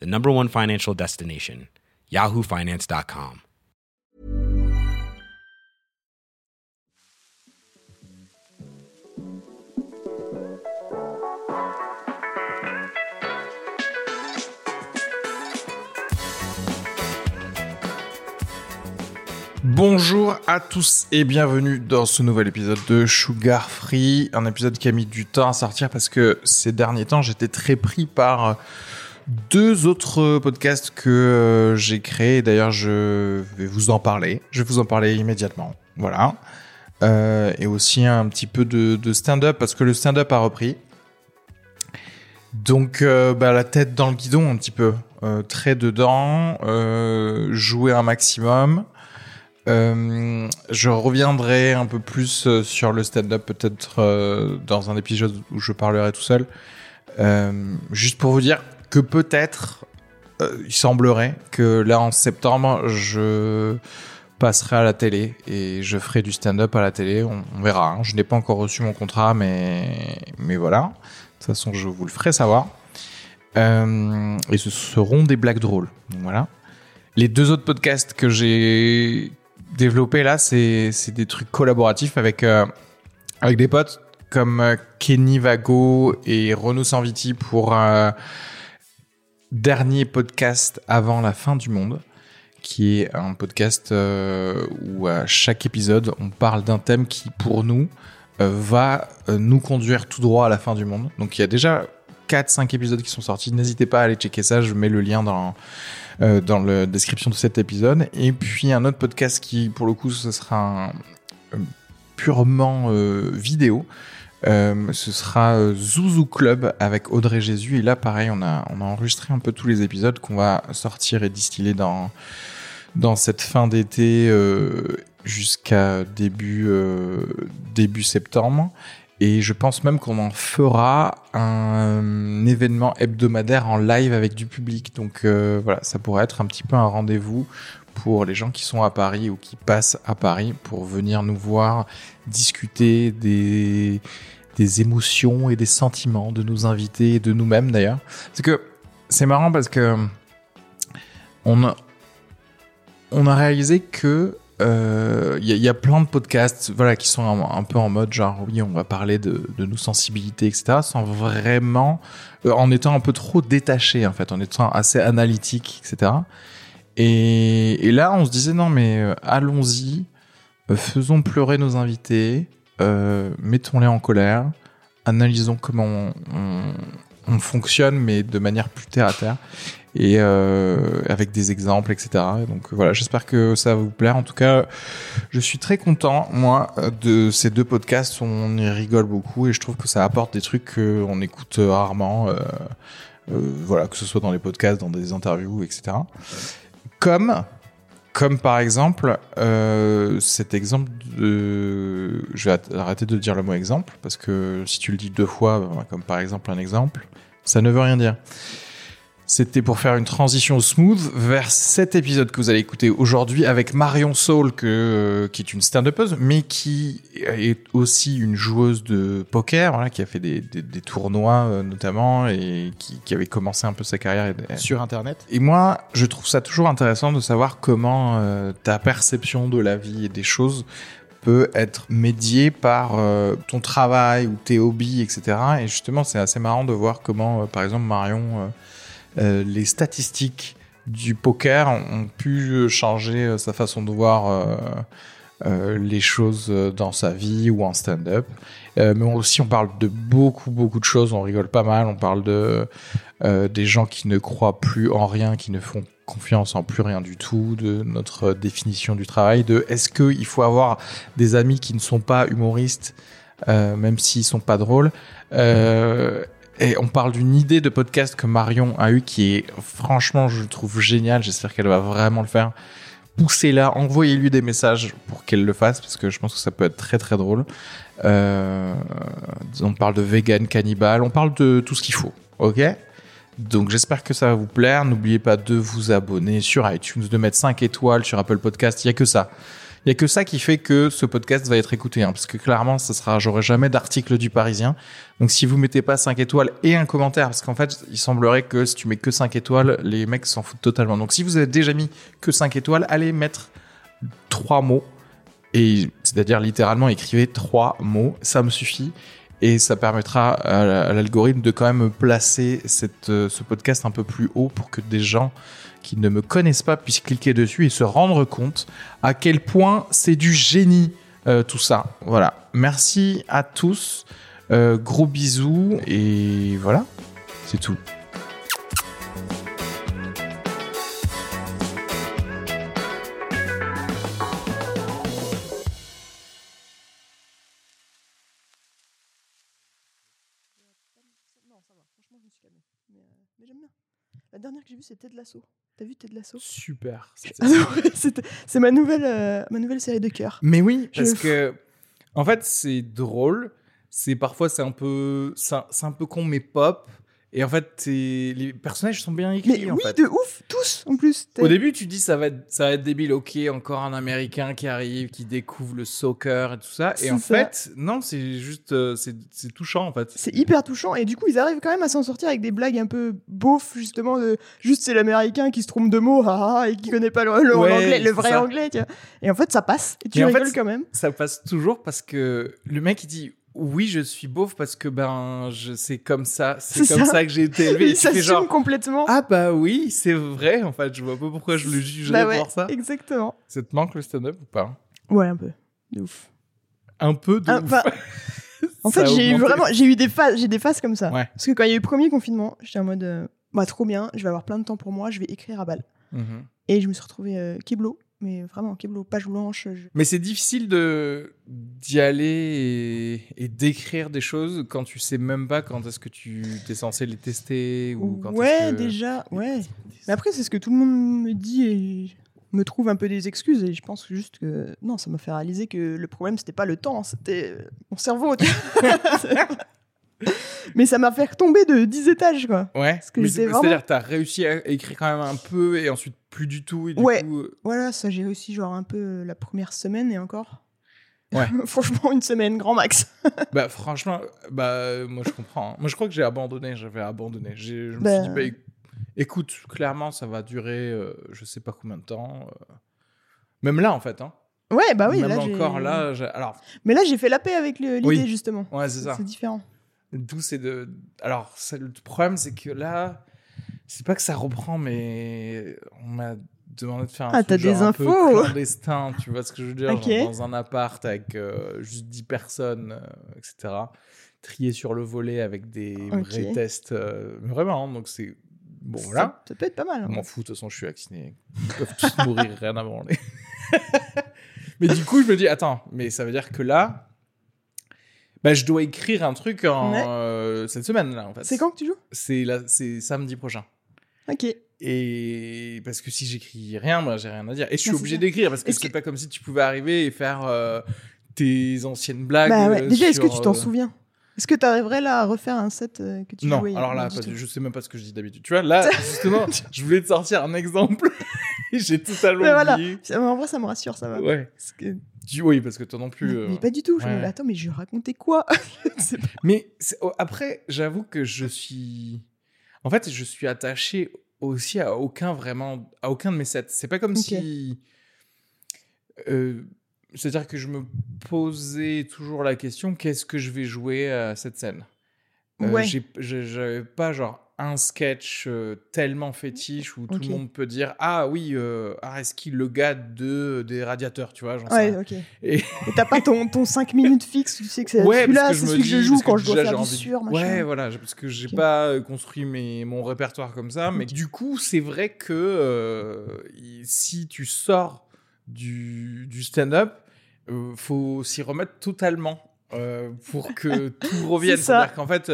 the number one financial destination, yahoofinance.com. Bonjour à tous et bienvenue dans ce nouvel épisode de Sugar Free, un épisode qui a mis du temps à sortir parce que ces derniers temps j'étais très pris par deux autres podcasts que euh, j'ai créés. D'ailleurs je vais vous en parler, je vais vous en parler immédiatement. Voilà. Euh, et aussi un petit peu de, stand-up parce que le stand-up a repris. Donc euh, bah, la tête dans le guidon un petit peu, très dedans, jouer un maximum. Je reviendrai un peu plus sur le stand-up peut-être dans un épisode où je parlerai tout seul. Juste pour vous dire que peut-être euh, il semblerait que là en septembre je passerai à la télé et je ferai du stand-up à la télé. On, verra. hein. Je n'ai pas encore reçu mon contrat, mais mais voilà. De toute façon, je vous le ferai savoir. Euh, et ce seront des blagues drôles. Voilà. Les deux autres podcasts que j'ai développés là, c'est des trucs collaboratifs avec euh, avec des potes comme Kenny Vago et Renaud Sanviti pour dernier podcast avant la fin du monde, qui est un podcast euh, où à chaque épisode on parle d'un thème qui pour nous euh, va euh, nous conduire tout droit à la fin du monde. Donc il y a déjà 4-5 épisodes qui sont sortis. N'hésitez pas à aller checker ça. Je mets le lien dans, dans la description de cet épisode. Et puis un autre podcast qui, pour le coup, ce sera purement vidéo. Euh, ce sera euh, Zouzou Club avec Audrey Jésus. Et là, pareil, on a, on a enregistré un peu tous les épisodes qu'on va sortir et distiller dans, dans cette fin d'été euh, jusqu'à début, début septembre. Et je pense même qu'on en fera un événement hebdomadaire en live avec du public. Donc voilà, ça pourrait être un petit peu un rendez-vous pour les gens qui sont à Paris ou qui passent à Paris pour venir nous voir discuter des, des émotions et des sentiments de nos invités et de nous-mêmes d'ailleurs. C'est que c'est marrant parce que on a, on a réalisé que euh, il il y a plein de podcasts voilà qui sont un, peu en mode genre oui on va parler de, de nos sensibilités etc sans vraiment euh, en étant un peu trop détaché en fait en étant assez analytique etc et, et là on se disait non mais euh, allons-y euh, faisons pleurer nos invités euh, mettons-les en colère analysons comment on, on- on fonctionne mais de manière plus terre à terre et euh, avec des exemples, etc. Donc voilà, j'espère que ça va vous plaire. En tout cas, je suis très content, moi, de ces deux podcasts. On y rigole beaucoup et je trouve que ça apporte des trucs qu'on écoute rarement. euh, euh, voilà, que ce soit dans les podcasts, dans des interviews, etc. Comme, comme par exemple, euh, cet exemple de... Je vais arrêter de dire le mot exemple, parce que si tu le dis deux fois, ben, comme par exemple un exemple, ça ne veut rien dire. C'était pour faire une transition smooth vers cet épisode que vous allez écouter aujourd'hui avec Marion Saul, que, euh, qui est une stand-upeuse, mais qui est aussi une joueuse de poker, voilà, qui a fait des, des, des tournois euh, notamment et qui, qui, avait commencé un peu sa carrière sur Internet. Et moi, je trouve ça toujours intéressant de savoir comment euh, ta perception de la vie et des choses peut être médiée par euh, ton travail ou tes hobbies, etc. Et justement, c'est assez marrant de voir comment, par exemple, Marion euh, les statistiques du poker ont pu changer euh, sa façon de voir euh, les choses dans sa vie ou en stand-up. mais aussi, on parle de beaucoup, beaucoup de choses. On rigole pas mal. On parle de des gens qui ne croient plus en rien, qui ne font confiance en plus rien du tout, de notre définition du travail, de est-ce qu'il faut avoir des amis qui ne sont pas humoristes, même s'ils sont pas drôles. Et on parle d'une idée de podcast que Marion a eue qui est franchement, je trouve géniale. J'espère qu'elle va vraiment le faire. Poussez-la, envoyez-lui des messages pour qu'elle le fasse parce que je pense que ça peut être très très drôle. Euh, on parle de vegan, cannibale, on parle de tout ce qu'il faut. Ok? Donc j'espère que ça va vous plaire. N'oubliez pas de vous abonner sur iTunes, de mettre 5 étoiles sur Apple Podcast. Il y a que ça. Il y a que ça qui fait que ce podcast va être écouté, hein, parce que clairement, ça sera, j'aurai jamais d'article du Parisien. Donc si vous mettez pas 5 étoiles et un commentaire, parce qu'en fait, il semblerait que si tu mets que 5 étoiles, les mecs s'en foutent totalement. Donc si vous avez déjà mis que 5 étoiles, allez mettre trois mots. Et c'est-à-dire littéralement écrivez trois mots, ça me suffit et ça permettra à l'algorithme de quand même placer cette, ce podcast un peu plus haut pour que des gens qui ne me connaissent pas puissent cliquer dessus et se rendre compte à quel point c'est du génie euh, tout ça. Voilà. Merci à tous. Euh, gros bisous et voilà, c'est tout. C'était de l'assaut. T'as vu Ted Lasso? Super. C'est ma nouvelle, euh, ma nouvelle série de cœur. Mais oui, parce que en fait, c'est drôle. C'est parfois c'est un peu, c'est un peu con mais pop. Et en fait, les personnages sont bien écrits. Mais en oui, fait. de ouf, tous en plus. Au début, tu dis ça va, être, ça va être débile. Ok, encore un Américain qui arrive, qui découvre le soccer et tout ça. Et en fait, non, c'est juste, euh, c'est touchant en fait. C'est hyper touchant. Et du coup, ils arrivent quand même à s'en sortir avec des blagues un peu beaufs, justement. De, juste, c'est l'Américain qui se trompe de mots, et qui connaît pas le, anglais, le vrai anglais. Et en fait, ça passe. Et tu rigoles quand même. Ça passe toujours parce que le mec, il dit oui, je suis beauf parce que ben je c'est comme ça, c'est comme ça. que j'ai été élevé. Il s'assume complètement. Ah bah oui, c'est vrai. En fait, je vois pas pourquoi je le jugerais bah pour ça. Exactement. Ça te manque le stand-up ou pas? Ouais, un peu. De ouf. Un peu de ouf. en fait, j'ai eu vraiment, j'ai eu des phases, j'ai des phases comme ça. Parce que quand il y a eu le premier confinement, j'étais en mode, euh, bah trop bien, je vais avoir plein de temps pour moi, je vais écrire à balle. Mhm. Et je me suis retrouvée euh, Kiblo mais vraiment, page blanche. Mais c'est difficile de d'y aller et, d'écrire des choses quand tu sais même pas quand est-ce que tu es censé les tester ou quand Ouais, déjà, ouais. Mais après, c'est ce que tout le monde me dit et me trouve un peu des excuses et je pense juste que non, ça m'a fait réaliser que le problème c'était pas le temps, c'était mon cerveau. mais ça m'a fait retomber de 10 étages, quoi. Ouais. C'est-à-dire que t'as réussi à écrire quand même un peu et ensuite plus du tout. Et du ouais. Coup... Euh, voilà, ça j'ai réussi genre un peu euh, la première semaine et encore. Ouais. franchement, une semaine, grand max. bah, franchement, bah, moi je comprends. Hein. Moi je crois que j'ai abandonné, j'avais abandonné. Je me suis dit, bah, bah écoute, clairement, ça va durer euh, je sais pas combien de temps. Même là, en fait. Hein. Ouais, bah oui. Même là, encore là. Alors... Mais là, j'ai fait la paix avec l'idée, justement. Ouais, c'est ça. C'est différent. D'où c'est de. Alors, le problème, c'est que là, c'est pas que ça reprend, mais on m'a demandé de faire un ah, truc genre des un infos. peu clandestin, tu vois ce que je veux dire Dans un appart avec euh, juste 10 personnes, euh, etc. Trié sur le volet avec des vrais tests. Euh, vraiment, hein, donc c'est. Bon, voilà. Ça, peut être pas mal. Hein. M'en fous, de toute façon, je suis vacciné. Ils peuvent tous mourir, rien à branler. mais du coup, je me dis, attends, mais ça veut dire que là, bah, je dois écrire un truc en euh, cette semaine là en fait. C'est quand que tu joues C'est là, c'est samedi prochain. Ok. Et parce que si j'écris rien, moi j'ai rien à dire. Et je suis obligé d'écrire parce que c'est pas comme si tu pouvais arriver et faire euh, tes anciennes blagues. Bah ouais. Déjà, est-ce que tu t'en souviens? Est-ce que tu arriverais là à refaire un set euh, que tu non, jouais alors là, je sais même pas ce que je dis d'habitude. Tu vois, là, justement, je voulais te sortir un exemple. J'ai totalement mais voilà. oublié. En vrai, ça me rassure, ça va. Ouais. Parce que... Oui, parce que toi non plus. Mais, mais euh, pas du tout. Je me dis, attends, mais je racontais quoi? Mais oh, après, j'avoue que je suis. En fait, je suis attaché aussi à aucun vraiment, à aucun de mes sets. C'est pas comme si. Euh, c'est-à-dire que je me posais toujours la question qu'est-ce que je vais jouer à cette scène? Euh, ouais. J'avais pas genre un sketch euh, tellement fétiche où tout le monde peut dire ah oui euh, Areski le gars de des radiateurs? Tu vois genre ouais ok. Et t'as pas ton, ton 5 minutes fixe tu sais que c'est celui-là c'est celui que je joue quand je dois faire du sûr machin. ouais voilà parce que j'ai pas euh, construit mes, mon répertoire comme ça mais du coup c'est vrai que euh, si tu sors du, du stand-up faut s'y remettre totalement pour que tout revienne. C'est à dire qu'en fait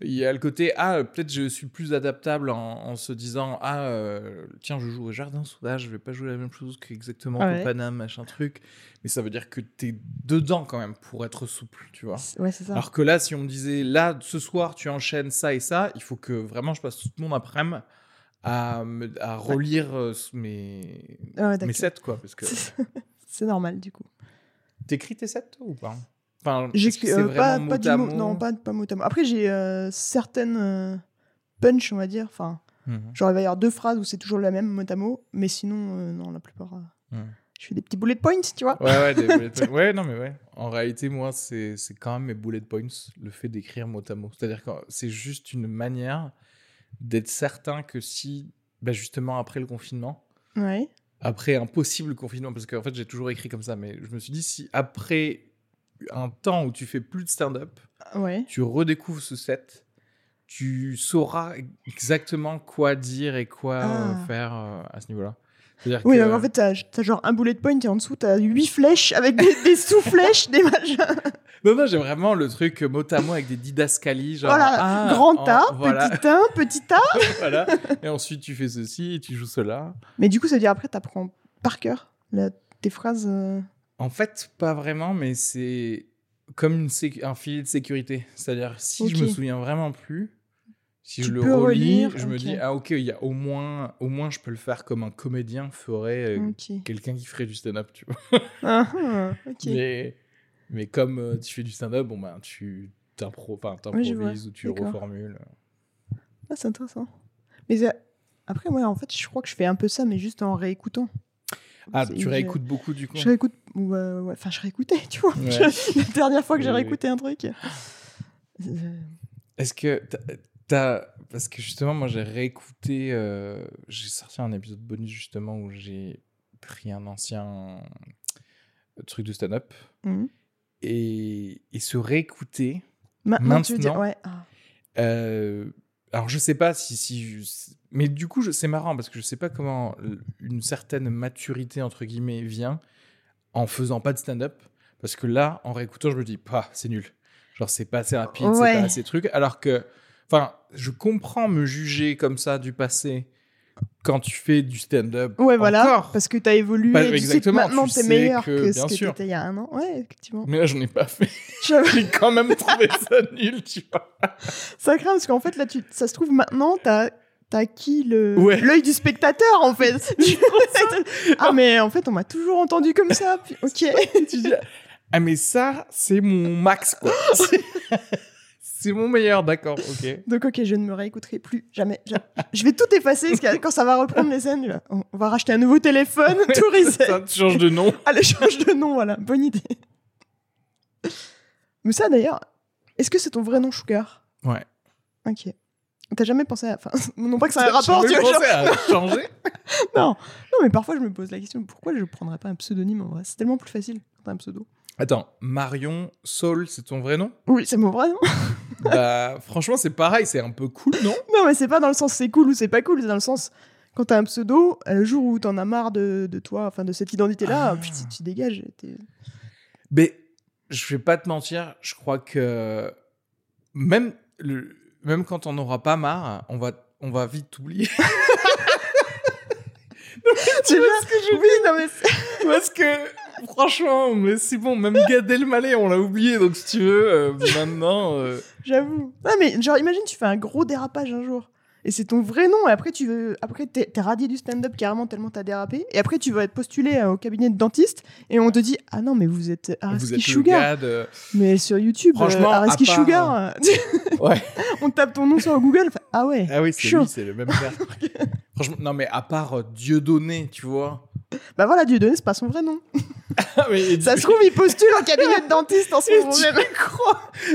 il y a le côté ah peut-être je suis plus adaptable en, se disant ah euh, tiens je joue au jardin sauvage je vais pas jouer la même chose qu'exactement ah ouais. Paname machin truc. Mais ça veut dire que tu es dedans quand même pour être souple tu vois. Ouais, ça. alors que là si on me disait là ce soir tu enchaînes ça et ça il faut que vraiment je passe tout mon après-midi à, à relire euh, mes, ah mes sets quoi parce que c'est normal du coup. T'écris tes sets ou pas? Enfin, euh, pas, pas du mot, non, pas, pas mot à mot. Après, j'ai euh, certaines euh, punch, on va dire. Enfin, mhm. genre, il va y avoir deux phrases où c'est toujours la même mot à mot, mais sinon, non, la plupart. Je fais des petits bullet points, tu vois. Ouais, ouais, des bullet points. Ouais, non, mais ouais. En réalité, moi, c'est quand même mes bullet points, le fait d'écrire mot à mot. C'est-à-dire que c'est juste une manière d'être certain que si, bah, justement, après le confinement, ouais. après un possible confinement, parce qu'en fait, j'ai toujours écrit comme ça, mais je me suis dit, si après un temps où tu fais plus de stand-up, ouais. tu redécouvres ce set, tu sauras exactement quoi dire et quoi ah. faire euh, à ce niveau-là. Oui, en fait, t'as as genre un bullet point et en dessous, t'as huit flèches avec des, sous-flèches, des machins. Non, non, j'ai vraiment le truc mot à mot avec des didascalies. Genre, voilà, ah, grand A, petit 1, petit A. voilà. Et ensuite, tu fais ceci et tu joues cela. Mais du coup, ça veut dire après, t'apprends par cœur tes phrases. Euh, en fait, pas vraiment, mais c'est comme une un filet de sécurité. C'est-à-dire, si je me souviens vraiment plus, si je le relis, je me dis ah ok, il y a au moins, au moins je peux le faire comme un comédien ferait euh, quelqu'un qui ferait du stand-up, tu vois. Ah, ah, mais, mais comme euh, tu fais du stand-up, bon ben tu t'improvises ou tu reformules. Ah, c'est intéressant. Mais après, moi, en fait, je crois que je fais un peu ça, mais juste en réécoutant. Ah, tu réécoutes beaucoup du coup Je réécoute, enfin, je réécoutais, tu vois. la dernière fois que j'ai réécouté un truc. Est-ce que t'as. Parce que justement, moi j'ai réécouté. Euh, j'ai sorti un épisode bonus justement où j'ai pris un ancien truc de stand-up. Mmh. Et, et se réécouter. maintenant, tu veux dire, ouais. Ah. Euh, alors je sais pas si, si mais du coup c'est marrant parce que je sais pas comment une certaine maturité entre guillemets vient en faisant pas de stand-up parce que là en réécoutant je me dis pas c'est nul. Genre c'est pas assez rapide c'est pas assez truc. Alors que enfin je comprends me juger comme ça du passé quand tu fais du stand-up. Ouais, voilà. Parce que tu as évolué. Bah, exactement. maintenant, tu es meilleur que, ce que tu étais il y a un an. Ouais, effectivement. Mais là, je n'ai pas fait. J'ai quand même trouvé ça nul, tu vois. Ça craint parce qu'en fait, là, tu... ça se trouve, maintenant, tu as acquis le l'œil du spectateur en fait. ah mais en fait on m'a toujours entendu comme ça. ok. ah mais ça c'est mon max quoi. C'est mon meilleur, d'accord, ok. Donc, ok, je ne me réécouterai plus jamais. Je vais tout effacer parce que quand ça va reprendre les scènes, on va racheter un nouveau téléphone, tout reset. Ça change de nom. Allez, change de nom, voilà, bonne idée. Mais ça, d'ailleurs, est-ce que c'est ton vrai nom, Sugar? Ouais. Ok. T'as jamais pensé à. Enfin, non pas que ça ait un rapport, tu pensé à changer? Non. Non, mais parfois, je me pose la question pourquoi je ne prendrais pas un pseudonyme en vrai? C'est tellement plus facile quand t'as un pseudo. Attends, Marion Saul, c'est ton vrai nom? Oui, c'est mon vrai nom. bah, franchement, c'est pareil, c'est un peu cool, non? Non, mais c'est pas dans le sens c'est cool ou c'est pas cool, c'est dans le sens quand t'as un pseudo, le jour où t'en as marre de, de, toi, enfin de cette identité-là, ah. tu, tu, dégages. Mais je vais pas te mentir, je crois que même, le, même quand on n'aura pas marre, on va, on va vite t'oublier. tu vois ce que je oui, non mais parce que Franchement, mais c'est bon, même Gad Elmaleh, on l'a oublié, donc si tu veux, euh, maintenant. Euh. J'avoue. Non, mais genre, imagine, tu fais un gros dérapage un jour et c'est ton vrai nom. Et après, tu veux, après, t'es, radié du stand-up carrément tellement t'as dérapé. Et après, tu vas être postulé euh, au cabinet de dentiste et on te dit ah non mais vous êtes Araski Sugar. Mais sur YouTube, Franchement, euh, Araski Sugar. ouais. on tape ton nom sur Google. Ah ouais. Ah oui, c'est lui, c'est le même gars. Franchement, non mais à part euh, Dieudonné, tu vois. Bah voilà, Dieudonné, c'est pas son vrai nom. Ah, ça se trouve, il postule au cabinet de dentiste en ce moment même.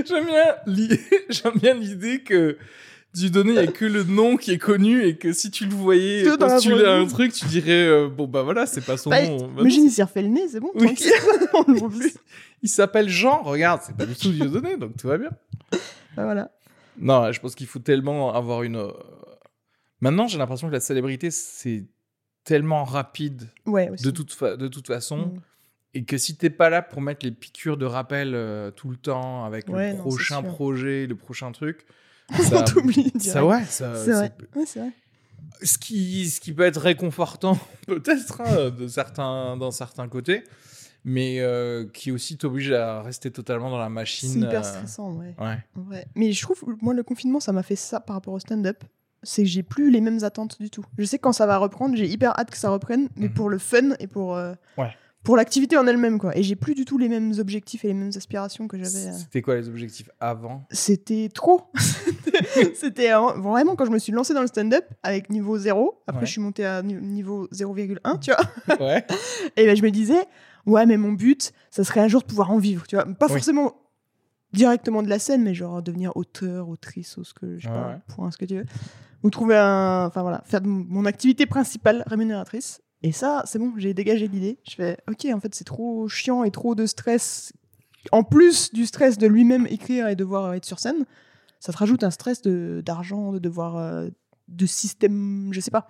J'aime bien l'idée que du donné, il n'y a que le nom qui est connu et que si tu le voyais postuler à un truc, tu dirais euh, bon bah voilà, c'est pas son bah, nom. Bah, imagine, il s'est refait le nez, c'est bon. Oui. il s'appelle Jean, regarde, c'est pas du tout donné, donc tout va bien. Bah, voilà. Non, je pense qu'il faut tellement avoir une. Euh, Maintenant, j'ai l'impression que la célébrité, c'est tellement rapide ouais, de, toute de toute façon. Mm. Et que si t'es pas là pour mettre les piqûres de rappel euh, tout le temps avec le prochain projet, le prochain truc, ça, t'oublie. Ça, ouais, ça, c'est vrai. c'est vrai. Ce qui, ce qui peut être réconfortant, peut-être, hein, de certains, dans certains côtés, mais euh, qui aussi t'oblige à rester totalement dans la machine. C'est hyper euh, stressant, ouais. ouais. ouais. Mais je trouve, moi, le confinement, ça m'a fait ça par rapport au stand-up. C'est que j'ai plus les mêmes attentes du tout. Je sais quand ça va reprendre, j'ai hyper hâte que ça reprenne, mais mhm. pour le fun et pour. Euh, ouais pour l'activité en elle-même quoi et j'ai plus du tout les mêmes objectifs et les mêmes aspirations que j'avais euh. c'était quoi les objectifs avant? C'était trop c'était vraiment quand je me suis lancé dans le stand-up avec niveau 0 après je suis monté à niveau 0,1 tu vois ouais. et ben je me disais ouais mais mon but ça serait un jour de pouvoir en vivre tu vois pas forcément directement de la scène mais genre devenir auteur autrice ou ce que je sais pas point ce que tu veux ou trouver un enfin voilà faire mon activité principale rémunératrice et ça, c'est bon, j'ai dégagé l'idée. Je fais, ok, en fait, c'est trop chiant et trop de stress. En plus du stress de lui-même écrire et devoir être sur scène, ça te rajoute un stress d'argent, de, devoir. Euh, de système, je sais pas,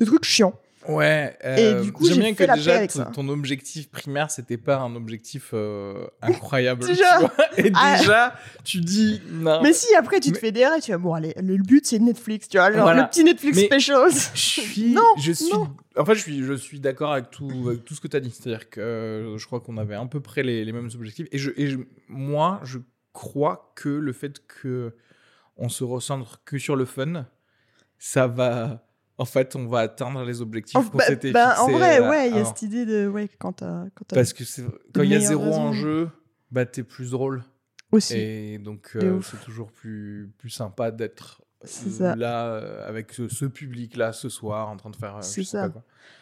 de trucs chiants. Ouais. Euh, et du coup, j'aime bien que déjà ton objectif primaire, c'était pas un objectif euh, incroyable. Tu vois et ah. déjà, tu dis non. Mais si après tu te fais derrière, tu vas bon allez, le but c'est Netflix, tu vois, genre le petit Netflix special. Je suis, non, je suis. En fait, je suis, je suis d'accord avec tout, avec tout ce que tu as dit. C'est-à-dire que euh, je crois qu'on avait à peu près les, les mêmes objectifs. Et, je, et moi, je crois que le fait que on se recentre que sur le fun, ça va en fait, on va atteindre les objectifs qu'on bah, s'était bah, En vrai, ouais, il y a cette idée de ouais, quand t'as parce que quand il y a zéro en jeu, bah t'es plus drôle aussi. Et donc euh, c'est toujours plus plus sympa d'être là euh, avec ce, public là ce soir en train de faire. Euh, c'est ça.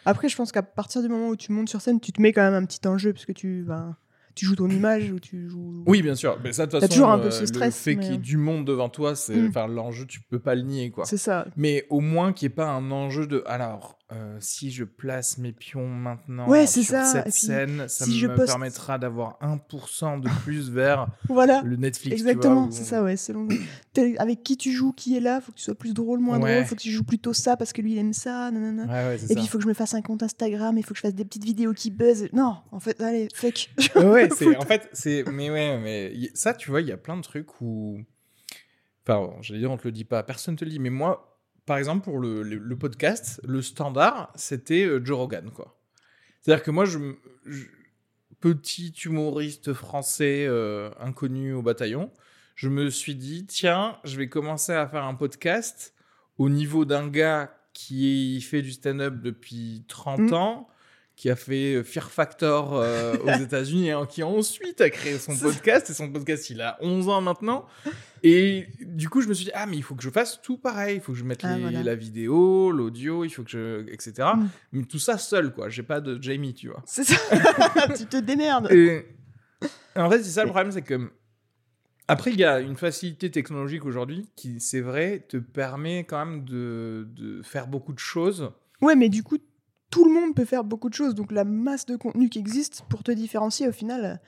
Après, je pense qu'à partir du moment où tu montes sur scène, tu te mets quand même un petit enjeu parce que tu vas tu joues ton image ou tu joues. Oui, bien sûr. Mais ça, de toute façon, toujours un peu ce stress, le fait qu'il y ait du monde devant toi, c'est, mm. enfin, l'enjeu, tu peux pas le nier, quoi. C'est ça. Mais au moins qu'il n'y ait pas un enjeu de, alors, euh, si je place mes pions maintenant sur cette scène, ça me permettra d'avoir 1% de plus vers voilà. le Netflix. Exactement, c'est ça, ouais. Selon avec qui tu joues, qui est là, faut que tu sois plus drôle, moins drôle, faut que tu joues plutôt ça parce que lui il aime ça, et puis il faut que je me fasse un compte Instagram, il faut que je fasse des petites vidéos qui buzzent. Non, en fait, allez, fuck. ouais, en fait, c'est, mais ouais, mais ça, tu vois, il y a plein de trucs où, enfin, j'allais dire, on te le dit pas, personne te le dit, mais moi, par exemple, pour le, podcast, le standard, c'était euh, Joe Rogan, quoi. C'est-à-dire que moi, je, petit humoriste français euh, inconnu au bataillon, je me suis dit, tiens, je vais commencer à faire un podcast au niveau d'un gars qui fait du stand-up depuis 30 mmh. ans, qui a fait euh, Fear Factor aux États-Unis et qui ensuite a créé son podcast. Et son podcast, il a 11 ans maintenant. Et du coup, je me suis dit, ah, mais il faut que je fasse tout pareil. Il faut que je mette ah, la vidéo, l'audio, il faut que je. etc. Mm. Mais tout ça seul, quoi. J'ai pas de Jamie, tu vois. C'est ça. tu te démerdes. Et... En fait, c'est ça le problème, c'est que. Après, il y a une facilité technologique aujourd'hui qui, c'est vrai, te permet quand même de, de faire beaucoup de choses. Ouais, mais du coup, tout le monde peut faire beaucoup de choses. Donc, la masse de contenu qui existe pour te différencier, au final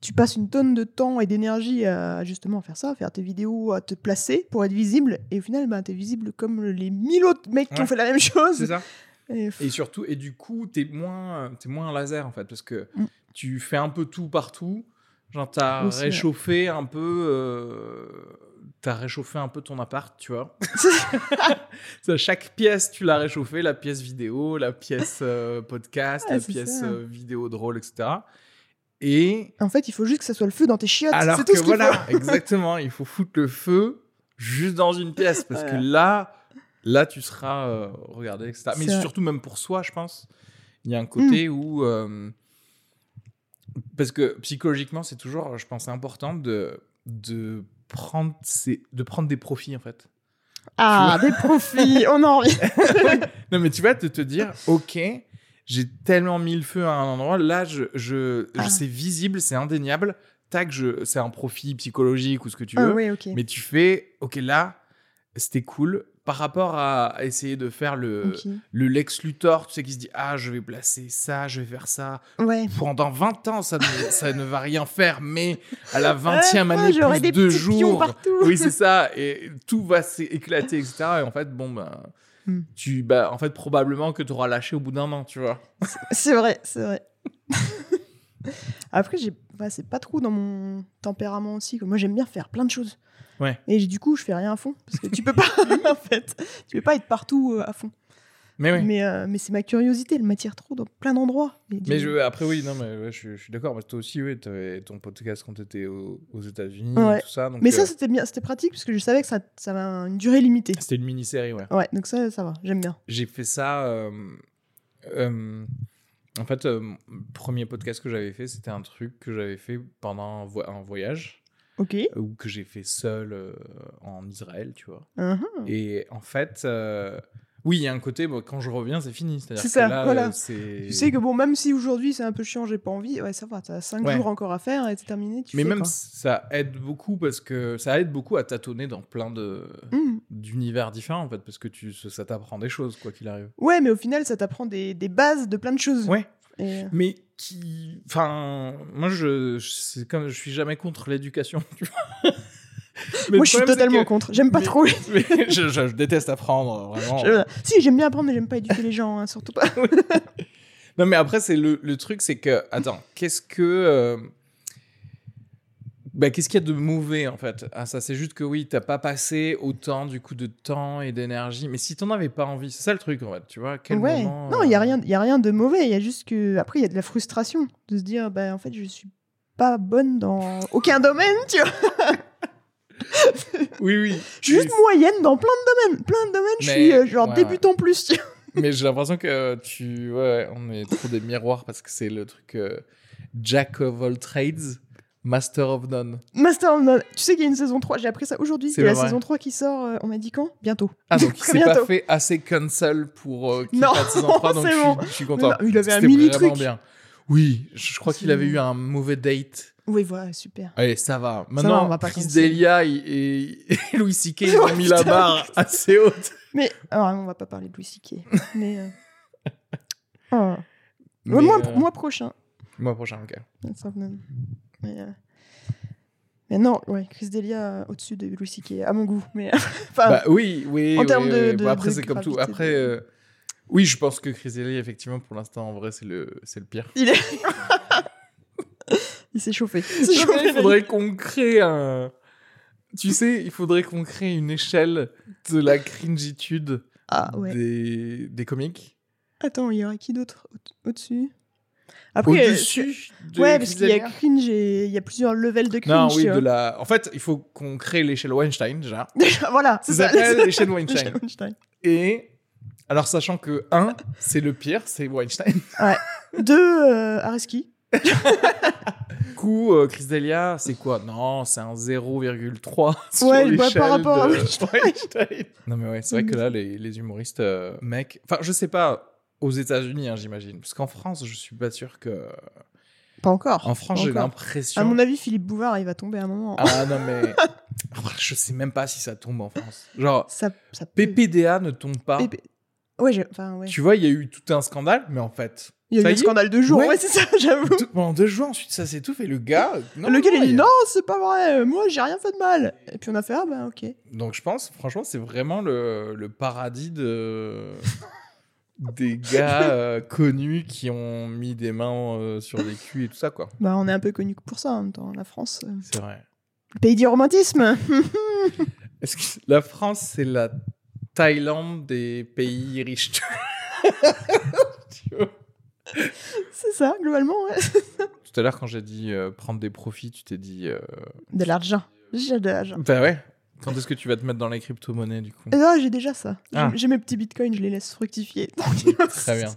tu passes une tonne de temps et d'énergie à justement faire ça, faire tes vidéos, à te placer pour être visible. Et au final, bah, tu es visible comme les mille autres mecs qui ont fait la même chose. C'est ça. Et, surtout, et du coup, tu es moins, es moins un laser en fait, parce que mm. tu fais un peu tout partout. Genre, tu as réchauffé un peu. Euh, t'as réchauffé un peu ton appart, tu vois. Chaque pièce, tu l'as réchauffé, la pièce vidéo, la pièce euh, podcast, la pièce euh, vidéo drôle, etc. Et. En fait, il faut juste que ça soit le feu dans tes chiottes. Alors tout que ce voilà, exactement. Il faut foutre le feu juste dans une pièce. Parce que là, là, tu seras euh, regardé, etc. Mais surtout, même pour soi, je pense. Il y a un côté hmm. où. Euh, parce que psychologiquement, c'est toujours, je pense, important de, de, prendre, de prendre des profits, en fait. Ah, des profits, on en revient. non, mais tu vas te, te dire, OK, j'ai tellement mis le feu à un endroit, là, je, je, ah. c'est visible, c'est indéniable. Tac, c'est un profit psychologique ou ce que tu ah veux. Mais tu fais, OK, là, c'était cool par rapport à essayer de faire le, le Lex Luthor, tu sais, qui se dit Ah, je vais placer ça, je vais faire ça. Ouais. Pendant 20 ans, ça ne, ça ne va rien faire, mais à la 20e année, plus des deux jours. Oui, c'est ça. Et tout va s'éclater, etc. Et en fait, bon, ben. Hmm. Tu, bah, en fait, probablement que tu auras lâché au bout d'un an, tu vois. C'est vrai, c'est vrai. Après, j'ai, c'est pas trop dans mon tempérament aussi. Moi, j'aime bien faire plein de choses. Et du coup, je fais rien à fond parce que tu peux pas, en fait, tu peux pas être partout euh, à fond. Mais oui. Mais, euh, mais c'est ma curiosité, elle m'attire trop dans plein d'endroits. Mais je, après, oui, non, mais je, suis d'accord. Toi aussi, oui, tu avais ton podcast quand tu étais aux, États-Unis, tout ça. mais ça, euh, c'était bien, c'était pratique parce que je savais que ça, ça avait une durée limitée. C'était une mini-série, ouais. Ouais, donc ça, ça va, j'aime bien. J'ai fait ça. en fait, le premier podcast que j'avais fait, c'était un truc que j'avais fait pendant un voyage. Ou que j'ai fait seul euh, en Israël, tu vois. Uh-huh. Et en fait, euh, oui, il y a un côté, quand je reviens, c'est fini. C'est ça, là, voilà. Tu sais que bon, même si aujourd'hui c'est un peu chiant, j'ai pas envie, ouais, ça va, t'as 5 jours encore à faire et c'est terminé. Tu Mais même ça aide beaucoup parce que ça aide beaucoup à tâtonner dans plein de mmh. d'univers différents en fait, parce que tu, ça t'apprend des choses, quoi qu'il arrive. Ouais, mais au final, ça t'apprend des, des bases de plein de choses. Ouais. Euh, mais qui. Enfin, moi, je, c'est comme je suis jamais contre l'éducation, moi, je suis totalement contre. J'aime pas trop. je, déteste apprendre, vraiment. Si, j'aime bien apprendre, mais j'aime pas éduquer les gens, hein, surtout pas. non, mais après, c'est le, le, truc, c'est que. Attends, qu'est-ce que. Euh, bah, qu'est-ce qu'il y a de mauvais en fait ah, ça? C'est juste que oui, t'as pas passé autant du coup de temps et d'énergie. Mais si t'en avais pas envie, c'est ça le truc en fait, tu vois quel ouais. non, il y a euh, rien, y a rien de mauvais. Il y a juste que après il y a de la frustration de se dire bah en fait je suis pas bonne dans aucun domaine, tu vois. oui oui. Je suis juste moyenne dans plein de domaines, plein de domaines. Je suis euh, genre débutant plus. Tu vois mais j'ai l'impression que tu ouais, on est trop des miroirs parce que c'est le truc euh, Jack of all trades Master of None. Master of None. Tu sais qu'il y a une saison 3, j'ai appris ça aujourd'hui. C'est la saison 3 qui sort, euh, on m'a dit quand? Bientôt. Ah, donc il s'est pas fait assez cancel pour euh, qu'il fasse saison 3, donc je, suis content. il avait un mini truc. bien. Oui, je crois qu'il avait eu un mauvais date. Oui, voilà, super. Allez, ça va. Maintenant, on va pas Chris Delia et, Louis C.K. ont mis la barre assez haute. Mais, alors, on va pas parler de Louis C.K. mais, euh... Mais mois, euh... mois prochain. Mois prochain, ok. Mais, euh, mais non, ouais, Chris Delia euh, au-dessus de Louis C.K. à mon goût. Mais bah, oui, oui. En termes de, après, c'est comme tout. Après, oui, je pense que Chris Delia, effectivement, pour l'instant, en vrai, c'est le, c'est le pire. Il est. il s'est chauffé. Il faudrait qu'on crée un. Tu sais, il faudrait qu'on crée une échelle de la cringitude ah, des, des comiques. Attends, il y aurait qui d'autre au-dessus? Après, Au-dessus de Ouais, parce qu'il y a cringe et il y a plusieurs levels de cringe. Non, oui, de la... En fait, il faut qu'on crée l'échelle Weinstein, déjà. voilà, c'est ça. l'échelle Weinstein. Et... Alors, sachant que 1, c'est le pire, c'est Weinstein. Ouais. 2, euh, Areski. coup, euh, Chris Delia, c'est quoi? Non, c'est un 0,3 sur ouais, l'échelle par rapport à Weinstein. non, mais ouais, c'est vrai que là, les, les humoristes, euh, mec... Enfin, je sais pas aux États-Unis, hein, j'imagine. Parce qu'en France, je suis pas sûr que. Pas encore. En France, j'ai l'impression. À mon avis, Philippe Bouvard, il va tomber à un moment. Ah non, mais. je sais même pas si ça tombe en France. Genre, ça, ça PPDA ne tombe pas. Ouais, enfin, ouais. Tu vois, il y a eu tout un scandale, mais en fait. Il y a eu un scandale de jour, ouais, c'est ça, j'avoue. Pendant deux jours, ensuite ça s'est tout fait. Le gars. Non, le gars, il dit non, c'est pas vrai, moi j'ai rien fait de mal. Et puis on a fait, ah bah ok. Donc je pense, franchement, c'est vraiment le, le paradis de des gars euh, connus qui ont mis des mains euh, sur des culs et tout ça, quoi. Bah, on est un peu connus pour ça en même temps, la France. Euh. C'est vrai. Le pays du romantisme Est-ce que la France, c'est la Thaïlande des pays riches? c'est ça, globalement, ouais. Tout à l'heure, quand j'ai dit euh, prendre des profits, tu t'es dit. Euh, de l'argent. J'ai de l'argent. Bah ouais. Quand est-ce que tu vas te mettre dans les crypto-monnaies, du coup? Non, j'ai déjà ça. Ah. J'ai mes petits bitcoins, je les laisse fructifier. Très bien.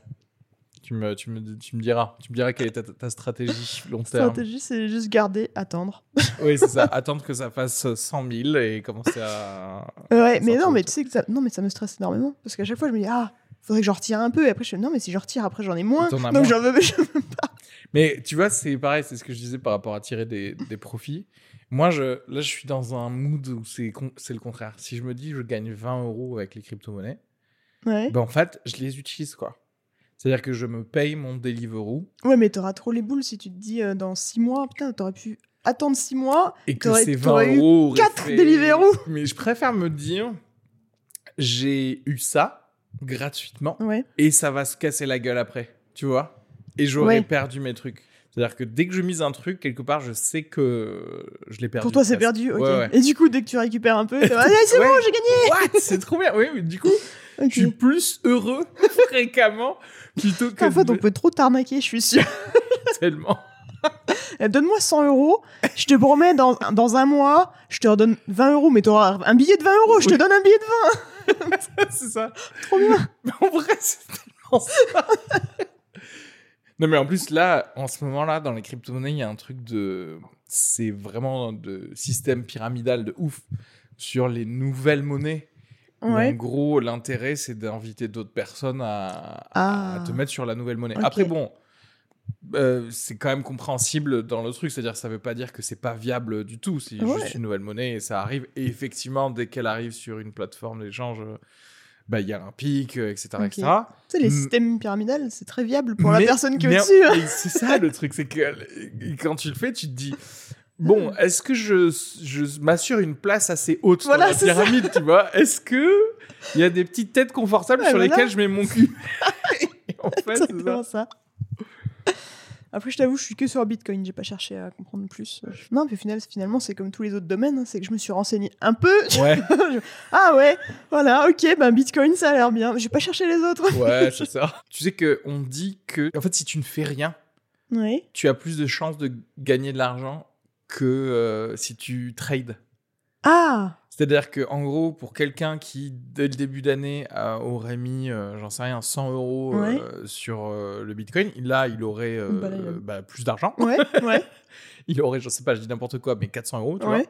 Tu me, tu, me, tu me diras. Tu me diras quelle est ta, stratégie long terme. stratégie, c'est juste garder, attendre. oui, c'est ça. Attendre que ça fasse 100 000 et commencer à. Ouais, mais non, mais tu sais que ça, non, mais ça me stresse énormément. Parce qu'à chaque fois, je me dis, ah, faudrait que j'en retire un peu. Et après, je me non, mais si je retire, après, j'en ai moins. Donc, j'en veux, veux pas. Mais tu vois, c'est pareil, c'est ce que je disais par rapport à tirer des, des profits. Moi, je, là, je suis dans un mood où c'est le contraire. Si je me dis, je gagne 20 euros avec les crypto-monnaies, ouais. ben en fait, je les utilise, quoi. C'est-à-dire que je me paye mon Deliveroo. Ouais, mais t'auras trop les boules si tu te dis euh, dans 6 mois, putain, t'aurais pu attendre 6 mois. Et que c'est 20 euros. 4 Deliveroo. Mais je préfère me dire, j'ai eu ça gratuitement et ça va se casser la gueule après, tu vois. Et j'aurais perdu mes trucs. C'est-à-dire que dès que je mise un truc, quelque part, je sais que je l'ai perdu. Pour toi, c'est perdu, ok. Et du coup, dès que tu récupères un peu, c'est bon, j'ai gagné C'est trop bien, oui, mais du coup, je suis plus heureux fréquemment plutôt que. En fait, on peut trop t'arnaquer, je suis sûr. Tellement. Eh, donne-moi 100 euros, je te promets, dans, dans un mois, je te redonne 20 euros, mais tu auras un billet de 20 euros, je te donne un billet de 20. c'est ça. Trop bien. Mais en vrai, c'est tellement ça. non, mais en plus, là, en ce moment-là, dans les crypto-monnaies, il y a un truc de. C'est vraiment de système pyramidal de ouf sur les nouvelles monnaies. En gros, l'intérêt, c'est d'inviter d'autres personnes à, à, te ah. mettre sur la nouvelle monnaie. Après, bon, euh, c'est quand même compréhensible dans le truc, c'est-à-dire ça veut pas dire que c'est pas viable du tout, c'est juste une nouvelle monnaie et ça arrive. Et effectivement, dès qu'elle arrive sur une plateforme d'échange, bah il y a un pic, etc., etc. Tu sais, les systèmes pyramidales, c'est très viable pour la personne qui est au-dessus. Hein. C'est ça le truc, c'est que quand tu le fais, tu te dis. Bon, est-ce que je, je m'assure une place assez haute dans la pyramide, tu vois? Est-ce que il y a des petites têtes confortables sur lesquelles je mets mon cul? En fait, c'est ça. Après, je t'avoue, je suis que sur Bitcoin, j'ai pas cherché à comprendre plus. Non, mais finalement, c'est comme tous les autres domaines, hein, c'est que je me suis renseigné un peu. Ouais. ah ouais, voilà, ok, ben Bitcoin, ça a l'air bien. J'ai pas cherché les autres. ouais, c'est ça. Tu sais qu'on dit que, en fait, si tu ne fais rien, tu as plus de chances de gagner de l'argent que euh, si tu trades. Ah c'est-à-dire que en gros, pour quelqu'un qui, dès le début d'année, aurait mis, euh, j'en sais rien, 100 euros euh, sur euh, le Bitcoin, là, il aurait bah, plus d'argent. Ouais, ouais. il aurait, je sais pas, je dis n'importe quoi, mais 400 euros, tu vois.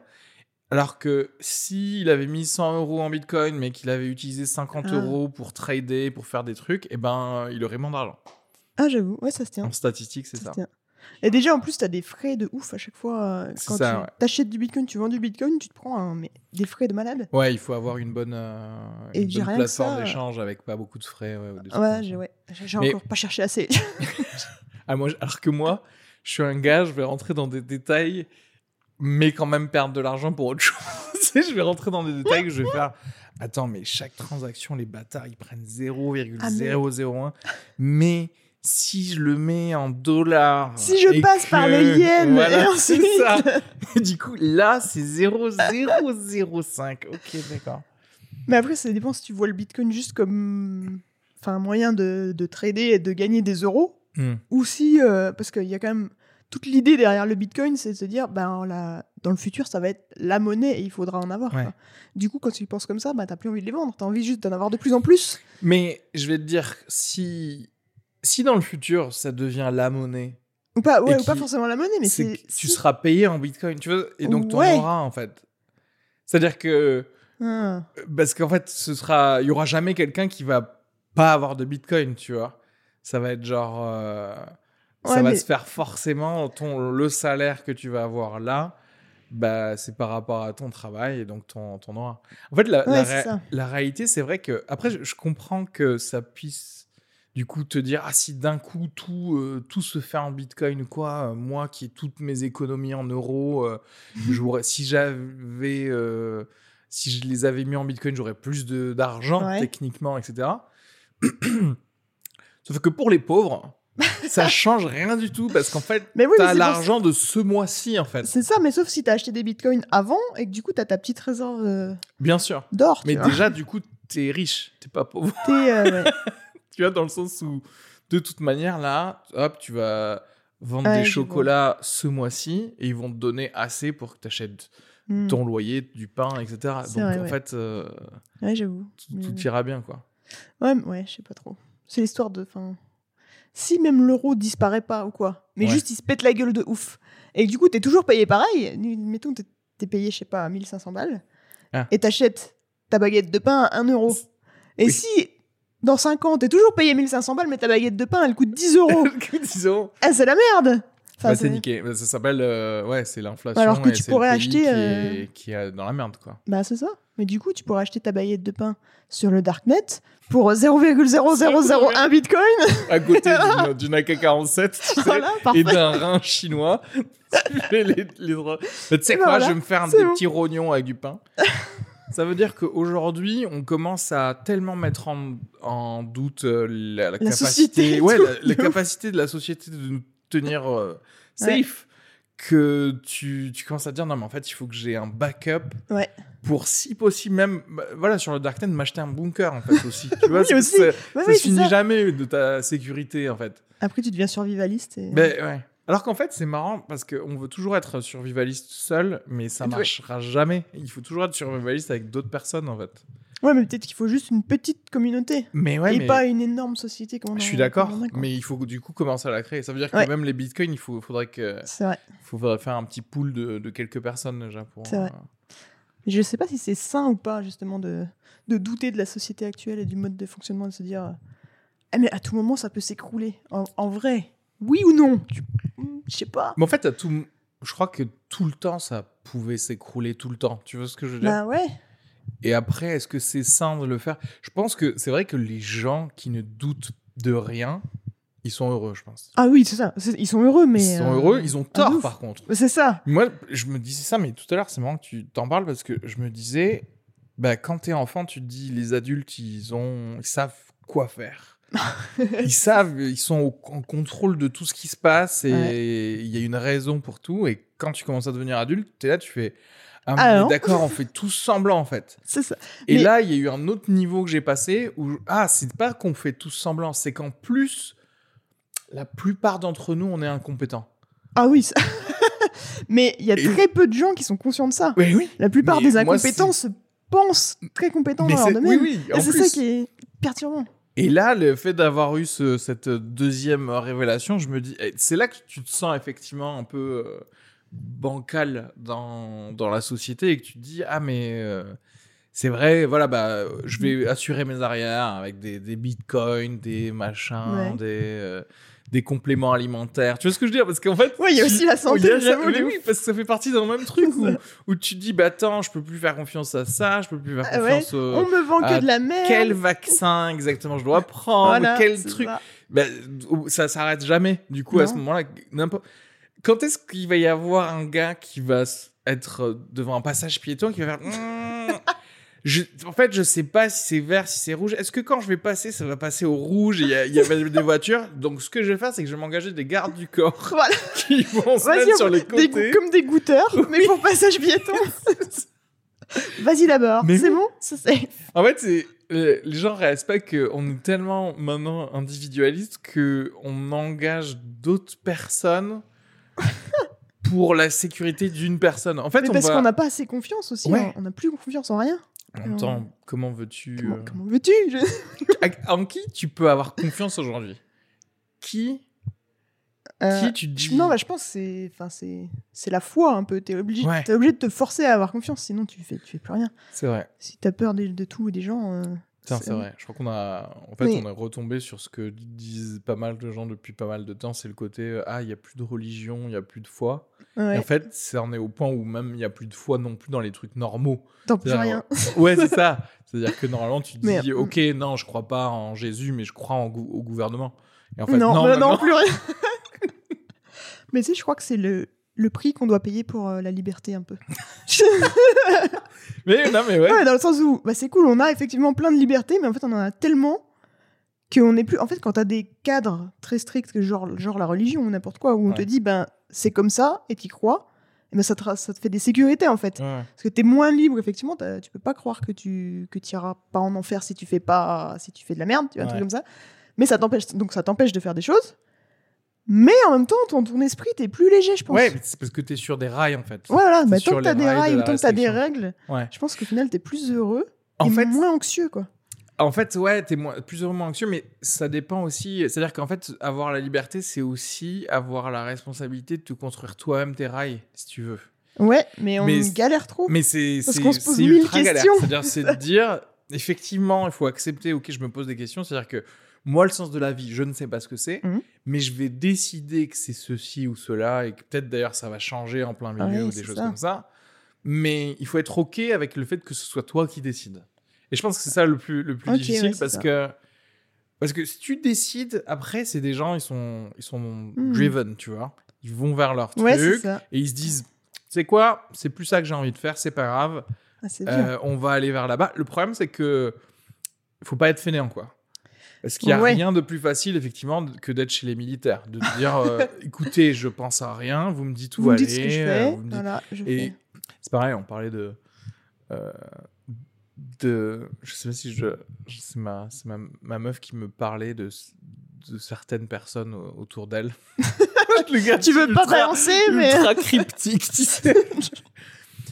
Alors que s'il avait mis 100 euros en Bitcoin, mais qu'il avait utilisé 50 ah. euros pour trader, pour faire des trucs, eh ben, il aurait moins d'argent. Ah, j'avoue, ouais, ça se tient. En statistique, c'est ça. Et déjà, en plus, tu as des frais de ouf à chaque fois. Euh, quand tu achètes du bitcoin, tu vends du bitcoin, tu te prends mais des frais de malade. Ouais, il faut avoir une bonne, euh, une bonne plateforme d'échange avec pas beaucoup de frais. Ouais, j'ai ouais, encore pas cherché assez. ah, moi, alors que moi, je suis un gars, je vais rentrer dans des détails, mais quand même perdre de l'argent pour autre chose. je vais rentrer dans des détails que je vais faire. Attends, mais chaque transaction, les bâtards, ils prennent 0,001. Ah, mais si je le mets en dollars. Si je passe par le yen. Voilà, c'est ça. du coup, là, c'est 0,005. Ok, d'accord. Mais après, ça dépend si tu vois le bitcoin juste comme enfin, un moyen de, de trader et de gagner des euros. Hmm. Ou si, euh, parce qu'il y a quand même toute l'idée derrière le bitcoin, c'est de se dire, ben, la, dans le futur, ça va être la monnaie et il faudra en avoir. Du coup, quand tu penses comme ça, ben, t'as plus envie de les vendre, t'as envie juste d'en avoir de plus en plus. Mais je vais te dire, si si dans le futur ça devient la monnaie. Ou pas, ouais, ou pas forcément la monnaie, mais c'est. Tu seras payé en bitcoin, tu vois, et donc tu en auras en fait. C'est-à-dire que. Ah. Parce qu'en fait, ce sera. Il y aura jamais quelqu'un qui va pas avoir de bitcoin, tu vois. Ça va être genre. Euh, ça va se faire forcément. Ton, le salaire que tu vas avoir là, bah, c'est par rapport à ton travail et donc ton, ton auras. En fait, la, la, réalité, c'est vrai que. Après, je comprends que ça puisse du coup te dire ah si d'un coup tout euh, tout se fait en bitcoin ou quoi euh, moi qui ai toutes mes économies en euros euh, si j'avais si je les avais mis en bitcoin j'aurais plus de d'argent techniquement etc sauf que pour les pauvres ça change rien du tout parce qu'en fait tu as l'argent de ce mois-ci en fait. C'est ça mais sauf si tu as acheté des bitcoins avant et que du coup tu as ta petite réserve bien sûr. d'or mais déjà du coup tu es riche t'es pas pauvre tu vois, dans le sens où de toute manière, là, hop, tu vas vendre des chocolats ce mois-ci et ils vont te donner assez pour que tu achètes hmm. ton loyer, du pain, etc. Donc en fait, euh, j'avoue. Tout, ira bien, quoi. Ouais, ouais, je sais pas trop. C'est l'histoire de. Fin... Si même l'euro disparaît pas ou quoi, mais juste il se pète la gueule de ouf. Et du coup, tu es toujours payé pareil. Mettons, tu es payé, je sais pas, 1500 balles. Ah. Et t'achètes ta baguette de pain à 1 euro. Et si dans 5 ans, t'es toujours payé 1500 balles, mais ta baguette de pain, elle coûte 10 euros. elle coûte 10 euros. Ah, c'est la merde. Enfin, bah, c'est niqué. Bah, ça s'appelle, euh, ouais, c'est l'inflation. Alors que tu pourrais acheter. Qui, est, euh, qui, est, dans la merde, quoi. Bah, c'est ça. Mais du coup, tu pourrais acheter ta baguette de pain sur le darknet pour 0,0001 bitcoin. À côté d'une AK-47 et d'un rein chinois. tu les, Tu sais quoi, je vais me faire un des petits rognons avec du pain. Ça veut dire qu'aujourd'hui, on commence à tellement mettre en, doute euh, la, capacité, ouais, la, capacité de la société de nous tenir euh, safe. Que tu, tu, commences à dire non mais en fait il faut que j'ai un backup ouais. pour si possible même bah, voilà sur le darknet m'acheter un bunker en fait aussi tu vois aussi. ça, ça finit jamais de ta sécurité en fait après tu deviens survivaliste et... ben, ouais alors qu'en fait, c'est marrant parce qu'on veut toujours être survivaliste seul, mais ça marchera jamais. Il faut toujours être survivaliste avec d'autres personnes, en fait. Ouais, mais peut-être qu'il faut juste une petite communauté. Mais ouais, et pas une énorme société comme Je suis d'accord, mais il faut du coup commencer à la créer. Ça veut dire que même les bitcoins, il faut, faudrait que. C'est vrai. Il faudrait faire un petit pool de, quelques personnes déjà pour. C'est vrai. Euh, je sais pas si c'est sain ou pas, justement, de, de douter de la société actuelle et du mode de fonctionnement, de se dire. Ah, mais à tout moment, ça peut s'écrouler. en vrai. Oui ou non? Je sais pas. Mais en fait, tout... je crois que tout le temps, ça pouvait s'écrouler tout le temps. Tu vois ce que je veux dire? Bah ouais. Et après, est-ce que c'est sain de le faire? Je pense que c'est vrai que les gens qui ne doutent de rien, ils sont heureux, je pense. Ah oui, c'est ça. Ils sont heureux, mais. Ils sont heureux, ils ont tort, par contre. C'est ça. Moi, je me disais ça, mais tout à l'heure, c'est marrant que tu t'en parles parce que je me disais, bah, quand t'es enfant, tu te dis, les adultes, ils, ont... ils savent quoi faire. Ils savent, ils sont en contrôle de tout ce qui se passe et il y a une raison pour tout. Et quand tu commences à devenir adulte, tu es là, tu fais. Ah, ah d'accord, on fait tout semblant en fait. C'est ça. Et là, il y a eu un autre niveau que j'ai passé où ah, c'est pas qu'on fait tout semblant, c'est qu'en plus, la plupart d'entre nous, on est incompétents. Ah oui. mais il y a très peu de gens qui sont conscients de ça. Oui, oui. La plupart des incompétents se pensent très compétents dans leur domaine. Oui, oui. C'est ça qui est perturbant. Et là, le fait d'avoir eu cette deuxième révélation, je me dis, eh, c'est là que tu te sens effectivement un peu euh, bancal dans, dans la société et que tu te dis, ah mais euh, c'est vrai, voilà, bah, je vais assurer mes arrières avec des, des bitcoins, des machins, des... Euh, des compléments alimentaires. Tu vois ce que je veux dire? Parce qu'en fait. Oui, il y a aussi la santé. oui, parce que ça fait partie d'un même truc où, où, tu dis, bah attends, je peux plus faire confiance à ça, je peux plus faire ah confiance au. On me vend que de la merde. Quel vaccin exactement je dois prendre Quel truc bah, Ça s'arrête jamais. Du coup, à ce moment-là, n'importe. Quand est-ce qu'il va y avoir un gars qui va être devant un passage piéton qui va faire. En fait, je sais pas si c'est vert, si c'est rouge. Est-ce que quand je vais passer, ça va passer au rouge et il y, a des voitures? Donc, ce que je vais faire, c'est que je vais m'engager des gardes du corps voilà. qui vont se mettre sur les côtés. comme des goûteurs, mais pour passage piéton. Vas-y d'abord, c'est bon? En fait, c'est euh, les gens réalisent pas qu'on est tellement maintenant individualiste que on engage d'autres personnes pour la sécurité d'une personne. En fait, mais parce qu'on n'a pas assez confiance aussi. Hein. On n'a plus confiance en rien. Comment veux-tu. Comment, euh, veux-tu En qui tu peux avoir confiance aujourd'hui? Qui euh, Qui tu dis Non, bah, je pense que c'est, enfin, c'est, c'est la foi un peu. T'es obligé, es obligé de te forcer à avoir confiance, sinon tu fais, tu fais plus rien. C'est vrai. Si t'as peur de, de tout et des gens. Euh, c'est vrai. Je crois qu'on a, en fait, on est retombé sur ce que disent pas mal de gens depuis pas mal de temps. C'est le côté euh, ah, il y a plus de religion, il y a plus de foi. en fait, c'est on est au point où même il y a plus de foi non plus dans les trucs normaux. Tant plus rien. ouais, c'est ça. C'est-à-dire que normalement, tu te dis ok, non, je crois pas en Jésus, mais je crois en au gouvernement. Et en fait, non, non, non plus rien. mais tu sais, je crois que c'est le le prix qu'on doit payer pour euh, la liberté un peu. mais non, mais ouais. Dans le sens où bah, c'est cool, on a effectivement plein de liberté, mais en fait on en a tellement qu'on n'est plus. En fait, quand tu as des cadres très stricts, genre, genre la religion ou n'importe quoi, où on te dit ben c'est comme ça et tu crois, et ben ça, te, ça te fait des sécurités en fait. Parce que tu es moins libre, effectivement, tu peux pas croire que tu que iras pas en enfer si tu fais pas si tu fais de la merde, tu vois, un truc comme ça. Mais ça t'empêche, donc ça t'empêche de faire des choses. Mais en même temps, ton, ton esprit, t'es plus léger, je pense. Ouais, c'est parce que t'es sur des rails, en fait. Voilà, mais tant que t'as des rails, tant que t'as des règles, je pense qu'au final, t'es plus heureux en et fait, moins anxieux, quoi. En fait, ouais, t'es moins, plus heureux, moins anxieux, mais ça dépend aussi. C'est-à-dire qu'en fait, avoir la liberté, c'est aussi avoir la responsabilité de te construire toi-même tes rails, si tu veux. Ouais, mais on galère trop. Mais c'est parce qu'on se pose mille questions. C'est-à-dire, c'est de dire, effectivement, il faut accepter. Ok, je me pose des questions. C'est-à-dire que moi, le sens de la vie, je ne sais pas ce que c'est, mmh. mais je vais décider que c'est ceci ou cela, et que peut-être d'ailleurs ça va changer en plein milieu ou des choses comme ça. Mais il faut être ok avec le fait que ce soit toi qui décides. Et je pense que c'est ça le plus, le plus difficile parce que parce que si tu décides, après, c'est des gens, ils sont, ils sont mmh. driven, tu vois. Ils vont vers leur truc et ils se disent, c'est quoi C'est plus ça que j'ai envie de faire, c'est pas grave. Ah, euh, on va aller vers là-bas. Le problème, c'est que faut pas être fainéant, quoi. Parce qu'il n'y a rien de plus facile, effectivement, que d'être chez les militaires? De dire, euh, écoutez, je pense à rien, vous me dites où vous aller. Me dites ce que je fais. Voilà, je et c'est pareil, on parlait de. Euh, de je sais pas si je. c'est ma, ma, ma, meuf qui me parlait de, de certaines personnes autour d'elle. tu veux pas balancer, mais. Ultra cryptique, tu sais.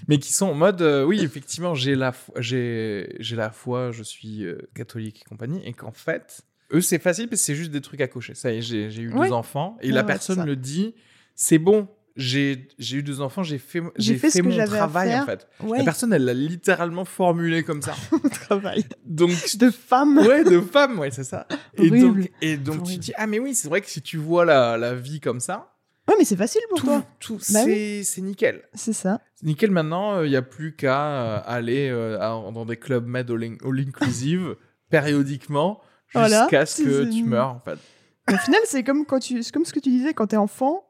Mais qui sont en mode euh, oui effectivement j'ai la j'ai j'ai la foi je suis euh, catholique et compagnie et qu'en fait eux c'est facile parce que c'est juste des trucs à cocher ça y est j'ai eu deux enfants et la personne me dit c'est bon j'ai eu deux enfants, j'ai fait, j'ai fait, mon travail en fait. La personne, elle l'a littéralement formulé comme ça. travail. Donc de femme. Ouais, de femme, ouais, c'est ça. Et donc, et donc tu dis ah mais oui, c'est vrai que si tu vois la, la vie comme ça, Ouais, mais c'est facile pour toi. Tout, bah c'est nickel. C'est ça. Nickel maintenant, il n'y a plus qu'à euh, aller euh, dans des clubs med all, inclusive périodiquement jusqu'à ce que tu meurs en fait. Au final, c'est comme, quand tu, comme ce que tu disais quand tu es enfant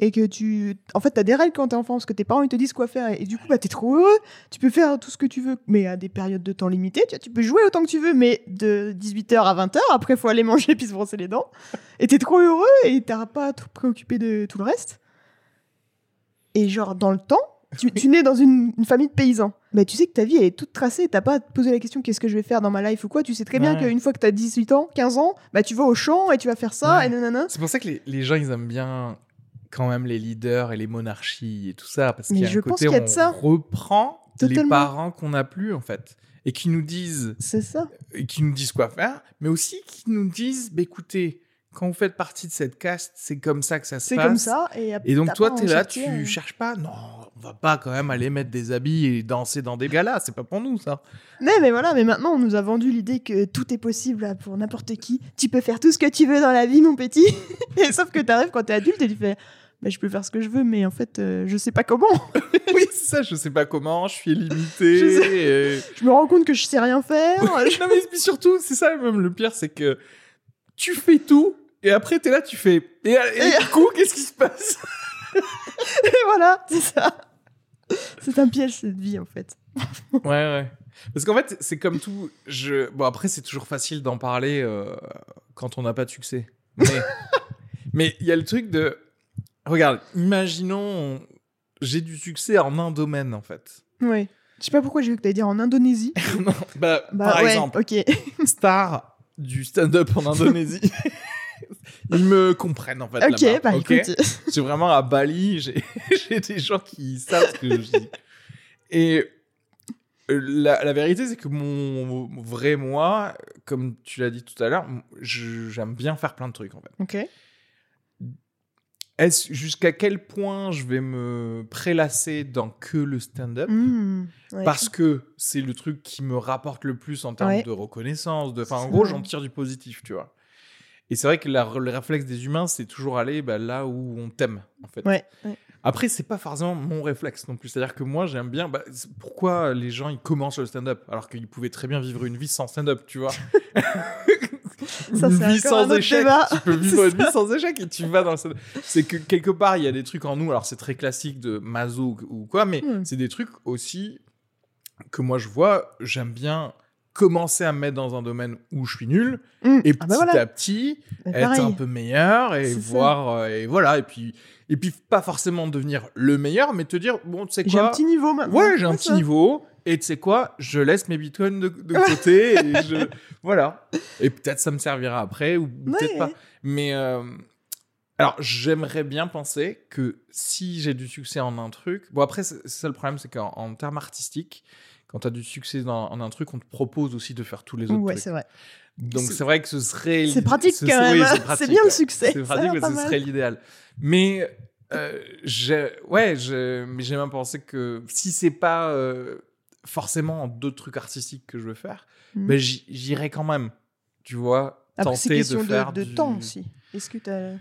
et que tu en fait tu as des règles quand t'es enfant parce que tes parents ils te disent quoi faire et, du coup bah t'es trop heureux. Tu peux faire tout ce que tu veux mais à des périodes de temps limitées tu, tu peux jouer autant que tu veux mais de 18h à 20h après faut aller manger puis se brosser les dents et t'es trop heureux et t'auras pas à te préoccuper de tout le reste. Et genre dans le temps tu, tu nais dans une, famille de paysans. Bah tu sais que ta vie elle est toute tracée t'as pas à te poser la question qu'est-ce que je vais faire dans ma life ou quoi tu sais très bien qu'une fois que t'as 18 ans 15 ans bah tu vas au champ et tu vas faire ça et nanana. C'est pour ça que les, les gens ils aiment bien quand même les leaders et les monarchies et tout ça, parce qu'il y a un côté on ça. reprend les parents qu'on n'a plus en fait et qui nous disent c'est ça et qui nous disent quoi faire, mais aussi qui nous disent bah, écoutez quand vous faites partie de cette caste, c'est comme ça que ça se passe. C'est comme ça. Et, et donc, toi, tu es là, tu cherches pas. Non, on va pas quand même aller mettre des habits et danser dans des galas. C'est pas pour nous, ça. Mais, mais voilà, mais maintenant, on nous a vendu l'idée que tout est possible pour n'importe qui. Tu peux faire tout ce que tu veux dans la vie, mon petit. et sauf que tu arrives quand tu es adulte et tu fais bah, je peux faire ce que je veux, mais en fait, euh, je sais pas comment. oui, c'est ça, je sais pas comment, je suis limité. je, je, me rends compte que je sais rien faire. non, mais surtout, c'est ça même le pire, c'est que tu fais tout, et après, t'es là, tu fais. Et, et, du coup, qu'est-ce qui se passe? Et voilà, c'est ça. C'est un piège, cette vie, en fait. ouais, ouais. Parce qu'en fait, c'est comme tout. Je... Bon, après, c'est toujours facile d'en parler euh, quand on n'a pas de succès. Mais mais il y a le truc de Regarde, imaginons, j'ai du succès en un domaine en fait. Oui. Je sais pas pourquoi j'ai vu que t'allais dire en Indonésie. bah, bah, par exemple, ok. star du stand-up en Indonésie. Ils me comprennent en fait. Ok, bah écoute. J'ai vraiment à Bali, j'ai des gens qui savent ce que je dis. Et euh, la, la vérité, c'est que mon vrai moi, comme tu l'as dit tout à l'heure, j'aime bien faire plein de trucs en fait. Ok est-ce jusqu'à quel point je vais me prélasser dans que le stand-up? Mmh, parce que c'est le truc qui me rapporte le plus en termes de reconnaissance de enfin en gros j'en tire du positif tu vois. Et c'est vrai que le réflexe des humains c'est toujours aller bah, là où on t'aime en fait. Ouais, après c'est pas forcément mon réflexe non plus. C'est à dire que moi j'aime bien bah, pourquoi les gens ils commencent le stand-up alors qu'ils pouvaient très bien vivre une vie sans stand-up tu vois? Ça, une vie sans échec. Tu peux vivre une vie sans échec et tu vas dans le... C'est que quelque part, il y a des trucs en nous. Alors, c'est très classique de maso ou quoi, mais hmm. c'est des trucs aussi que moi je vois. J'aime bien commencer à me mettre dans un domaine où je suis nul hmm. et ah bah petit à petit être un peu meilleur et voir euh, et voilà et puis et puis pas forcément devenir le meilleur mais te dire bon tu sais quoi j'ai un petit niveau maintenant ouais j'ai un petit niveau Et tu sais quoi Je laisse mes bitcoins de, côté et je voilà. Et peut-être ça me servira après ou peut-être pas. Mais euh, alors j'aimerais bien penser que si j'ai du succès en un truc, bon après c'est ça le problème, c'est qu'en termes artistiques, quand tu as du succès dans, en un truc, on te propose aussi de faire tous les autres ouais, trucs. c'est vrai. Donc c'est vrai que ce serait. C'est pratique quand même. c'est bien le succès. C'est pratique, mais ce serait l'idéal. Mais euh, ouais, j'ai même pensé que si c'est pas euh, forcément d'autres trucs artistiques que je veux faire, mmh. ben j'irai quand même. Tu vois, Après, tenter question de faire de, temps aussi. Est-ce que tu as,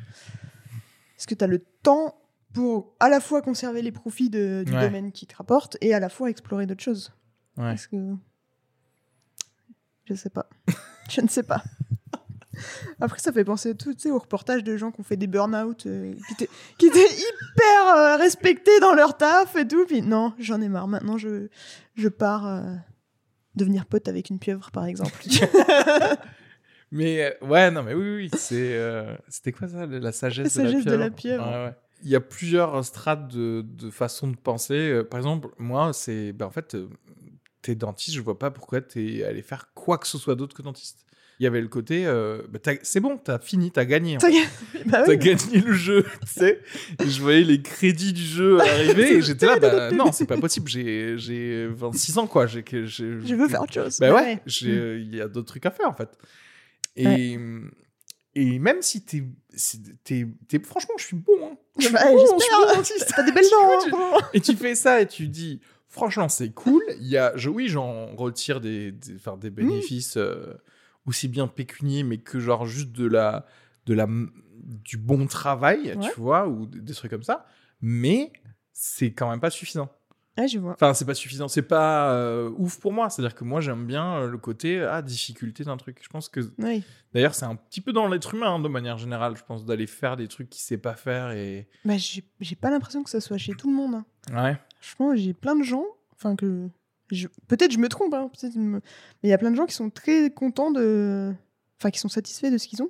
est-ce que as le temps pour à la fois conserver les profits de, du domaine qui te rapporte et à la fois explorer d'autres choses? Ouais. que je sais pas. je ne sais pas. Après, ça fait penser tout, au reportage de gens qui ont fait des burn-out, euh, qui, étaient hyper euh, respectés dans leur taf et tout. Puis non, j'en ai marre. Maintenant, je, je pars euh, devenir pote avec une pieuvre, par exemple. mais ouais, non, mais oui, oui, c'est, c'était quoi ça, la sagesse, la sagesse de la pieuvre. Il y a plusieurs strates de, de façons de penser. Par exemple, moi, c'est, ben, en fait, t'es dentiste, je vois pas pourquoi t'es allé faire quoi que ce soit d'autre que dentiste il y avait le côté euh, bah, c'est bon, t'as fini, t'as gagné. T'as bah gagné le jeu, tu sais. je voyais les crédits du jeu arriver et j'étais là, bah non, c'est pas possible, j'ai 26 ans quoi. J'ai, je veux faire autre chose. Bah ouais, il y a d'autres trucs à faire en fait. Et, et même si t'es, t'es, franchement, je suis bon. Hein. Je bah, j'espère. T'as des belles dents. Hein. et tu fais ça et tu dis, franchement, c'est cool. Il y a, je, oui, j'en retire des, des, des mmh. bénéfices. Euh, aussi bien pécunier, mais que genre juste de la, de la, du bon travail, tu vois, ou des trucs comme ça. Mais c'est quand même pas suffisant. Ah, je vois. Enfin, c'est pas suffisant, c'est pas euh, ouf pour moi. C'est-à-dire que moi, j'aime bien euh, le côté ah, difficulté d'un truc. Je pense que. Oui. D'ailleurs, c'est un petit peu dans l'être humain, hein, de manière générale, je pense, d'aller faire des trucs qu'il sait pas faire. et... Bah, j'ai pas l'impression que ça soit chez tout le monde. Hein. Ouais. Franchement, j'ai plein de gens, enfin, que Peut-être je me trompe, hein, mais il y a plein de gens qui sont très contents de. Enfin, qui sont satisfaits de ce qu'ils ont.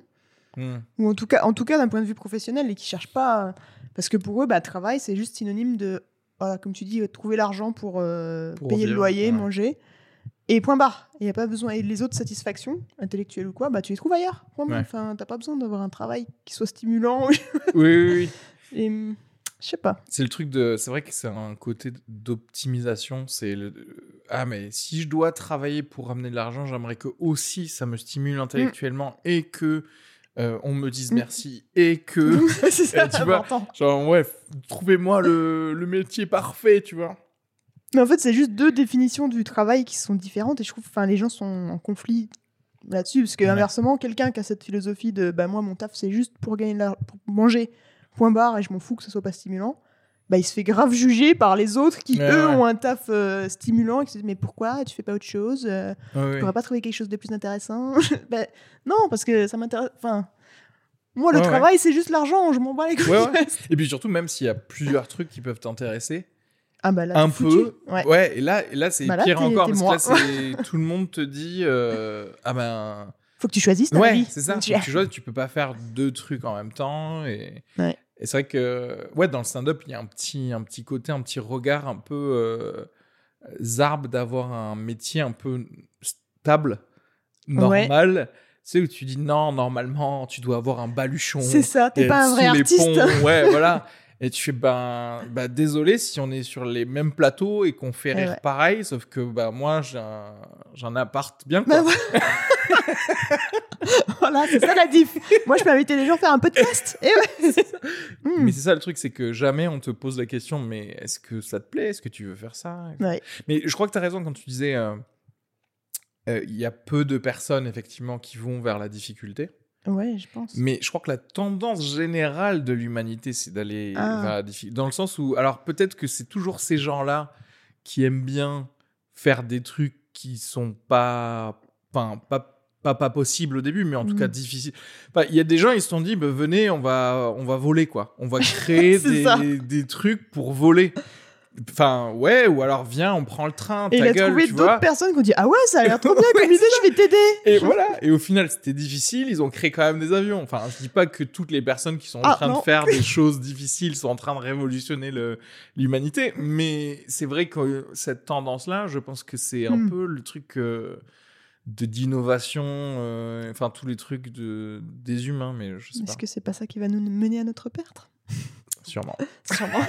Hmm. Ou en tout cas, en tout cas d'un point de vue professionnel et qui cherchent pas. Parce que pour eux, bah, travail, c'est juste synonyme de. Voilà, comme tu dis, trouver l'argent pour, euh, payer le loyer, manger. Et point barre. Il n'y a pas besoin. Et les autres satisfactions, intellectuelles ou quoi, bah, tu les trouves ailleurs. Enfin, t'as pas besoin d'avoir un travail qui soit stimulant. oui, oui, oui. Et, je sais pas. C'est le truc de. C'est vrai que c'est un côté d'optimisation. C'est le. Ah, mais si je dois travailler pour ramener de l'argent, j'aimerais que aussi ça me stimule intellectuellement et que. Euh, on me dise mm. merci et que c'est ça, tu vois genre ouais trouvez-moi le, le, métier parfait tu vois mais en fait c'est juste deux définitions du travail qui sont différentes et je trouve enfin les gens sont en conflit là-dessus parce que inversement quelqu'un qui a cette philosophie de bah moi mon taf c'est juste pour gagner de pour manger point barre et je m'en fous que ce soit pas stimulant, bah, il se fait grave juger par les autres qui, eux, ont un taf euh, stimulant et qui se disent Mais pourquoi tu fais pas autre chose euh, Tu pourrais pas trouver quelque chose de plus intéressant bah, Non, parce que ça m'intéresse. Enfin. Moi, le travail, c'est juste l'argent, je m'en bats les couilles. Et puis surtout, même s'il y a plusieurs trucs qui peuvent t'intéresser, ah bah là, un peu. Ouais. et là, et là c'est bah pire encore parce que là, tout le monde te dit euh, Ah ben. Faut que tu choisisses ta ouais, c'est ça. tu, choisis, tu peux pas faire deux trucs en même temps. Et, ouais. Et c'est vrai que ouais, dans le stand-up, il y a un petit, un petit côté, un petit regard un peu euh, zarbe d'avoir un métier un peu stable, normal. Tu sais, où tu dis non, normalement, tu dois avoir un baluchon. C'est ça, t'es pas un vrai artiste. Ouais, voilà. Et tu fais, ben, bah, désolé si on est sur les mêmes plateaux et qu'on fait rire pareil, sauf que bah, moi, j'ai un, un, appart bien. Quoi. Bah, voilà, c'est ça la diff. Moi, je peux inviter les gens à faire un podcast. Et Mais c'est ça le truc, c'est que jamais on te pose la question, mais est-ce que ça te plaît? Est-ce que tu veux faire ça? Mais je crois que tu as raison quand tu disais, euh, euh, il y a peu de personnes, effectivement, qui vont vers la difficulté. Ouais, je pense. Mais je crois que la tendance générale de l'humanité, c'est d'aller ah. vers la difficulté. Dans le sens où, alors peut-être que c'est toujours ces gens-là qui aiment bien faire des trucs qui sont pas, enfin, pas pas, pas possible au début, mais en tout cas mm. difficile. Il y a des gens, ils se sont dit, bah, venez, on va, on va voler, quoi. On va créer des, des, trucs pour voler. Enfin, ouais, ou alors viens, on prend le train, et ta il a trouvé d'autres personnes qui ont dit Ah ouais, ça a l'air trop bien comme idée, je vais t'aider. Et voilà, et au final, c'était difficile, ils ont créé quand même des avions. Enfin, je dis pas que toutes les personnes qui sont en ah, train de faire des choses difficiles sont en train de révolutionner l'humanité, mais c'est vrai que cette tendance-là, je pense que c'est un hmm. peu le truc. Euh, d'innovation, euh, enfin tous les trucs de, des humains, mais je sais pas. Est-ce que c'est pas ça qui va nous mener à notre perte? Sûrement. Sûrement.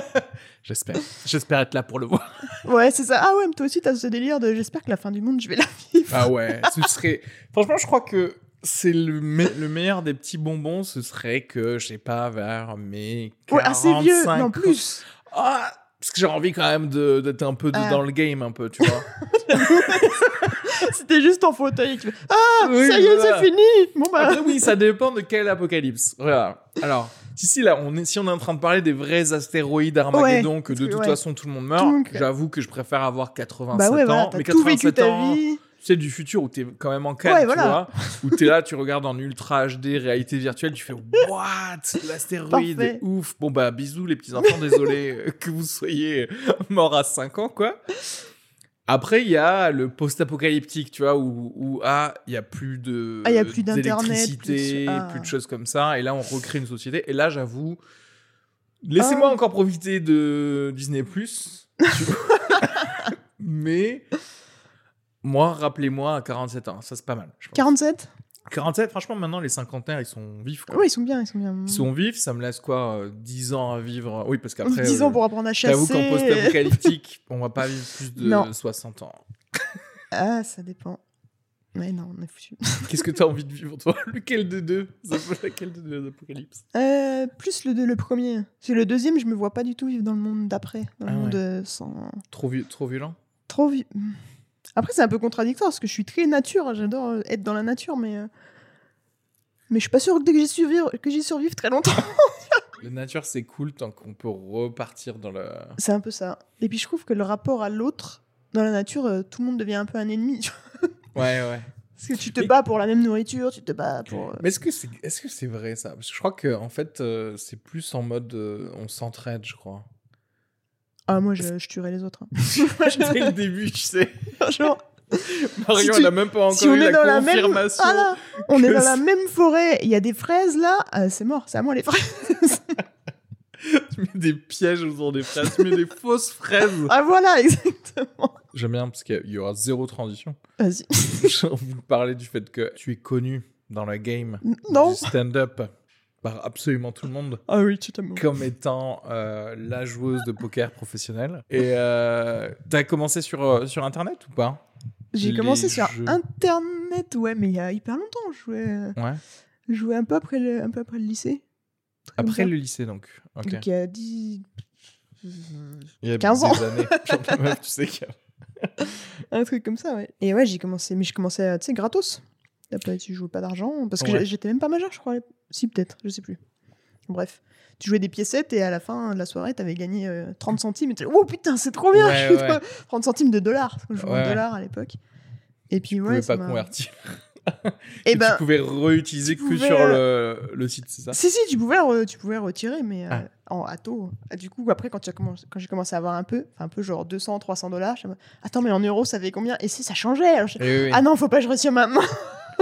j'espère. J'espère être là pour le voir. Ouais, c'est ça. Ah ouais, mais toi aussi, t'as ce délire de j'espère que la fin du monde, je vais la vivre. Ah ouais, ce serait. Franchement, je crois que c'est le, le meilleur des petits bonbons, ce serait que, je sais pas, vers mes 45 ouais, assez vieux, non plus. Ah, parce que j'ai envie quand même d'être un peu ah. dans le game, un peu, tu vois. C'était juste en fauteuil. Ah, ça y est, c'est fini. Bon bah. oui, ça dépend de quel apocalypse. Voilà. Alors, si, si, là, on est, si on est en train de parler des vrais astéroïdes Armageddon, que de toute façon tout le monde meurt, j'avoue que je préfère avoir 87 bah ans. mais 87 ans, c'est du futur où t'es quand même en calme, tu vois, où t'es là, tu regardes en ultra HD, réalité virtuelle, tu fais what? L'astéroïde, ouf. Bon bah bisous les petits enfants, désolé que vous soyez morts à 5 ans quoi. Après, il y a le post-apocalyptique, tu vois, où, où ah, il y a plus de ah, y a plus d'internet, plus... Ah. plus... de choses comme ça, et là on recrée une société. Et là, j'avoue, laissez-moi ah. encore profiter de Disney Plus, mais moi, rappelez-moi à 47 ans, ça c'est pas mal. 47 47, franchement, maintenant, les cinquantaires, ils sont vifs. Oui, ils sont bien, ils sont bien. Ils sont vifs, ça me laisse quoi 10 euh, ans à vivre Oui, parce qu'après. 10 ans pour apprendre à chasser. J'avoue qu'en post-apocalyptique, on va pas vivre plus de 60 ans. ah, ça dépend. Mais non, on est foutu. Qu'est-ce que tu as envie de vivre, toi? Lequel de deux? Lequel de deux apocalypses euh, Plus le, le premier. C'est le deuxième, je me vois pas du tout vivre dans le monde d'après. Dans le ah monde euh, sans. Trop, trop violent? Trop violent. Après, c'est un peu contradictoire parce que je suis très nature. J'adore euh, être dans la nature, mais. Euh, mais je suis pas sûre que j'y survive, que j'y survive très longtemps. la nature, c'est cool tant qu'on peut repartir dans le. C'est un peu ça. Et puis je trouve que le rapport à l'autre, dans la nature, euh, tout le monde devient un peu un ennemi. ouais, ouais. Parce que tu te bats pour la même nourriture, tu te bats pour. Mais est-ce que c'est est -ce c'est vrai ça? Parce que je crois que en fait, c'est plus en mode on s'entraide, je crois. Ah, moi, je, je tuerais les autres. Hein. Dès le début, tu sais. Genre, Marion, elle n'a même pas encore si on eu est la dans confirmation. La même... Ah on est dans la même forêt, il y a des fraises là, euh, c'est mort, c'est à moi les fraises. tu mets des pièges autour des fraises, tu mets des fausses fraises. Ah voilà, exactement. J'aime bien parce qu'il y aura zéro transition. Vas-y. Envie de parler du fait que tu es connu dans la game non. du stand-up par absolument tout le monde. Ah oui, Comme étant euh, la joueuse de poker professionnelle. Et euh, t'as commencé sur, euh, sur Internet ou pas? J'ai commencé sur Internet, ouais, mais il y a hyper longtemps. Je jouais, ouais. je jouais un, peu après le, un peu après le lycée. Après le lycée, donc. Donc il y a 10... Il y a 15 ans. années. tu sais qu'il y a... un truc comme ça, ouais. Et ouais, j'ai commencé, mais je commençais, tu sais, gratos. Après, tu jouais pas d'argent. Parce que j'étais même pas majeur, je crois. Si, peut-être, je sais plus. Bref. Tu jouais des piécettes et à la fin de la soirée, t'avais gagné 30 euh, centimes. Et tu oh putain, c'est trop bien! 30 centimes de dollars. Parce que je jouais en dollars à l'époque. Et puis, tu ouais. pouvais pas convertir. et, ben, tu pouvais réutiliser que sur le, le site, c'est ça? Si, si, tu pouvais, tu pouvais retirer, mais euh, ah. en à taux. Ah, du coup, après, quand, commencé, quand j'ai commencé à avoir un peu, un peu genre 200, 300 dollars, je me attends, mais en euros, ça fait combien? Et si ça changeait eh Ah non, faut pas que je retire maintenant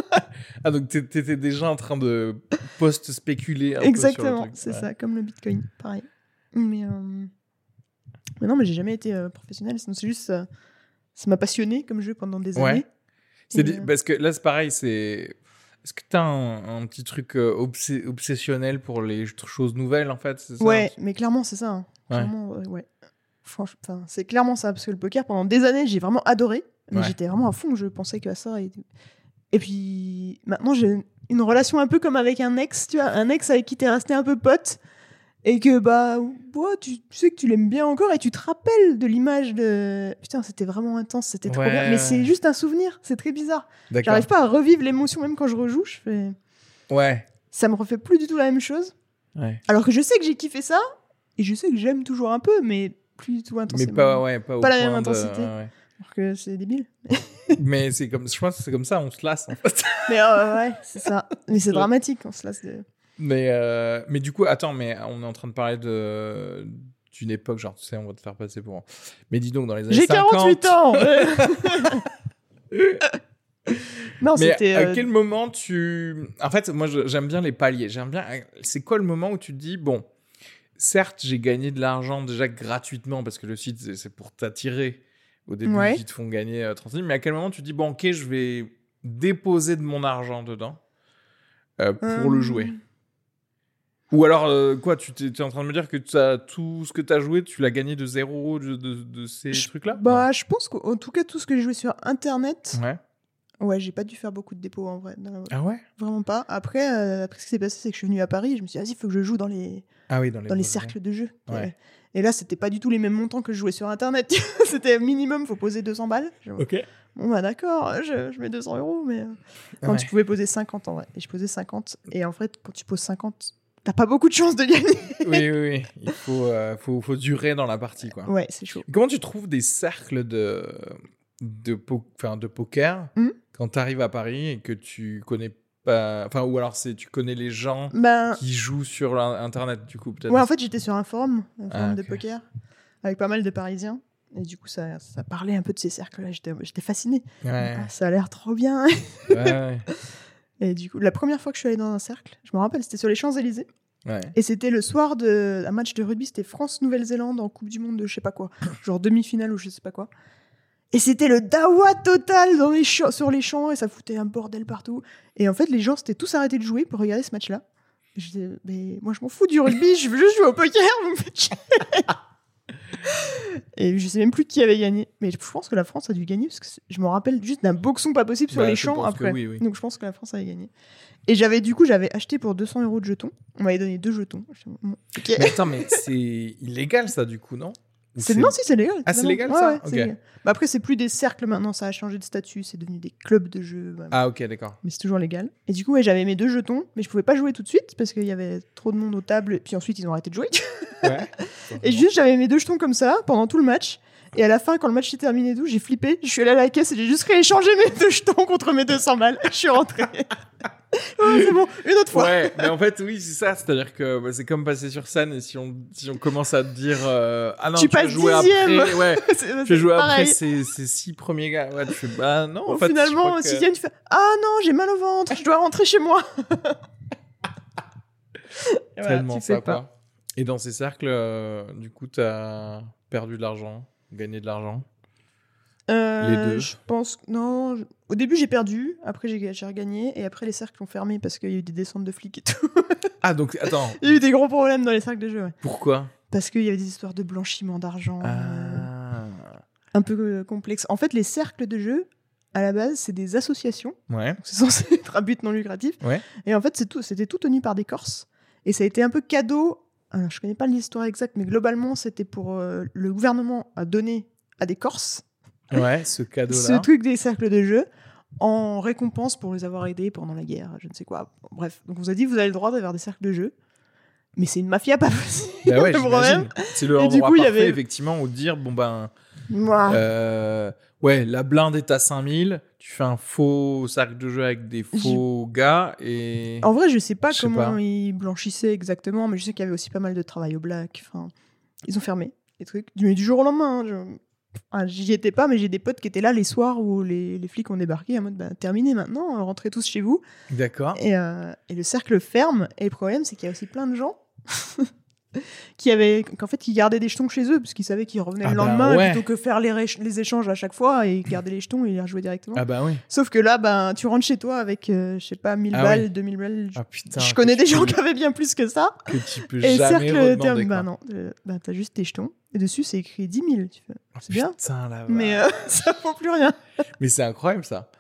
ah, donc t'étais déjà en train de post-spéculer. Exactement, c'est ça, comme le bitcoin, pareil. Mais, euh, mais non, mais j'ai jamais été euh, professionnel, c'est juste. Euh, ça m'a passionné comme jeu pendant des années. Parce que là, c'est pareil, c'est. Est-ce que t'as un, un petit truc obsessionnel pour les choses nouvelles, en fait Ouais, mais clairement, c'est ça. Hein. Clairement, ouais. Franchement, c'est clairement ça. Parce que le poker, pendant des années, j'ai vraiment adoré. Mais j'étais vraiment à fond. Je pensais que ça. Et... Et puis maintenant, j'ai une relation un peu comme avec un ex, tu vois, un ex avec qui t'es resté un peu pote et que bah tu, sais que tu l'aimes bien encore et tu te rappelles de l'image de putain c'était vraiment intense c'était trop bien. Mais c'est juste un souvenir c'est très bizarre. J'arrive pas à revivre l'émotion même quand je rejoue je fais ouais. Ça me refait plus du tout la même chose. Ouais. alors que je sais que j'ai kiffé ça et je sais que j'aime toujours un peu mais plus du tout intensément. mais pas ouais pas, pas la même intensité. alors que c'est débile mais c'est comme, je pense que c'est comme ça, on se lasse en fait. Mais euh, ouais, c'est ça. Mais c'est dramatique, on se lasse. De... Mais, euh, mais du coup, attends, mais on est en train de parler de, d'une époque, genre, tu sais, on va te faire passer pour. Mais dis donc, dans les années J'ai 48 ans Non, Mais à euh, quel moment tu. En fait, moi, j'aime bien les paliers. J'aime bien. C'est quoi le moment où tu te dis, bon, certes, j'ai gagné de l'argent déjà gratuitement parce que le site, c'est pour t'attirer. Au début, ils te font gagner 30 euh, centimes. Mais à quel moment tu te dis, bon, ok, je vais déposer de mon argent dedans euh, pour le jouer? Ou alors, euh, quoi, tu es, en train de me dire que as, tout ce que tu as joué, tu l'as gagné de zéro de, de, ces trucs-là? Bah, je pense qu'en tout cas, tout ce que j'ai joué sur Internet. Ouais. Ouais, j'ai pas dû faire beaucoup de dépôts en vrai. Ah ouais? Vraiment pas. Après, euh, après ce qui s'est passé, c'est que je suis venu à Paris je me suis dit, vas-y, il faut que je joue dans les, ah oui, dans les, dans les cercles de jeu. Ouais. Et là, c'était pas du tout les mêmes montants que je jouais sur Internet. c'était minimum, faut poser 200 balles. Ok. Bon, bah d'accord, je, je, mets 200 euros, mais. Euh, quand tu pouvais poser 50 en vrai. Et je posais 50. Et en fait, quand tu poses 50, t'as pas beaucoup de chances de gagner. oui, oui, oui. Il faut, euh, faut, faut, durer dans la partie, quoi. Ouais, c'est chaud. Comment tu trouves des cercles de, de, de poker hmm quand tu arrives à Paris et que tu connais pas. Enfin, ou alors c'est tu connais les gens ben qui jouent sur Internet, du coup, peut-être Ouais, en fait, j'étais sur un forum, un forum ah, de poker, avec pas mal de Parisiens. Et du coup, ça, ça parlait un peu de ces cercles-là. J'étais fasciné. Ouais. Ah, ça a l'air trop bien. ouais, ouais. Et du coup, la première fois que je suis allée dans un cercle, je me rappelle, c'était sur les Champs-Élysées. Et c'était le soir d'un match de rugby, c'était France-Nouvelle-Zélande en Coupe du Monde de je sais pas quoi, genre demi-finale ou je sais pas quoi. Et c'était le dawa total dans les sur les champs et ça foutait un bordel partout. Et en fait, les gens s'étaient tous arrêtés de jouer pour regarder ce match-là. Je disais, mais moi je m'en fous du rugby, je veux juste jouer au poker. Et je sais même plus qui avait gagné. Mais je pense que la France a dû gagner parce que je me rappelle juste d'un boxon pas possible sur bah, les champs après. Donc je pense que la France avait gagné. Et j'avais du coup, j'avais acheté pour 200 euros de jetons. On m'avait donné deux jetons. Mais attends, mais c'est illégal ça du coup, non? Non, si, c'est légal. Ah, c'est légal ça bah, Après, c'est plus des cercles maintenant, ça a changé de statut, c'est devenu des clubs de jeux. Ah, ok, d'accord. Mais c'est toujours légal. Et du coup, ouais, j'avais mes deux jetons, mais je pouvais pas jouer tout de suite parce qu'il y avait trop de monde aux tables, et puis ensuite, ils ont arrêté de jouer. Ouais, et juste, j'avais mes deux jetons comme ça pendant tout le match. Et à la fin, quand le match s'est terminé, tout, j'ai flippé. Je suis allé à la caisse et j'ai juste rééchangé mes deux jetons contre mes 200 balles. Je suis rentré. c'est bon, une autre fois. Ouais, mais en fait, oui, c'est ça. C'est-à-dire que bah, c'est comme passer sur scène et si on, si on commence à te dire euh, Ah non, tu, tu jouer après. Ouais, tu vas jouer après ces, ces six premiers gars. Ouais, tu fais Bah non, en fait. Finalement, si que... tu fais Ah non, j'ai mal au ventre, je dois rentrer chez moi. Tellement ça, quoi. Et dans ces cercles, euh, du coup, t'as perdu de l'argent gagner de l'argent euh, Les deux Je pense. Non. Au début, j'ai perdu. Après, j'ai regagné. Et après, les cercles ont fermé parce qu'il y a eu des descentes de flics et tout. ah, donc, attends. Il y a eu des gros problèmes dans les cercles de jeu. Pourquoi? Parce qu'il y avait des histoires de blanchiment d'argent. Euh, ah. un peu euh, complexe. En fait, les cercles de jeu, à la base, c'est des associations. Ouais. C'est censé être un but non lucratif. Ouais. Et en fait, c'était tout, tout tenu par des Corses. Et ça a été un peu cadeau alors, je connais pas l'histoire exacte, mais globalement, c'était pour euh, le gouvernement à donner à des Corses. Ouais, ce cadeau-là. ce truc des cercles de jeu en récompense pour les avoir aidés pendant la guerre, je ne sais quoi. Bref, donc on vous a dit vous avez le droit d'avoir des cercles de jeu. Mais c'est une mafia pas possible. Bah ouais, c'est le endroit parfait, avait... effectivement, où dire bon ben, euh, ouais, la blinde est à 5000, tu fais un faux cercle de jeu avec des faux gars et. En vrai, je sais pas comment ils blanchissaient exactement, mais je sais qu'il y avait aussi pas mal de travail au black. Enfin, ils ont fermé les trucs. Mais du jour au lendemain, hein, j'y étais pas, mais j'ai des potes qui étaient là les soirs où les, les flics ont débarqué en mode bah, terminé maintenant, rentrez tous chez vous. D'accord. Et, euh, et, le cercle ferme. Et le problème, c'est qu'il y a aussi plein de gens qui avait qu'en fait qui gardaient des jetons chez eux parce qu'ils savaient qu'ils revenaient le ah bah lendemain plutôt que faire les, les, échanges à chaque fois et garder les jetons et les rejouer directement. Ah bah oui. Sauf que là ben tu rentres chez toi avec euh, je sais pas 1000 ah balles, 2000 balles. Ah putain, je connais des gens qui avaient bien plus que ça. Que tu peux et jamais cercle bah non, euh, bah t'as juste tes jetons et dessus c'est écrit 10 000, tu fais. Oh, c'est bien. Là, mais euh, ça vaut plus rien. mais c'est incroyable ça.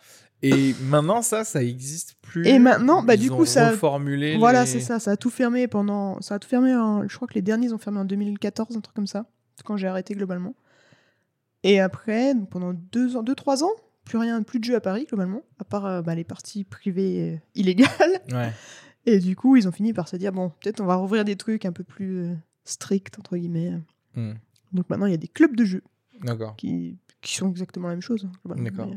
Et maintenant, ça, ça existe plus. Et maintenant, bah, du coup, ça. Reformulé voilà, c'est ça. Ça a tout fermé pendant. Ça a tout fermé. Je crois que les derniers ont fermé en 2014, un truc comme ça. Quand j'ai arrêté globalement. Et après, pendant deux ans, deux, trois ans, plus rien, plus de jeux à Paris globalement, à part euh, bah, les parties privées euh, illégales. Ouais. Et du coup, ils ont fini par se dire bon, peut-être on va rouvrir des trucs un peu plus euh, stricts entre guillemets. Hmm. Donc maintenant, il y a des clubs de jeux. D'accord. Qui, qui sont exactement la même chose. D'accord.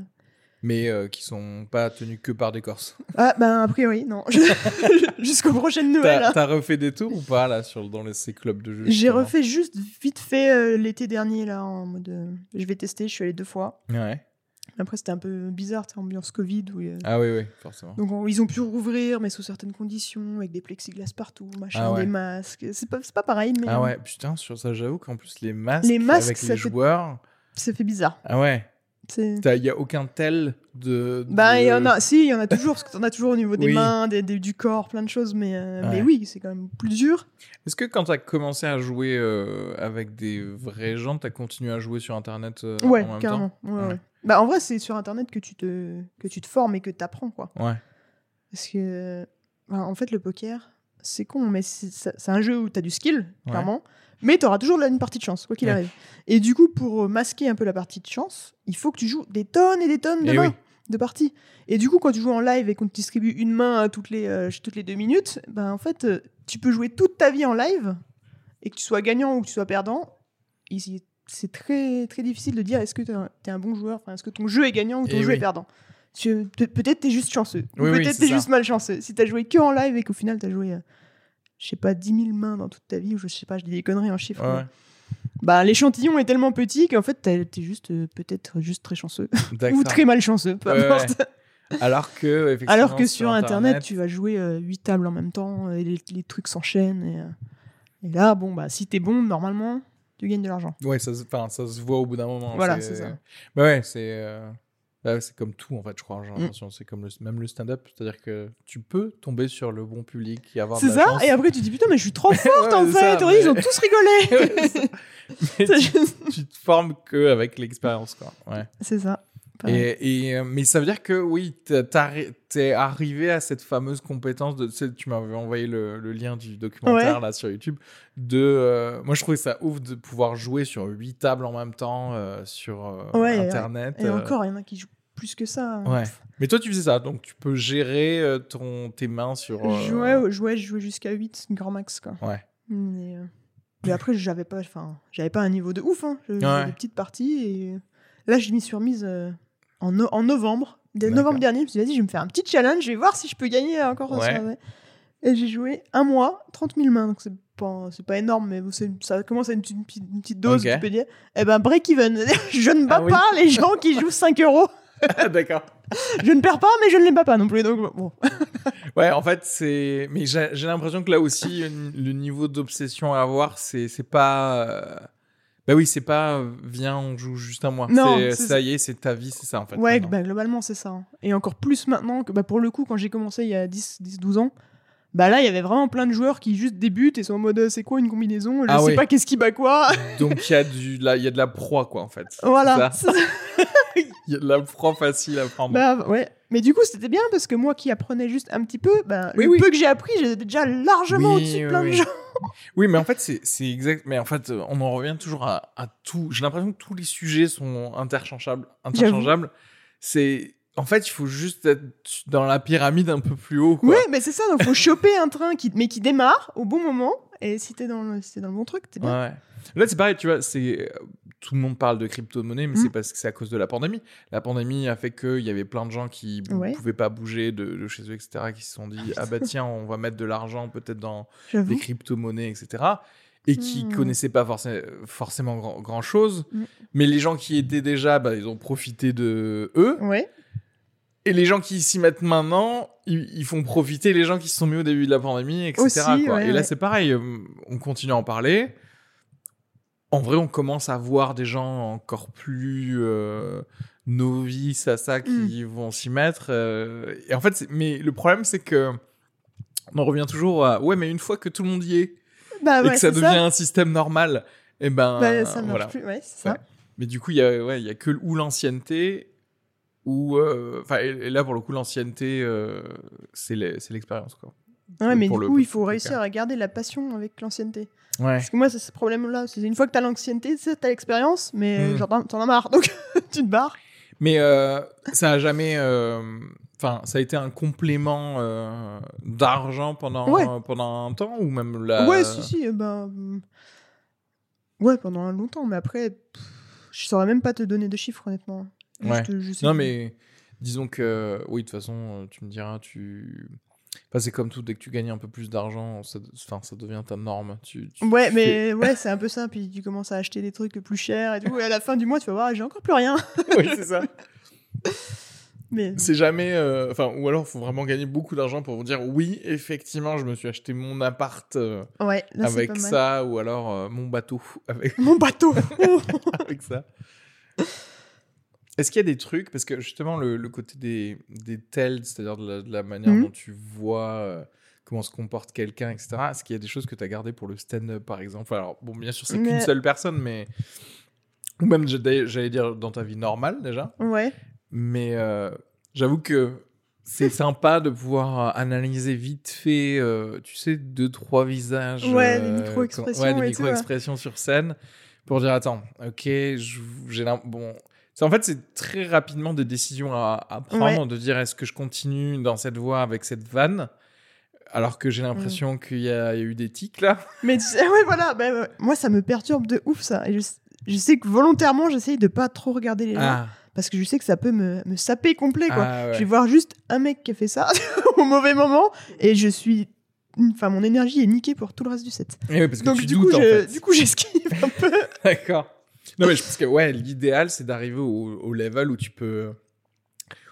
Mais euh, qui sont pas tenus que par des Corses. Ah, ben, a priori, non. Jusqu'aux prochaines nouvelles. T'as, refait des tours ou pas, là, sur, dans les, ces clubs de jeux J'ai refait juste vite fait euh, l'été dernier, là, en mode. Euh, je vais tester, je suis allé deux fois. Ouais. Après, c'était un peu bizarre, ambiance Covid. Où, ah oui, oui, forcément. Donc, ils ont pu rouvrir, mais sous certaines conditions, avec des plexiglas partout, machin, ah des masques. C'est pas, pas pareil. Mais, ah ouais, putain, sur ça, j'avoue qu'en plus, les masques, les masques avec les joueurs. Ça fait bizarre. Ah ouais. Il n'y a aucun tel de. Bah, il y en a, si, il y en a toujours, parce que en as toujours au niveau des mains, des, du corps, plein de choses, mais, euh, mais oui, c'est quand même plus dur. Est-ce que quand tu as commencé à jouer euh, avec des vrais gens, tu as continué à jouer sur Internet euh, ouais, en même carrément. Temps ouais, Bah, en vrai, c'est sur Internet que tu te, que tu te formes et que tu apprends, quoi. Ouais. Parce que, en fait, le poker, c'est con, mais c'est un jeu où tu as du skill, clairement. Mais tu auras toujours une partie de chance, quoi qu'il arrive. Et du coup, pour masquer un peu la partie de chance, il faut que tu joues des tonnes et des tonnes de mains, de parties. Et du coup, quand tu joues en live et qu'on te distribue une main toutes les, euh, toutes les deux minutes, ben, en fait, euh, tu peux jouer toute ta vie en live et que tu sois gagnant ou que tu sois perdant. C'est très, très difficile de dire est-ce que tu es, un bon joueur, est-ce que ton jeu est gagnant ou ton jeu est perdant? Peut-être tu es juste chanceux. ou peut-être tu es juste malchanceux. Si tu as joué que en live et qu'au final tu as joué. Euh, je sais pas, 10 000 mains dans toute ta vie, ou je sais pas, je dis des conneries en chiffres. Bah, l'échantillon est tellement petit qu'en fait, t'es es juste euh, peut-être juste très chanceux ou très malchanceux, peu importe. Alors que, Alors que sur, Internet, tu vas jouer 8 euh, tables en même temps, et les, trucs s'enchaînent. Et, euh, et, là, bon, bah, si t'es bon, normalement, tu gagnes de l'argent. Ouais, ça, ça se voit au bout d'un moment. Voilà, c'est ça. Bah ouais, c'est. Bah, c'est comme tout en fait, je crois. J'ai mm. c'est comme le, même le stand-up, c'est-à-dire que tu peux tomber sur le bon public et avoir. C'est ça. Et après tu dis putain mais je suis trop forte en fait. Ils ont tous rigolé. tu, te formes que avec l'expérience quoi. Ouais. C'est ça. Et, et, euh, mais ça veut dire que oui, t'es arrivé à cette fameuse compétence de. Tu, m'avais envoyé le, le, lien du documentaire là sur YouTube. De, euh, moi, je trouvais ça ouf de pouvoir jouer sur huit tables en même temps euh, sur Internet. Et, encore, il y en a qui jouent plus que ça. Hein. Ouais. Mais toi, tu faisais ça, donc tu peux gérer ton, tes mains sur. Ouais, jouais, je jouais jusqu'à 8, grand max quoi. Ouais. Mais, mais après, j'avais pas, pas un niveau de ouf. Hein. J'avais des petites parties et là, je m'y suis remise en, en novembre. Novembre dernier, je me suis dit, vas-y, je vais me faire un petit challenge, je vais voir si je peux gagner encore. Et j'ai joué un mois, 30 000 mains, donc c'est pas, pas énorme, mais ça commence à une, une, une petite dose, tu peux dire. Et eh ben, break-even. je ne bats ah pas les gens qui jouent 5 euros. D'accord. je ne perds pas, mais je ne les bats pas non plus. Donc bon. ouais, en fait, c'est. Mais j'ai l'impression que là aussi, le niveau d'obsession à avoir, c'est pas. Euh, bah oui, c'est pas viens, on joue juste un mois. Non, ça y est, c'est ta vie, c'est ça en fait. Ouais, bah, globalement, c'est ça. Hein. Et encore plus maintenant que bah, pour le coup, quand j'ai commencé il y a 10, 10 12 ans, bah là, il y avait vraiment plein de joueurs qui juste débutent et sont en mode c'est quoi une combinaison? Je ah sais pas qu'est-ce qui bat quoi? Donc il y, a du, là, y a de la proie quoi en fait. Voilà. Il y a de la proie facile à prendre. Bah ouais. Mais du coup, c'était bien parce que moi qui apprenais juste un petit peu, bah, le peu que j'ai appris, j'étais déjà largement au-dessus de plein de gens. Oui, mais en fait, c'est exact. Mais en fait, on en revient toujours à, tout. J'ai l'impression que tous les sujets sont interchangeables. interchangeables. C'est. En fait, il faut juste être dans la pyramide un peu plus haut. Oui, mais c'est ça. Donc, faut choper un train qui, mais qui démarre au bon moment. Et si t'es dans, le, si dans le bon truc, t'es bien. Ouais. Là, c'est pareil, tu vois, c'est tout le monde parle de crypto-monnaie, mais c'est mm. parce que c'est à cause de la pandémie. La pandémie a fait qu'il y avait plein de gens qui ne pouvaient pas bouger de, chez eux, etc., qui se sont dit ah bah tiens, on va mettre de l'argent peut-être dans des crypto-monnaies, etc. Et qui ne mm. connaissaient pas forcément grand, chose. Mm. Mais les gens qui étaient déjà, bah, ils ont profité de eux. Et les gens qui s'y mettent maintenant, ils, font profiter les gens qui se sont mis au début de la pandémie, etc. et là, c'est pareil, euh, on continue à en parler en vrai, on commence à voir des gens encore plus euh, novices à ça qui mm. vont s'y mettre. Euh, et en fait, mais le problème, c'est que on en revient toujours à ouais, mais une fois que tout le monde y est bah et que ça devient un système normal, et eh ben bah, ça marche plus. Ouais, c'est ça. Mais du coup, il y a ouais, il y a que ou l'ancienneté ou euh, enfin et, là pour le coup l'ancienneté c'est l'expérience quoi. Ouais, mais du coup, il faut réussir à garder la passion avec l'ancienneté. Ouais. Parce que moi, c'est ce problème-là. C'est une fois que t'as l'ancienneté, t'as l'expérience, mais hmm. genre, t'en as marre, donc tu te barres. Mais euh, ça a jamais. Euh, enfin, ça a été un complément euh, d'argent pendant, pendant un temps, ou même la. Ouais, si, si. Ben... Ouais, pendant un longtemps, mais après, je saurais même pas te donner de chiffres, honnêtement. Ouais. non, mais disons que, oui, de toute façon, tu me diras, tu. Enfin, c'est comme tout, dès que tu gagnes un peu plus d'argent, ça, enfin, ça devient ta norme. Tu, ouais, mais ouais, c'est un peu ça. Puis tu commences à acheter des trucs plus chers et tout. Et à la fin du mois, tu vas voir, j'ai encore plus rien. oui, c'est ça. Mais... C'est jamais. Euh, enfin, ou alors, il faut vraiment gagner beaucoup d'argent pour vous dire oui, effectivement, je me suis acheté mon appart euh, ouais, avec ça, ou alors euh, mon bateau. Avec... Mon bateau Avec ça. Est-ce qu'il y a des trucs, parce que justement, le, côté des, des tels, c'est-à-dire de, la, manière mhm. dont tu vois comment se comporte quelqu'un, etc., est-ce qu'il y a des choses que tu as gardées pour le stand-up, par exemple? Alors, bon, bien sûr, c'est qu'une seule personne, mais. Ou même, j'allais dire, dans ta vie normale, déjà. Ouais. Mais euh, j'avoue que c'est sympa de pouvoir euh, analyser vite fait, euh, tu sais, deux, trois visages. Ouais, les micro-expressions. Ouais, les micro-expressions sur scène. Pour dire, attends, ok, j'ai Bon. En fait, c'est très rapidement des décisions à, prendre, de dire est-ce que je continue dans cette voie avec cette vanne alors que j'ai l'impression mm. qu'il y, a eu des tics là. Mais ouais, voilà, bah, moi ça me perturbe de ouf ça. Et je, sais que volontairement j'essaye de pas trop regarder les gens. Ah parce que je sais que ça peut me, me saper complet. Quoi. Ah, je vais voir juste un mec qui a fait ça au mauvais moment et je suis. Enfin, mon énergie est niquée pour tout le reste du set. Eh parce que Donc, tu du, coup, du coup, j'esquive un peu. D'accord. Non, mais je pense que ouais, l'idéal, c'est d'arriver au, au, level où tu peux,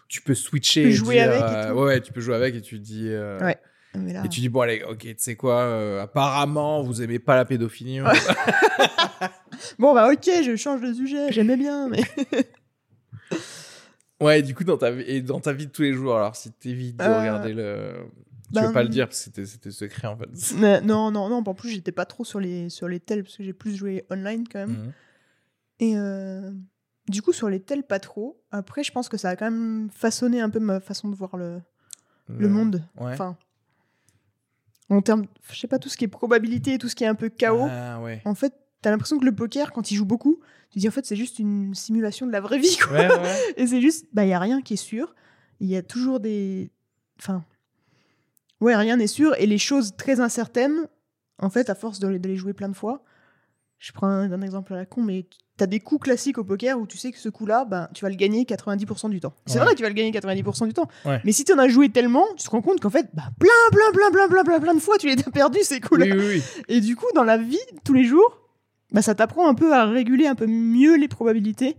tu peux switcher. Tu peux jouer avec. Euh, ouais, tu peux jouer avec et tu dis. Euh, ouais. Et tu dis, bon, allez, ok, tu sais quoi, euh, apparemment, vous aimez pas la pédophilie. bon, bah, ok, je change de sujet, j'aimais bien, mais. Ouais, du coup, dans ta, vie, et dans ta vie de tous les jours, alors si t'évites de euh, regarder le. Tu veux ben, pas le dire parce que c'était secret en fait. non, non, non. En plus, j'étais pas trop sur les, sur les tels parce que j'ai plus joué online quand même. Mhm. Et euh, du coup, sur les tels, pas trop. Après, je pense que ça a quand même façonné un peu ma façon de voir le, le, monde. Enfin, en termes, je sais pas, tout ce qui est probabilité, tout ce qui est un peu chaos. Ah, ouais. En fait, t'as l'impression que le poker, quand il joue beaucoup, tu dis en fait c'est juste une simulation de la vraie vie. Et c'est juste, bah il y a rien qui est sûr. Il y a toujours des, enfin, ouais rien n'est sûr et les choses très incertaines, en fait à force de, les jouer plein de fois, je prends un, exemple à la con, mais tu as des coups classiques au poker où tu sais que ce coup-là, ben, tu vas le gagner 90% du temps. C'est vrai que tu vas le gagner 90% du temps. Mais si tu en as joué tellement, tu te rends compte qu'en fait, bah, plein, plein, plein, plein, plein, plein, plein de fois, tu les as perdus ces coups-là. et du coup, dans la vie, tous les jours, bah, ça t'apprend un peu à réguler un peu mieux les probabilités.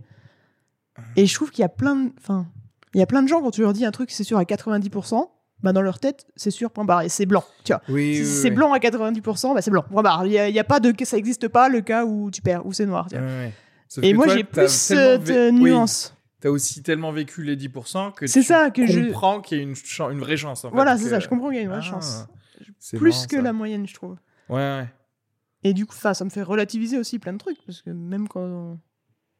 Et je trouve qu'il y a plein de, enfin, il y a plein de gens quand tu leur dis un truc c'est sûr à 90%, bah dans leur tête c'est sûr point barre et c'est blanc, tu vois. si c'est blanc à 90%, bah c'est blanc point barre. Il y, a, pas de ça existe pas le cas où tu perds ou c'est noir. Et moi j'ai plus cette nuance. Tu as aussi tellement vécu les 10% que tu ça, que comprends qu'il y a une, une vraie chance. En voilà, c'est ça, je comprends qu'il y a une vraie ah, chance. Plus que la moyenne, je trouve. Ouais, ouais. Et du coup, ça me fait relativiser aussi plein de trucs, parce que même quand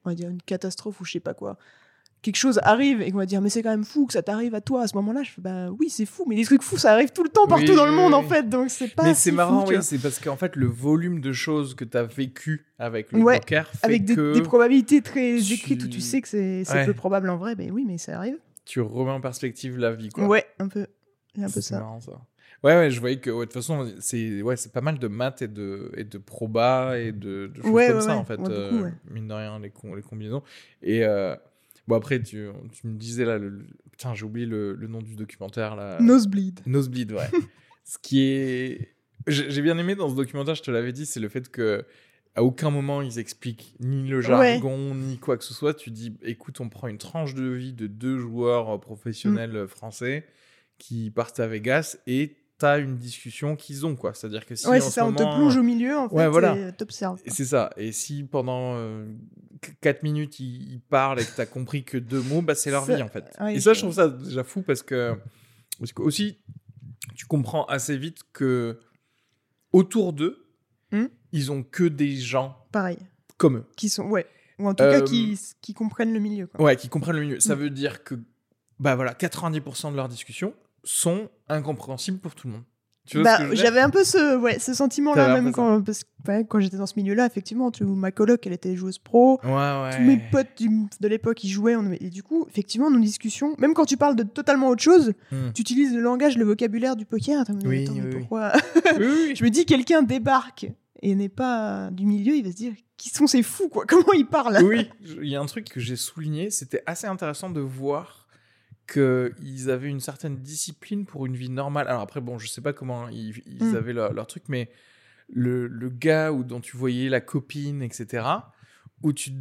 on va dire une catastrophe ou je sais pas quoi, quelque chose arrive et qu'on va dire mais c'est quand même fou que ça t'arrive à toi à ce moment-là, je fais bah oui c'est fou, mais des trucs fous ça arrive tout le temps partout dans le monde en fait, donc c'est pas. Mais c'est marrant, oui, c'est parce qu'en fait le volume de choses que tu as vécu avec le poker fait avec des, des, probabilités très écrites où tu sais que c'est peu probable en vrai, mais oui mais ça arrive. Tu remets en perspective la vie quoi. Ouais un peu, un peu ça. Marrant, ça. Ouais, ouais, je voyais que de toute façon, c'est ouais, pas mal de maths et de, et de proba et de, de choses comme ça, en fait. Euh, mine de rien, les, les combinaisons. Et euh, bon, après, tu, tu, me disais là, le, putain, j'ai oublié le, le, nom du documentaire là. Nosebleed. Nosebleed, ouais. ce qui est. J'ai bien aimé dans ce documentaire, je te l'avais dit, c'est le fait que à aucun moment ils expliquent ni le jargon ni quoi que ce soit. Tu dis, écoute, on prend une tranche de vie de deux joueurs euh, professionnels mm. français qui partent à Vegas et t'as une discussion qu'ils ont, quoi. C'est-à-dire que si. Ouais, c'est ça, on te plonge au milieu, en fait, ouais, voilà. et t'observes. C'est ça. Et si pendant 4 euh, minutes, ils, parlent et que t'as compris que deux mots, bah, c'est leur vie, en fait. et ça, je trouve ça déjà fou parce que. Parce que aussi, tu comprends assez vite que autour d'eux, hmm ils ont que des gens. Pareil. Comme eux. Qui sont. Ouais. Ou en tout cas, qui, euh, qui comprennent le milieu. Quoi. Ouais, qui comprennent le milieu. Ça hmm. veut dire que, bah voilà, 90% de leurs discussions, sont incompréhensibles pour tout le monde. Bah, j'avais un peu ce, ouais, ce sentiment-là, même quand, quand j'étais dans ce milieu-là, effectivement. Tu, ma coloc, elle était joueuse pro. Tous mes potes de l'époque, ils jouaient. et du coup, effectivement, nos discussions, même quand tu parles de totalement autre chose, hmm. tu utilises le langage, le vocabulaire du poker. Attends, mais, pourquoi Je me dis, quelqu'un débarque et n'est pas du milieu, il va se dire qui sont ces fous, quoi? Comment ils parlent? Oui, il y a un truc que j'ai souligné, c'était assez intéressant de voir qu'ils avaient une certaine discipline pour une vie normale. Alors après, bon, je sais pas comment ils, hmm. avaient leur, truc, mais le, le, gars où, dont tu voyais la copine, etc., où tu,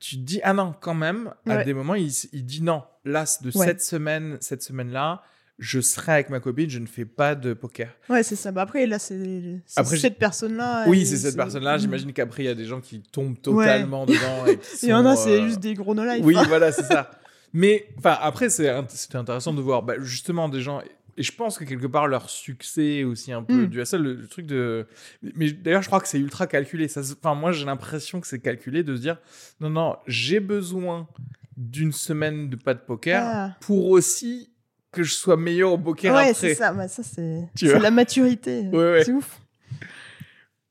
tu te dis, ah non, quand même, à des moments, il, il, dit non, là, de cette semaine, cette semaine-là, je serai avec ma copine, je ne fais pas de poker. Ouais, c'est ça. Bah après, là, c'est cette personne-là. Oui, c'est cette personne-là. Mm. J'imagine qu'après, il y a des gens qui tombent totalement dedans. Et il y en a, c'est euh, juste des gros no Oui, voilà, c'est ça. Mais enfin, après, c'était intéressant de voir bah, justement des gens. Et je pense que quelque part, leur succès aussi un peu mm. dû à ça, le, truc de. Mais d'ailleurs, je crois que c'est ultra calculé. Enfin, moi, j'ai l'impression que c'est calculé de se dire non, non, j'ai besoin d'une semaine de pas de poker ah. pour aussi que je sois meilleur au poker ouais, après. c'est ça. Bah, ça, c'est la maturité. Ouais, C'est ouf.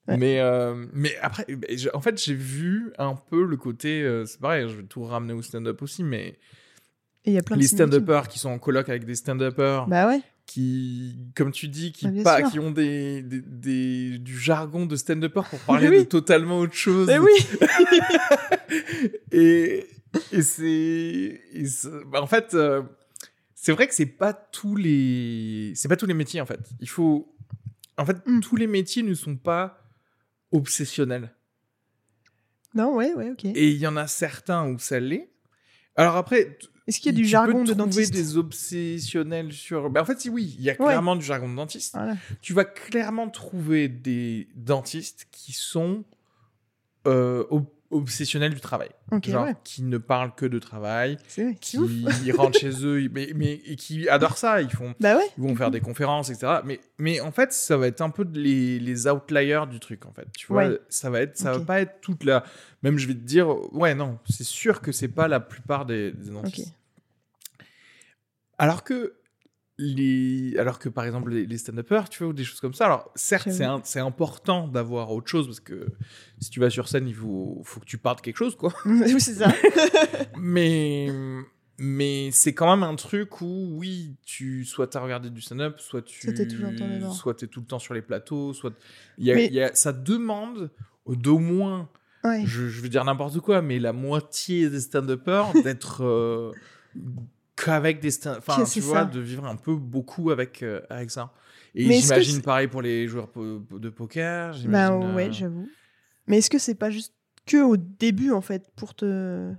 Mais, euh, mais après, en fait, j'ai vu un peu le côté. Euh, c'est pareil, je vais tout ramener au stand-up aussi, mais. Et y a plein les stand-uppers qui sont en colloque avec des stand-uppers. Bah ouais. Qui, comme tu dis, qui, pas, qui ont des, des, du jargon de stand-upper pour parler de totalement autre chose. Mais oui Et, et c'est. Bah, en fait. Euh, c'est vrai que c'est pas tous les c'est pas tous les métiers en fait. Il faut en fait mm. tous les métiers ne sont pas obsessionnels. Non, ouais, ouais, OK. Et il y en a certains où ça l'est. Alors après est-ce qu'il y a du jargon de dentiste des obsessionnels sur ben, en fait si oui, il y a clairement du jargon de dentiste. Tu vas clairement trouver des dentistes qui sont euh, obsessionnels du travail. genre, qui ne parlent que de travail, qui rentrent chez eux, mais, mais et qui adorent ça. Ils, font, bah ils vont faire des conférences, etc. Mais, mais en fait, ça va être un peu les, les outliers du truc, en fait. Tu vois, ça va être, ça va pas être toute la. Même, je vais te dire, ouais, non, c'est sûr que c'est pas la plupart des, des Alors que alors que par exemple les, stand-uppers, tu vois, ou des choses comme ça. Alors certes, c'est important d'avoir autre chose parce que si tu vas sur scène, il faut, faut que tu parles de quelque chose, quoi. oui, c'est ça. mais mais c'est quand même un truc où oui, tu soit as regardé du stand-up, soit tu soit es tout le temps sur les plateaux, soit il y, a, ça demande d'au moins je, veux dire n'importe quoi, mais la moitié des stand-uppers d'être euh, qu'avec des enfin tu vois de vivre un peu beaucoup avec euh, avec ça et j'imagine pareil pour les joueurs de poker bah ouais euh, j'avoue mais est-ce que c'est pas juste que au début en fait pour te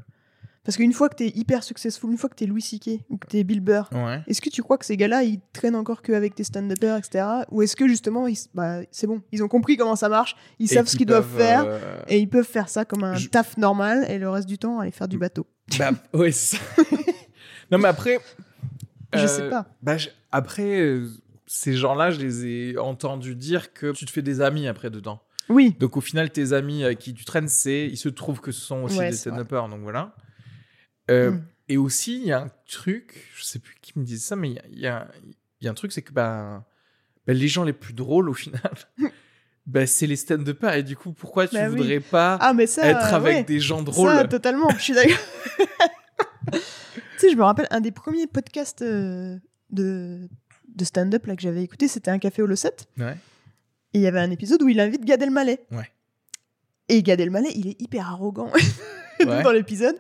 parce qu'une fois que t'es hyper successful, une fois que t'es Louis C.K. ou que t'es Bill Burr, est-ce que tu crois que ces gars-là, ils traînent encore qu'avec tes stand-uppers, etc. Ou est-ce que justement, bah, c'est bon, ils ont compris comment ça marche, ils savent ce qu'ils doivent faire, euh, et ils peuvent faire ça comme un taf normal, et le reste du temps, aller faire du bateau. Bah, ouais, ça. Non, mais après. je sais euh, pas. Bah, après, euh, ces gens-là, je les ai entendus dire que tu te fais des amis après dedans. Oui. Donc au final, tes amis avec qui tu traînes, c'est, il se trouve que ce sont aussi des stand-uppers, donc voilà. Euh, mm. Et aussi, il y a un truc, je sais plus qui me disait ça, mais il y a, y a, un truc, c'est que ben, ben, les gens les plus drôles au final, ben, c'est les stand-uppers. Et du coup, pourquoi tu bah voudrais pas ah, mais ça, être avec des gens drôles? ça, Totalement, je suis d'accord. Tu sais, je me rappelle, un des premiers podcasts euh, de, de stand-up là, que j'avais écouté, c'était Un café au Losset. Ouais. Et il y avait un épisode où il invite Gad Elmaleh. Ouais. Et Gad Elmaleh, il est hyper arrogant dans l'épisode.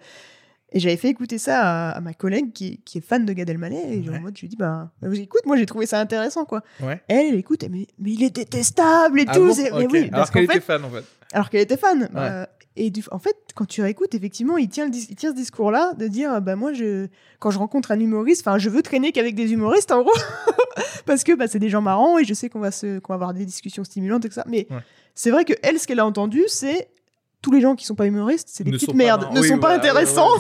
Et j'avais fait écouter ça à, ma collègue qui, qui, est fan de Gad Elmaleh. Et mode, je lui ai dit, bah, bah, écoute, moi j'ai trouvé ça intéressant, quoi. Ouais. Elle, elle écoute, mais, mais il est détestable et ah tout. mais oui, alors qu'elle était fan, en fait. Alors qu'elle était fan. Bah, et du, en fait, quand tu réécoutes, effectivement, il tient, il tient ce discours-là de dire, bah moi, je, quand je rencontre un humoriste, enfin, je veux traîner qu'avec des humoristes, en gros, parce que bah, c'est des gens marrants et je sais qu'on va se, qu'on va avoir des discussions stimulantes et tout ça. Mais c'est vrai que elle, ce qu'elle a entendu, c'est tous les gens qui sont pas humoristes, c'est des petites merdes, ne sont pas intéressants.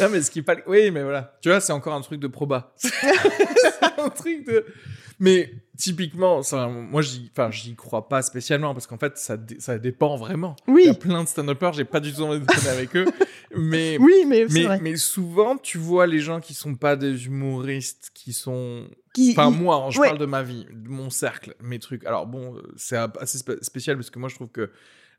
non, mais ce qui pas... Oui, mais voilà. Tu vois, c'est encore un truc de proba. c'est un truc de... Mais typiquement, ça, moi, j'y, enfin, j'y crois pas spécialement parce qu'en fait, ça, ça dépend vraiment. Oui. Il y a plein de stand-uppers, j'ai pas du tout envie de parler avec eux. Mais, oui, mais, mais, vrai. mais souvent, tu vois les gens qui sont pas des humoristes, qui sont. enfin, moi, je parle de ma vie, de mon cercle, mes trucs. Alors, bon, c'est assez spécial parce que moi, je trouve que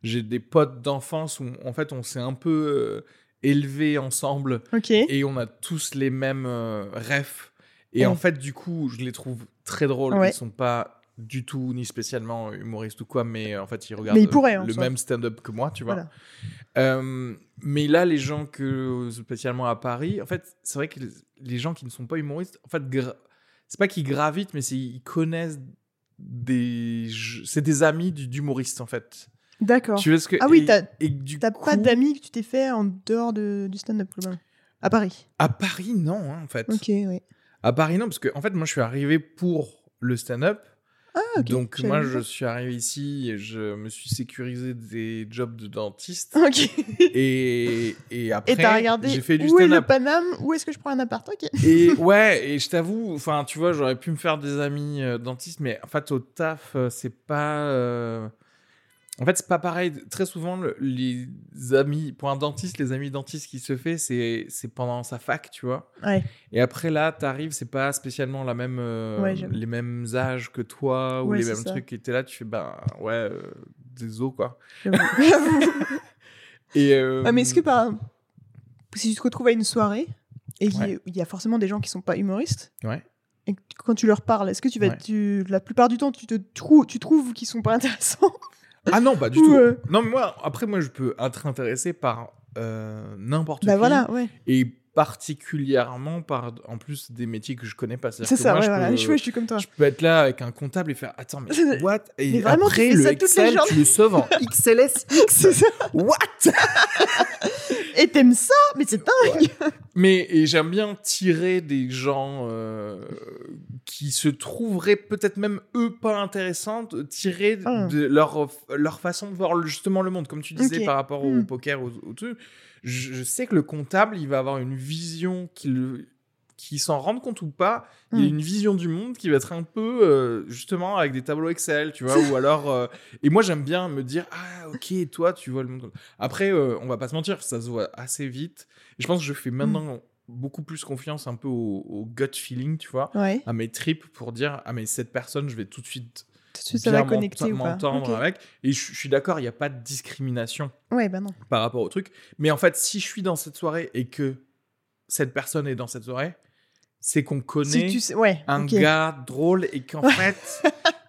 j'ai des potes d'enfance où, en fait, on s'est un peu euh, élevés ensemble. Et on a tous les mêmes euh, rêves. Et en fait, du coup, je les trouve très drôles. Ils sont pas du tout ni spécialement humoriste ou quoi, mais en fait, il regarde le même stand-up que moi, tu vois. Euh, mais là, les gens que spécialement à Paris, en fait, c'est vrai que les gens qui ne sont pas humoristes, en fait, c'est pas qu'ils gravitent, mais ils connaissent des, c'est des amis d'humoristes en fait. D'accord. Tu que Ah oui, t'as pas d'amis que tu t'es fait en dehors de, du stand-up à Paris? À Paris, non, hein, en fait. Ok, oui. À Paris, non, parce que en fait, moi, je suis arrivé pour le stand-up. Ah, Donc moi, je suis arrivé ici et je me suis sécurisé des jobs de dentiste. Ok. Et, et après, j'ai fait du stand-up. Où est le Paname? Où est-ce que je prends un appart? Et ouais, et je t'avoue, enfin, tu vois, j'aurais pu me faire des amis euh, dentistes, mais en fait, au taf, euh, c'est pas... Euh, en fait, c'est pas pareil. Très souvent, les amis, pour un dentiste, les amis dentistes qui se fait, c'est, c'est pendant sa fac, tu vois. Ouais. Et après, là, t'arrives, c'est pas spécialement la même, euh, les mêmes âges que toi ou les mêmes trucs. Et t'es là, tu fais, ben ouais, euh, des os, quoi. et. Euh, mais est-ce que par. Si tu te retrouves à une soirée et il y, a forcément des gens qui sont pas humoristes. Ouais. Et quand tu leur parles, est-ce que tu vas, tu, la plupart du temps, tu te trouves, tu trouves qu'ils sont pas intéressants? Ah non, pas du tout. Non, mais moi, après, moi, je peux être intéressé par euh, n'importe bah voilà, ouais. Et particulièrement par, en plus, des métiers que je connais pas. C'est ça, moi, ouais, je, voilà. peux, je, suis comme toi. Je peux être là avec un comptable et faire Attends, mais what? Et mais vraiment, après, le Excel, tu le sauves en ça. What? Et t'aimes ça Mais c'est dingue Mais j'aime bien tirer des gens euh, qui se trouveraient peut-être même eux pas intéressantes, tirer ah. de leur, leur façon de voir justement le monde, comme tu disais par rapport au hmm. poker ou au truc. Je, sais que le comptable, il va avoir une vision qui le qui s'en rendent compte ou pas, il y a hmm. une vision du monde qui va être un peu euh, justement avec des tableaux Excel, tu vois, ou alors. Euh, et moi, j'aime bien me dire ah ok, toi, tu vois le monde. Après, euh, on va pas se mentir, ça se voit assez vite. Et je pense que je fais maintenant beaucoup plus confiance un peu au, gut feeling, tu vois, à mes tripes pour dire ah mais cette personne, je vais tout de suite tout ça va connecter m'entendre avec. Et je, suis d'accord, il n'y a pas de discrimination ouais, bah non. par rapport au truc. Mais en fait, si je suis dans cette soirée et que cette personne est dans cette soirée, c'est qu'on connaît un gars drôle et qu'en fait,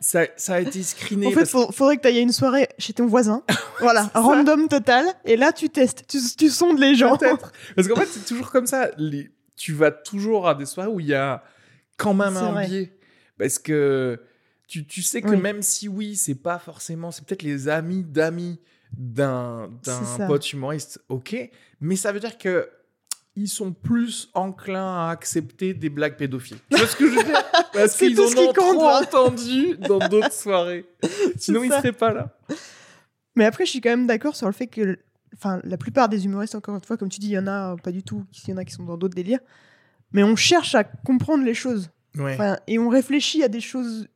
ça, ça, a été screené. En fait, il faudrait que tu ailles à une soirée chez ton voisin. voilà, random total. Et là, tu testes, tu, tu sondes les gens. Parce qu'en fait, c'est toujours comme ça. Les, tu vas toujours à des soirées où il y a quand même un biais. Parce que tu, tu sais que même si oui, c'est pas forcément, c'est peut-être les amis d'amis d'un pote humoriste, ok, mais ça veut dire que ils sont plus enclins à accepter des blagues pédophiles. Tu vois ce que je veux dire? Parce qu'ils en ont trop entendu dans d'autres soirées. Sinon, ils seraient pas là. Mais après, je suis quand même d'accord sur le fait que enfin, la plupart des humoristes, encore une fois, comme tu dis, il y en a pas du tout, il y en a qui sont dans d'autres délires. Mais on cherche à comprendre les choses. et on réfléchit à des choses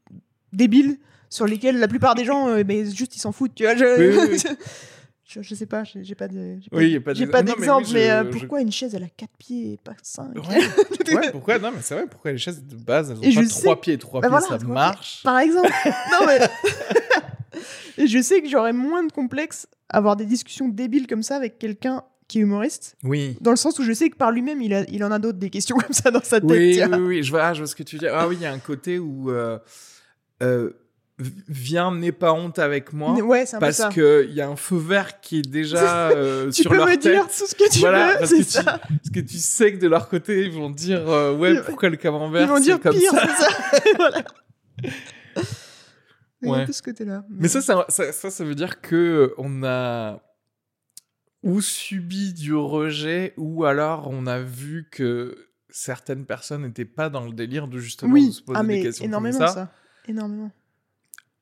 débiles sur lesquelles la plupart des gens, euh, ben, juste, ils s'en foutent. Tu vois, Je, sais pas, j'ai pas de. Oui, pas d'exemple, mais, euh, pourquoi une chaise elle a 4 pieds et pas 5 ouais. pourquoi? Non, mais c'est vrai, pourquoi les chaises de base elles ont pas 3 pieds et 3 bah pieds, ça marche? Par exemple. non, mais. et je sais que j'aurais moins de complexe à avoir des discussions débiles comme ça avec quelqu'un qui est humoriste. Oui. Dans le sens où je sais que par lui-même, il, il en a d'autres des questions comme ça dans sa tête. Oui, oui, oui, je vois, ah, je vois ce que tu dis. Ah oui, il y a un côté où. Euh, euh, viens n'aie pas honte avec moi ouais, parce que il y a un feu vert qui est déjà euh, sur leur tête. Tu peux me dire tout ce que tu voilà, veux, parce que, ça. Tu, parce que tu sais que de leur côté ils vont dire euh, ouais pourquoi le camembert ils vont dire comme pire, ça? ça. voilà. Ouais. tout ce côté-là. Mais, ça, ça, ça, ça, veut dire que on a ou subi du rejet ou alors on a vu que certaines personnes n'étaient pas dans le délire de justement se poser ah, mais des questions énormément comme ça. ça. Énormément.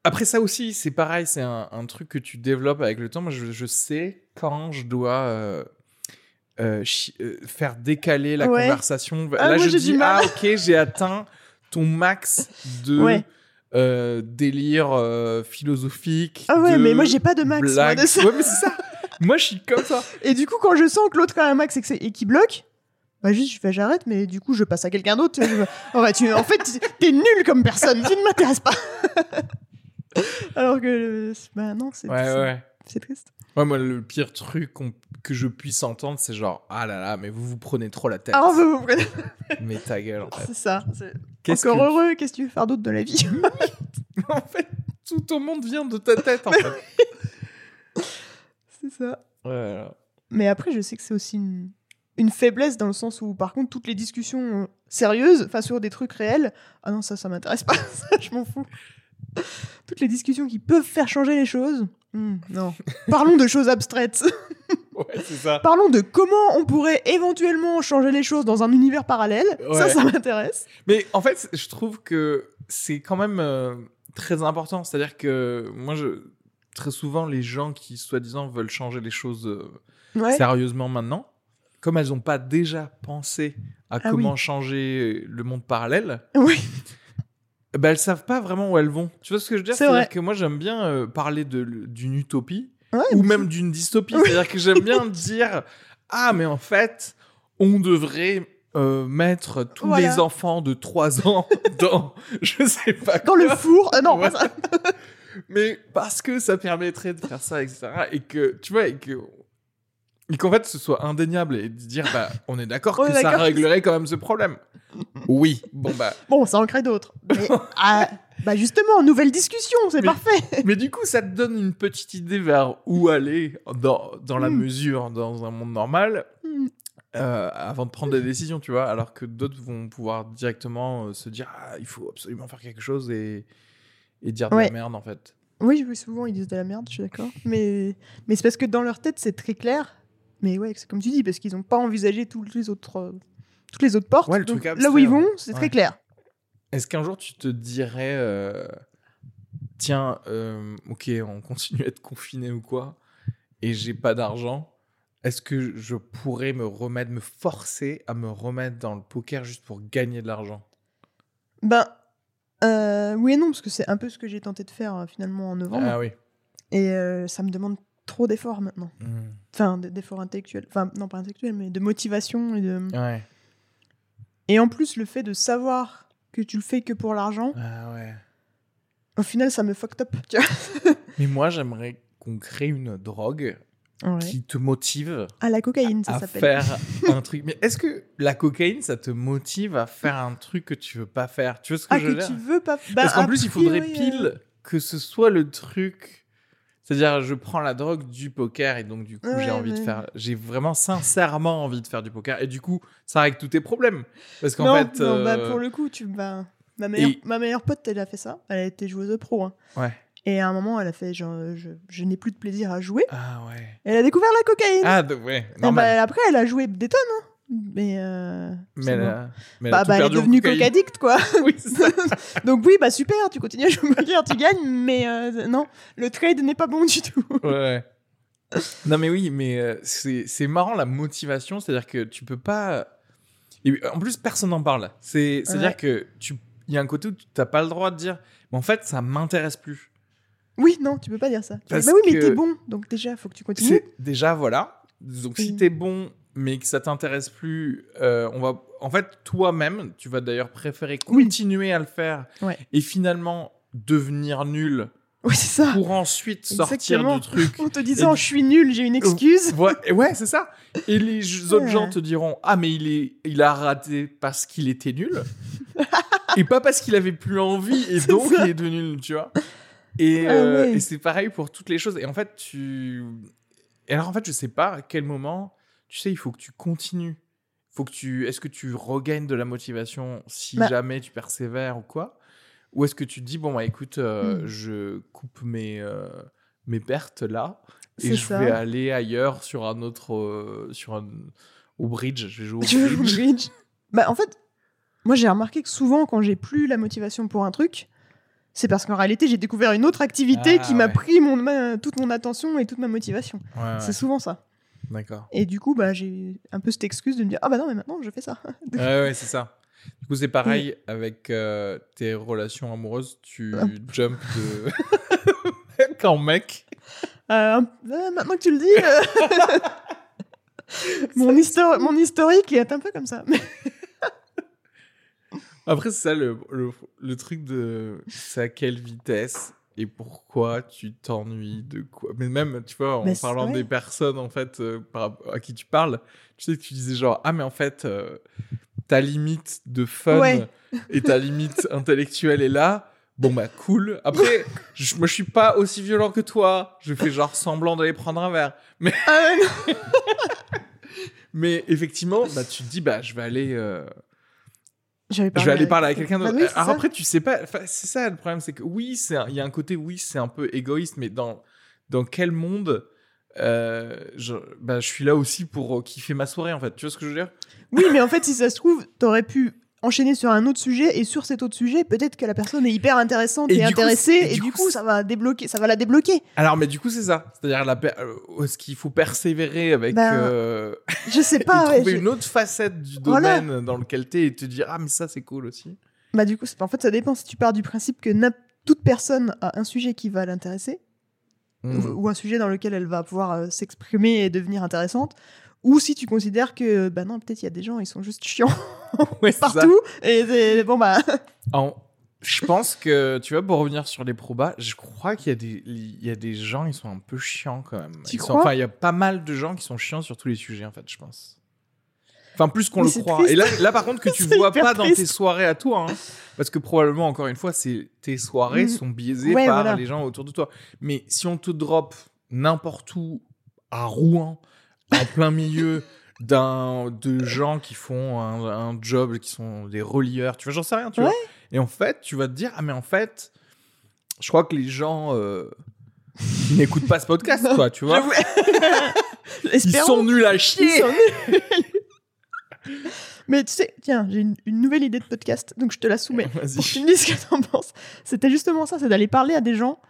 Après ça aussi, c'est pareil, c'est un, truc que tu développes avec le temps. Moi, je, sais quand je dois euh, euh, euh, faire décaler la conversation. Ah, Là, je dis, ah ok, j'ai atteint ton max de délire philosophique. Ah ouais, mais moi, j'ai pas de max. Moi, de ça. Ouais, mais c'est ça. moi, je suis comme ça. Et du coup, quand je sens que l'autre a un max et, et qu'il bloque, bah juste, je fais j'arrête, mais du coup, je passe à quelqu'un d'autre. tu, en fait, t'es nul comme personne, tu ne m'intéresses pas. Alors que, bah non, c'est ouais, c'est triste. Ouais, moi, le pire truc que je puisse entendre, c'est genre, ah là là, mais vous vous prenez trop la tête. Ah, vous vous prenez. mais ta gueule, en fait. C'est ça. Encore heureux, qu'est-ce que tu veux faire d'autre de la vie? En fait, tout au monde vient de ta tête, en fait. c'est ça. Mais après, je sais que c'est aussi une, une, faiblesse dans le sens où, par contre, toutes les discussions sérieuses, enfin sur des trucs réels, ah non, ça, ça m'intéresse pas, ça, je m'en fous. Toutes les discussions qui peuvent faire changer les choses, hmm, non. Parlons de choses abstraites. ouais, c'est ça. Parlons de comment on pourrait éventuellement changer les choses dans un univers parallèle. Ça, ça m'intéresse. Mais en fait, je trouve que c'est quand même euh, très important. C'est-à-dire que moi, je, très souvent, les gens qui, soi-disant, veulent changer les choses euh, sérieusement maintenant, comme elles n'ont pas déjà pensé à ah comment changer le monde parallèle, oui. ben, elles savent pas vraiment où elles vont. Tu vois ce que je veux dire? C'est-à-dire que moi, j'aime bien euh, parler d'une utopie ou même d'une dystopie. C'est-à-dire que j'aime bien dire Ah, mais en fait, on devrait euh, mettre tous les enfants de 3 ans dans, je sais pas Dans le four euh, Non, pas ça. Mais parce que ça permettrait de faire ça, etc. Et que, tu vois, et que et qu'en fait ce soit indéniable et de dire bah on est d'accord que ça réglerait quand même ce problème. Oui, bon bah bon ça en crée d'autres. Mais ah, bah justement nouvelle discussion, c'est parfait. Mais du coup ça te donne une petite idée vers où aller dans, dans la hmm. mesure dans un monde normal. Hmm. Euh, avant de prendre des décisions, tu vois, alors que d'autres vont pouvoir directement euh, se dire ah, il faut absolument faire quelque chose et, et dire de la merde en fait. Oui, souvent ils disent de la merde, je suis d'accord. Mais, mais c'est parce que dans leur tête c'est très clair mais ouais, c'est comme tu dis, parce qu'ils n'ont pas envisagé toutes les autres, euh, toutes les autres portes. là où ils vont, c'est très clair. Est-ce qu'un jour tu te dirais, euh, tiens, euh, ok, on continue à être confiné ou quoi, et j'ai pas d'argent, est-ce que je pourrais me remettre, me forcer à me remettre dans le poker juste pour gagner de l'argent? Ben, oui et non, parce que c'est un peu ce que j'ai tenté de faire finalement en novembre. Ah oui. Et ça me demande trop d'efforts maintenant. Mmh. Enfin, d'efforts intellectuels. Enfin, non, pas intellectuels, mais de motivation et de. Ouais. Et en plus, le fait de savoir que tu le fais que pour l'argent. Ah ouais. Au final, ça me fucked up, tu vois. mais moi, j'aimerais qu'on crée une drogue qui te motive. À la cocaïne, ça s'appelle. À faire un truc. Mais est-ce que la cocaïne, ça te motive à faire un truc que tu veux pas faire? Tu vois ce que ah, je veux que tu veux pas. Bah, Parce qu'en plus, il faudrait pile euh. que ce soit le truc c'est-à-dire, je prends la drogue du poker et donc du coup, j'ai envie de faire, j'ai vraiment sincèrement envie de faire du poker et du coup, ça règle tous tes problèmes. Parce qu'en fait, non, bah, pour le coup, tu, bah, ma meilleure, ma meilleure pote, elle a fait ça. Elle a été joueuse pro. Hein. Ouais. Et à un moment, elle a fait genre, je, je n'ai plus de plaisir à jouer. Ah ouais. elle a découvert la cocaïne. Ah ouais. Bah, après, elle a joué des tonnes. Hein. Mais, euh, bah, bah, elle est devenue coke quoi. oui, Donc oui, bah super, tu continues à jouer au tu gagnes, mais euh, non, le trade n'est pas bon du tout. ouais. Non mais oui, mais euh, c'est marrant la motivation, c'est-à-dire que tu peux pas... en plus, personne n'en parle. C'est-à-dire que tu... Il y a un côté où tu n'as pas le droit de dire, mais en fait, ça m'intéresse plus. Oui, non, tu peux pas dire ça. Bah oui, mais t'es bon, donc déjà, il faut que tu continues. Déjà, voilà. Donc si t'es bon mais que ça t'intéresse plus, euh, on va, en fait, toi-même, tu vas d'ailleurs préférer continuer à le faire et finalement devenir nul. Oui, c'est ça. Pour ensuite sortir du truc. En te disant, je suis nul, j'ai une excuse. Ouais, ouais c'est ça. Et les autres gens te diront, ah, mais il, est, il a raté parce qu'il était nul. et pas parce qu'il avait plus envie et donc il est devenu nul, tu vois. Et, ah euh, et c'est pareil pour toutes les choses. Et en fait, tu. Et alors, en fait, je sais pas à quel moment tu sais, il faut que tu continues. Faut que tu, est-ce que tu regagnes de la motivation si bah jamais tu persévères ou quoi? Ou est-ce que tu te dis, bon, bah, écoute, euh, mmh. je coupe mes, euh, mes pertes là et je vais aller ailleurs sur un autre, euh, sur un, au bridge. Je vais jouer au bridge. bah, en fait, moi j'ai remarqué que souvent quand j'ai plus la motivation pour un truc, c'est parce qu'en réalité j'ai découvert une autre activité ah qui m'a pris mon, toute mon attention et toute ma motivation. c'est souvent ça. D'accord. Et du coup, bah, j'ai un peu cette excuse de me dire Ah bah non, mais maintenant je fais ça. ouais, ouais, c'est ça. Du coup, c'est pareil avec euh, tes relations amoureuses. Tu jumps de. Quand mec. Euh, euh, maintenant que tu le dis. mon, mon historique est un peu comme ça. Après, c'est ça le, le, le, truc de. C'est à quelle vitesse et pourquoi tu t'ennuies de quoi? Mais même tu vois en parlant des personnes en fait euh, à qui tu parles tu sais que tu disais genre ah mais en fait euh, ta limite de fun et ta limite intellectuelle est là Bon bah cool. Après, je, moi je suis pas aussi violent que toi. Je fais genre semblant d'aller prendre un verre. Mais, Ah mais effectivement, bah tu te dis bah je vais aller, euh, je vais aller parler à quelqu'un d'autre. Bah oui, Alors après tu sais pas. C'est ça le problème, c'est que oui, il y a un côté oui c'est un peu égoïste, mais dans dans quel monde euh, je, bah, je suis là aussi pour euh, kiffer ma soirée en fait. Tu vois ce que je veux dire? Oui, mais en fait, si ça se trouve, t'aurais pu enchaîner sur un autre sujet et sur cet autre sujet, peut-être que la personne est hyper intéressante Et et, coup, intéressée et et, du coup, ça va débloquer, ça va la débloquer. Alors mais du coup c'est ça. C'est-à-dire la euh, est-ce qu'il faut persévérer avec Ben, euh, Je sais et pas. ouais, trouver je- une autre facette du Voilà. domaine dans lequel t'es et te dire ah mais ça c'est cool aussi. Bah du coup, en fait, ça dépend. Si tu pars du principe que toute personne a un sujet qui va l'intéresser, Mm. ou, ou un sujet dans lequel elle va pouvoir euh, s'exprimer et devenir intéressante, ou si tu considères que, bah non, peut-être il y a des gens, ils sont juste chiants Ouais, c'est ça. partout, et bon bah. En- Je pense que, tu vois, pour revenir sur les probas, je crois qu'il y, a des- il y a des gens, ils sont un peu chiants quand même. Tu Ils sont- crois? Enfin, il y a pas mal de gens qui sont chiants sur tous les sujets, en fait, je pense. Enfin, plus qu'on le croit. triste. Et là, là, par contre, que tu vois pas dans tes soirées à toi, hein, parce que probablement, encore une fois, tes soirées Mhm. sont biaisées Ouais, par voilà. les gens autour de toi. Mais si on te drop n'importe où, à Rouen, en plein milieu d'un de gens qui font un, un job, qui sont des relieurs, tu vois, j'en sais rien, tu vois. Et en fait, tu vas te dire, ah mais en fait, je crois que les gens euh, n'écoutent pas ce podcast, quoi, tu vois. Ils sont nuls à chier. Mais tu sais, tiens, j'ai une, une nouvelle idée de podcast, donc je te la soumets. Pour que tu me dises ce que t'en penses. C'était justement ça, c'est d'aller parler à des gens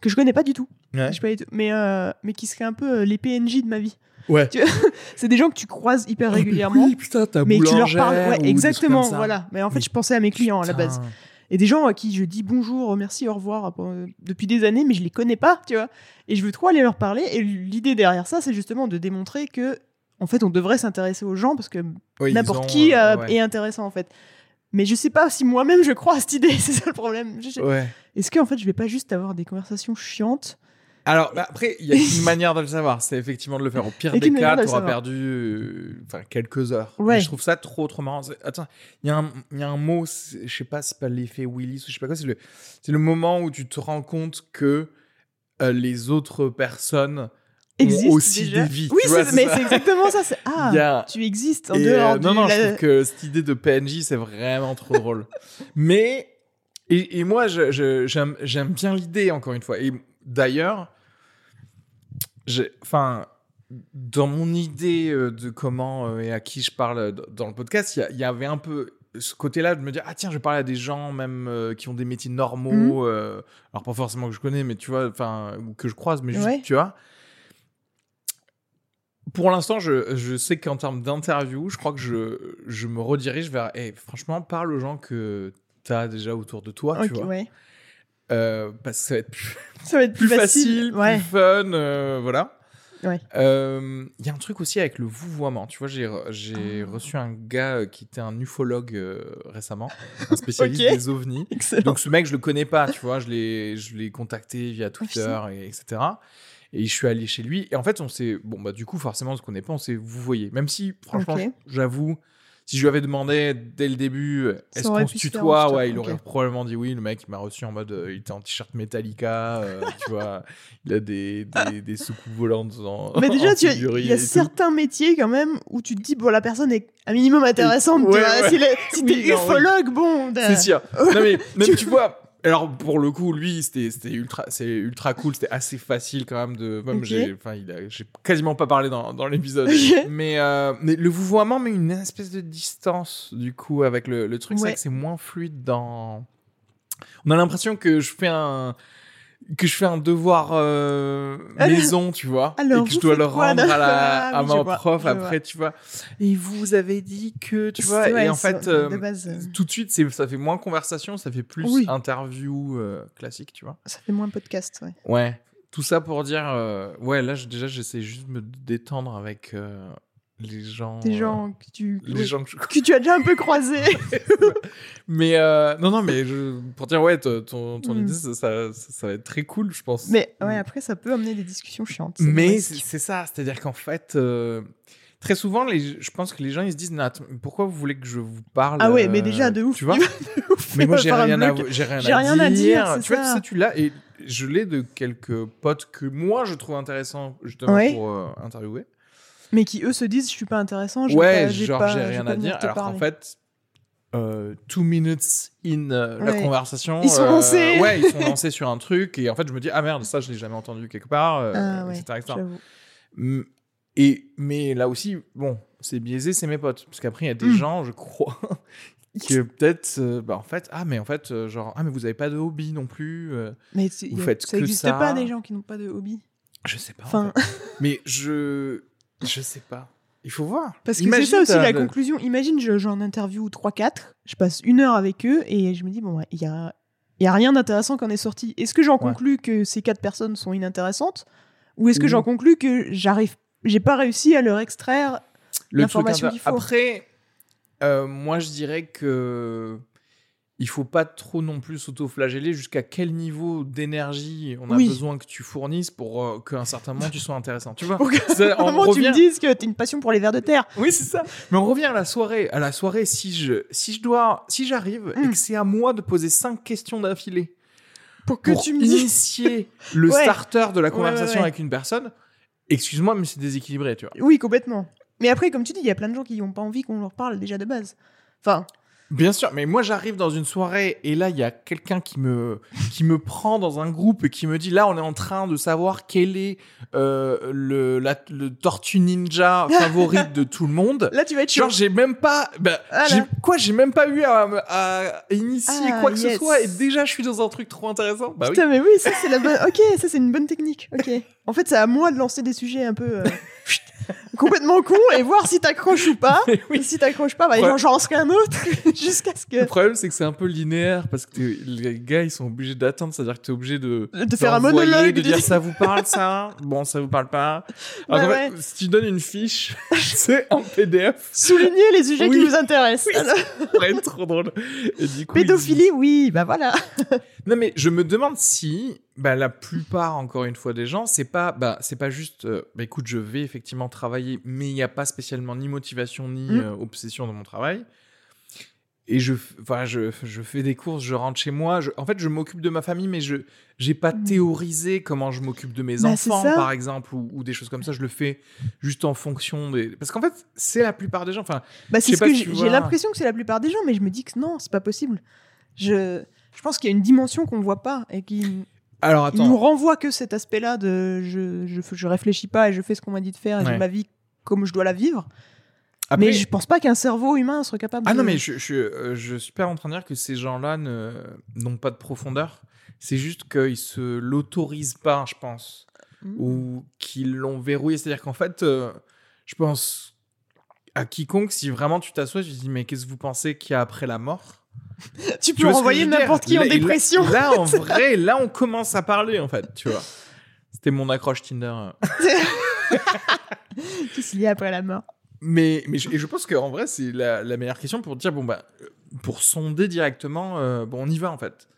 que je connais pas du tout. Ouais. Je pas du tout, mais, euh, mais qui seraient un peu euh, les PNJ de ma vie. Ouais. C'est des gens que tu croises hyper régulièrement. Oui, putain, ta mais tu leur parles, ouais, exactement, voilà. Mais en fait, Mais je pensais à mes clients à la base. Et des gens à qui je dis bonjour, merci, au revoir euh, depuis des années, mais je les connais pas, tu vois. Et je veux trop aller leur parler. Et l'idée derrière ça, c'est justement de démontrer que, en fait, on devrait s'intéresser aux gens parce que n'importe qui euh, euh, ouais. est intéressant, en fait. Mais je sais pas si moi-même je crois à cette idée, c'est ça le problème. Je- je- Ouais. Est-ce qu'en fait, je vais pas juste avoir des conversations chiantes Alors, bah, après, il y a une manière de le savoir. C'est effectivement de le faire. Au pire des cas, t'auras savoir. perdu euh, enfin, quelques heures. Ouais. Mais je trouve ça trop, trop marrant. Attends, il y, a un- il y a un mot, je sais pas, c'est pas l'effet Willis ou je sais pas quoi. C'est le, c'est le moment où tu te rends compte que euh, les autres personnes existent ont aussi déjà des vies. Oui, tu vois, mais c'est exactement ça. Ah, a- tu existes en Et, dehors euh, du. non, non, je trouve que cette idée de PNJ, c'est vraiment trop drôle. Mais, et, et moi, j'aime j'aime bien l'idée, encore une fois. Et d'ailleurs, j'ai- enfin, dans mon idée euh, de comment euh, et à qui je parle euh, dans le podcast, il y avait un peu ce côté-là de me dire, ah tiens, je vais parler à des gens même euh, qui ont des métiers normaux, Mhm. euh, alors pas forcément que je connais, mais tu vois, enfin, ou que je croise, mais juste, Ouais. tu vois. Pour l'instant, je, je sais qu'en termes d'interview, je crois que je, je me redirige vers, hey, franchement, parle aux gens que tu as déjà autour de toi, tu vois. ouais. Euh, parce que ça va être plus, Ça va être plus facile, Ouais. plus fun, euh, voilà. Ouais. Euh, Il y a un truc aussi avec le vouvoiement. Tu vois, j'ai Ah. reçu un gars qui était un ufologue récemment, un spécialiste des ovnis. Excellent. Donc ce mec, je le connais pas, tu vois, je l'ai, je l'ai contacté via Twitter, et, etc. Et je suis allé chez lui. Et en fait, on s'est, bon bah du coup, forcément, on se connaît pas, on s'est vous voyez. Même si, franchement, j'avoue, si je lui avais demandé dès le début, est-ce qu'on se tutoie, ouais, il aurait probablement dit oui. Le mec, il m'a reçu en mode, euh, il était en t-shirt Metallica, euh, tu vois, il a des, des, des soucoupes volantes en. Mais déjà, en tu il y a tout. certains métiers quand même où tu te dis, bon, la personne est un minimum intéressante. Ouais, ouais. Si, t'es Oui, non, oui. ufologue, bon. C'est sûr. Non mais même tu vois. Alors pour le coup, lui, c'était ultra, c'est ultra cool. C'était assez facile quand même de. Même j'ai, enfin, il a, j'ai quasiment pas parlé dans, dans l'épisode. Mais euh, mais le vouvoiement met une espèce de distance du coup avec le, le truc. C'est Ouais. que c'est moins fluide dans. On a l'impression que je fais un que je fais un devoir euh, maison, tu vois, alors, et que je dois le rendre à, la, à ma vois, prof après, tu vois. Et vous avez dit que, tu vois, ouais, et en fait, euh, euh, tout de suite, ça fait moins conversation, ça fait plus Oui. interview euh, classique, tu vois. ça fait moins podcast. Ouais. Ouais. Tout ça pour dire, ouais, là, déjà, j'essaie juste de me détendre avec les gens. Des euh, gens que tu, les oui, gens que je que tu as déjà un peu croisés. Mais euh, non, non, mais je, pour dire, ouais, ton, ton, ton Mm. idée, ça, ça, ça- ça va être très cool, je pense. Mais ouais, après, ça peut amener des discussions chiantes. Mais c'est c'est ça, c'est-à-dire qu'en fait, euh, très souvent, les, je pense que les gens ils se disent Nat, pourquoi vous voulez que je vous parle Ah ouais, mais déjà de ouf. Tu vois Mais moi j'ai rien, à, j'ai rien, rien, à, dire. tu vois, ça, tu l'as et je l'ai de quelques potes que moi je trouve intéressants justement pour euh, interviewer. Mais qui eux se disent je suis pas intéressant. Ouais, genre j'ai rien à dire. Alors qu'en fait, euh, two minutes in euh, la conversation. Ils sont lancés. ouais, ils sont lancés sur un truc et en fait je me dis ah merde ça je l'ai jamais entendu quelque part, ah, etc. Et mais là aussi bon c'est biaisé c'est mes potes parce qu'après il y a des hmm. gens je crois que peut-être bah en fait ah mais en fait genre ah mais vous avez pas de hobby non plus mais vous faites ça n'existe pas des gens qui n'ont pas de hobby? Je sais pas enfin... mais je je sais pas il faut voir. Parce que c'est ça aussi la conclusion. Imagine, j'en interview 3-4, je passe une heure avec eux et je me dis, bon, il y a, y a rien d'intéressant qui en est sorti. Est-ce que j'en conclus que ces quatre personnes sont inintéressantes Ou est-ce que j'en conclus que j'arrive, j'ai pas réussi à leur extraire l'information qu'il faut? Après, euh, moi je dirais que il faut pas trop non plus s'auto-flageller jusqu'à quel niveau d'énergie on a besoin que tu fournisses pour euh, qu'à un certain moment tu sois intéressant. Tu vois À un moment revient... tu me dises que tu as une passion pour les vers de terre. Oui, c'est ça. Mais on revient à la soirée. À la soirée, si je, si je dois, si j'arrive et hmm. que c'est à moi de poser cinq questions d'affilée pour que tu me initier le starter de la conversation avec une personne, excuse-moi, mais c'est déséquilibré, tu vois. Oui, complètement. Mais après, comme tu dis, il y a plein de gens qui n'ont pas envie qu'on leur parle déjà de base. Enfin. Bien sûr, mais moi j'arrive dans une soirée et là il y a quelqu'un qui me qui me prend dans un groupe et qui me dit là on est en train de savoir quel est euh, le la, le tortue ninja favorite de tout le monde. Là tu vas être genre j'ai même pas bah, quoi j'ai même pas eu à, à initier ah, quoi que ce soit et déjà je suis dans un truc trop intéressant. Bah Putain mais oui ça c'est la bonne ok ça c'est une bonne technique ok. En fait c'est à moi de lancer des sujets un peu. Euh, complètement con et voir si t'accroches ou pas. Et si t'accroches pas, bah, ouais. j'en lance qu'un autre jusqu'à ce que. Le problème, c'est que c'est un peu linéaire parce que les gars, ils sont obligés d'attendre, c'est-à-dire que t'es obligé de. De faire un monologue. De dire ça vous parle, ça? Bon, ça vous parle pas. Alors, bah si tu donnes une fiche, c'est en PDF. Souligner les sujets qui vous intéressent. Oui, trop drôle. Et du coup, Pédophilie, oui, bah voilà. Non, mais je me demande si bah, la plupart, encore une fois, des gens, c'est pas, bah, c'est pas juste, euh, bah, écoute, je vais effectivement travailler, mais il n'y a pas spécialement ni motivation ni mmh. euh, obsession dans mon travail. Et je, voilà, je, je, fais des courses, je rentre chez moi. en fait, je m'occupe de ma famille, mais je n'ai pas mmh. théorisé comment je m'occupe de mes bah, enfants, par exemple, ou, des choses comme ça. Je le fais juste en fonction des. Parce qu'en fait, c'est la plupart des gens. Enfin, bah, c'est ce que j'ai l'impression que c'est la plupart des gens, mais je me dis que non, c'est pas possible. Je, je pense qu'il y a une dimension qu'on voit pas et qui alors attends. Il nous renvoie que cet aspect-là de je, je, je, réfléchis pas et je fais ce qu'on m'a dit de faire et j'ai ma vie comme je dois la vivre. mais je pense pas qu'un cerveau humain soit capable. Ah non, mais je, je, euh, je, suis pas en train de dire que ces gens-là n'ont pas de profondeur. C'est juste qu'ils se l'autorisent pas, je pense. Mmh. Ou qu'ils l'ont verrouillé. C'est-à-dire qu'en fait, euh, je pense à quiconque, si vraiment tu t'assois, je dis mais qu'est-ce que vous pensez qu'il y a après la mort? Tu peux renvoyer n'importe qui en dépression. Là, en vrai, là, on commence à parler, en fait, tu vois. C'était mon accroche Tinder. Qu'est-ce qu'il y a après la mort mais, mais je, et je pense qu'en vrai, c'est la, meilleure question pour dire, bon, bah, pour sonder directement, euh, bon, on y va, en fait.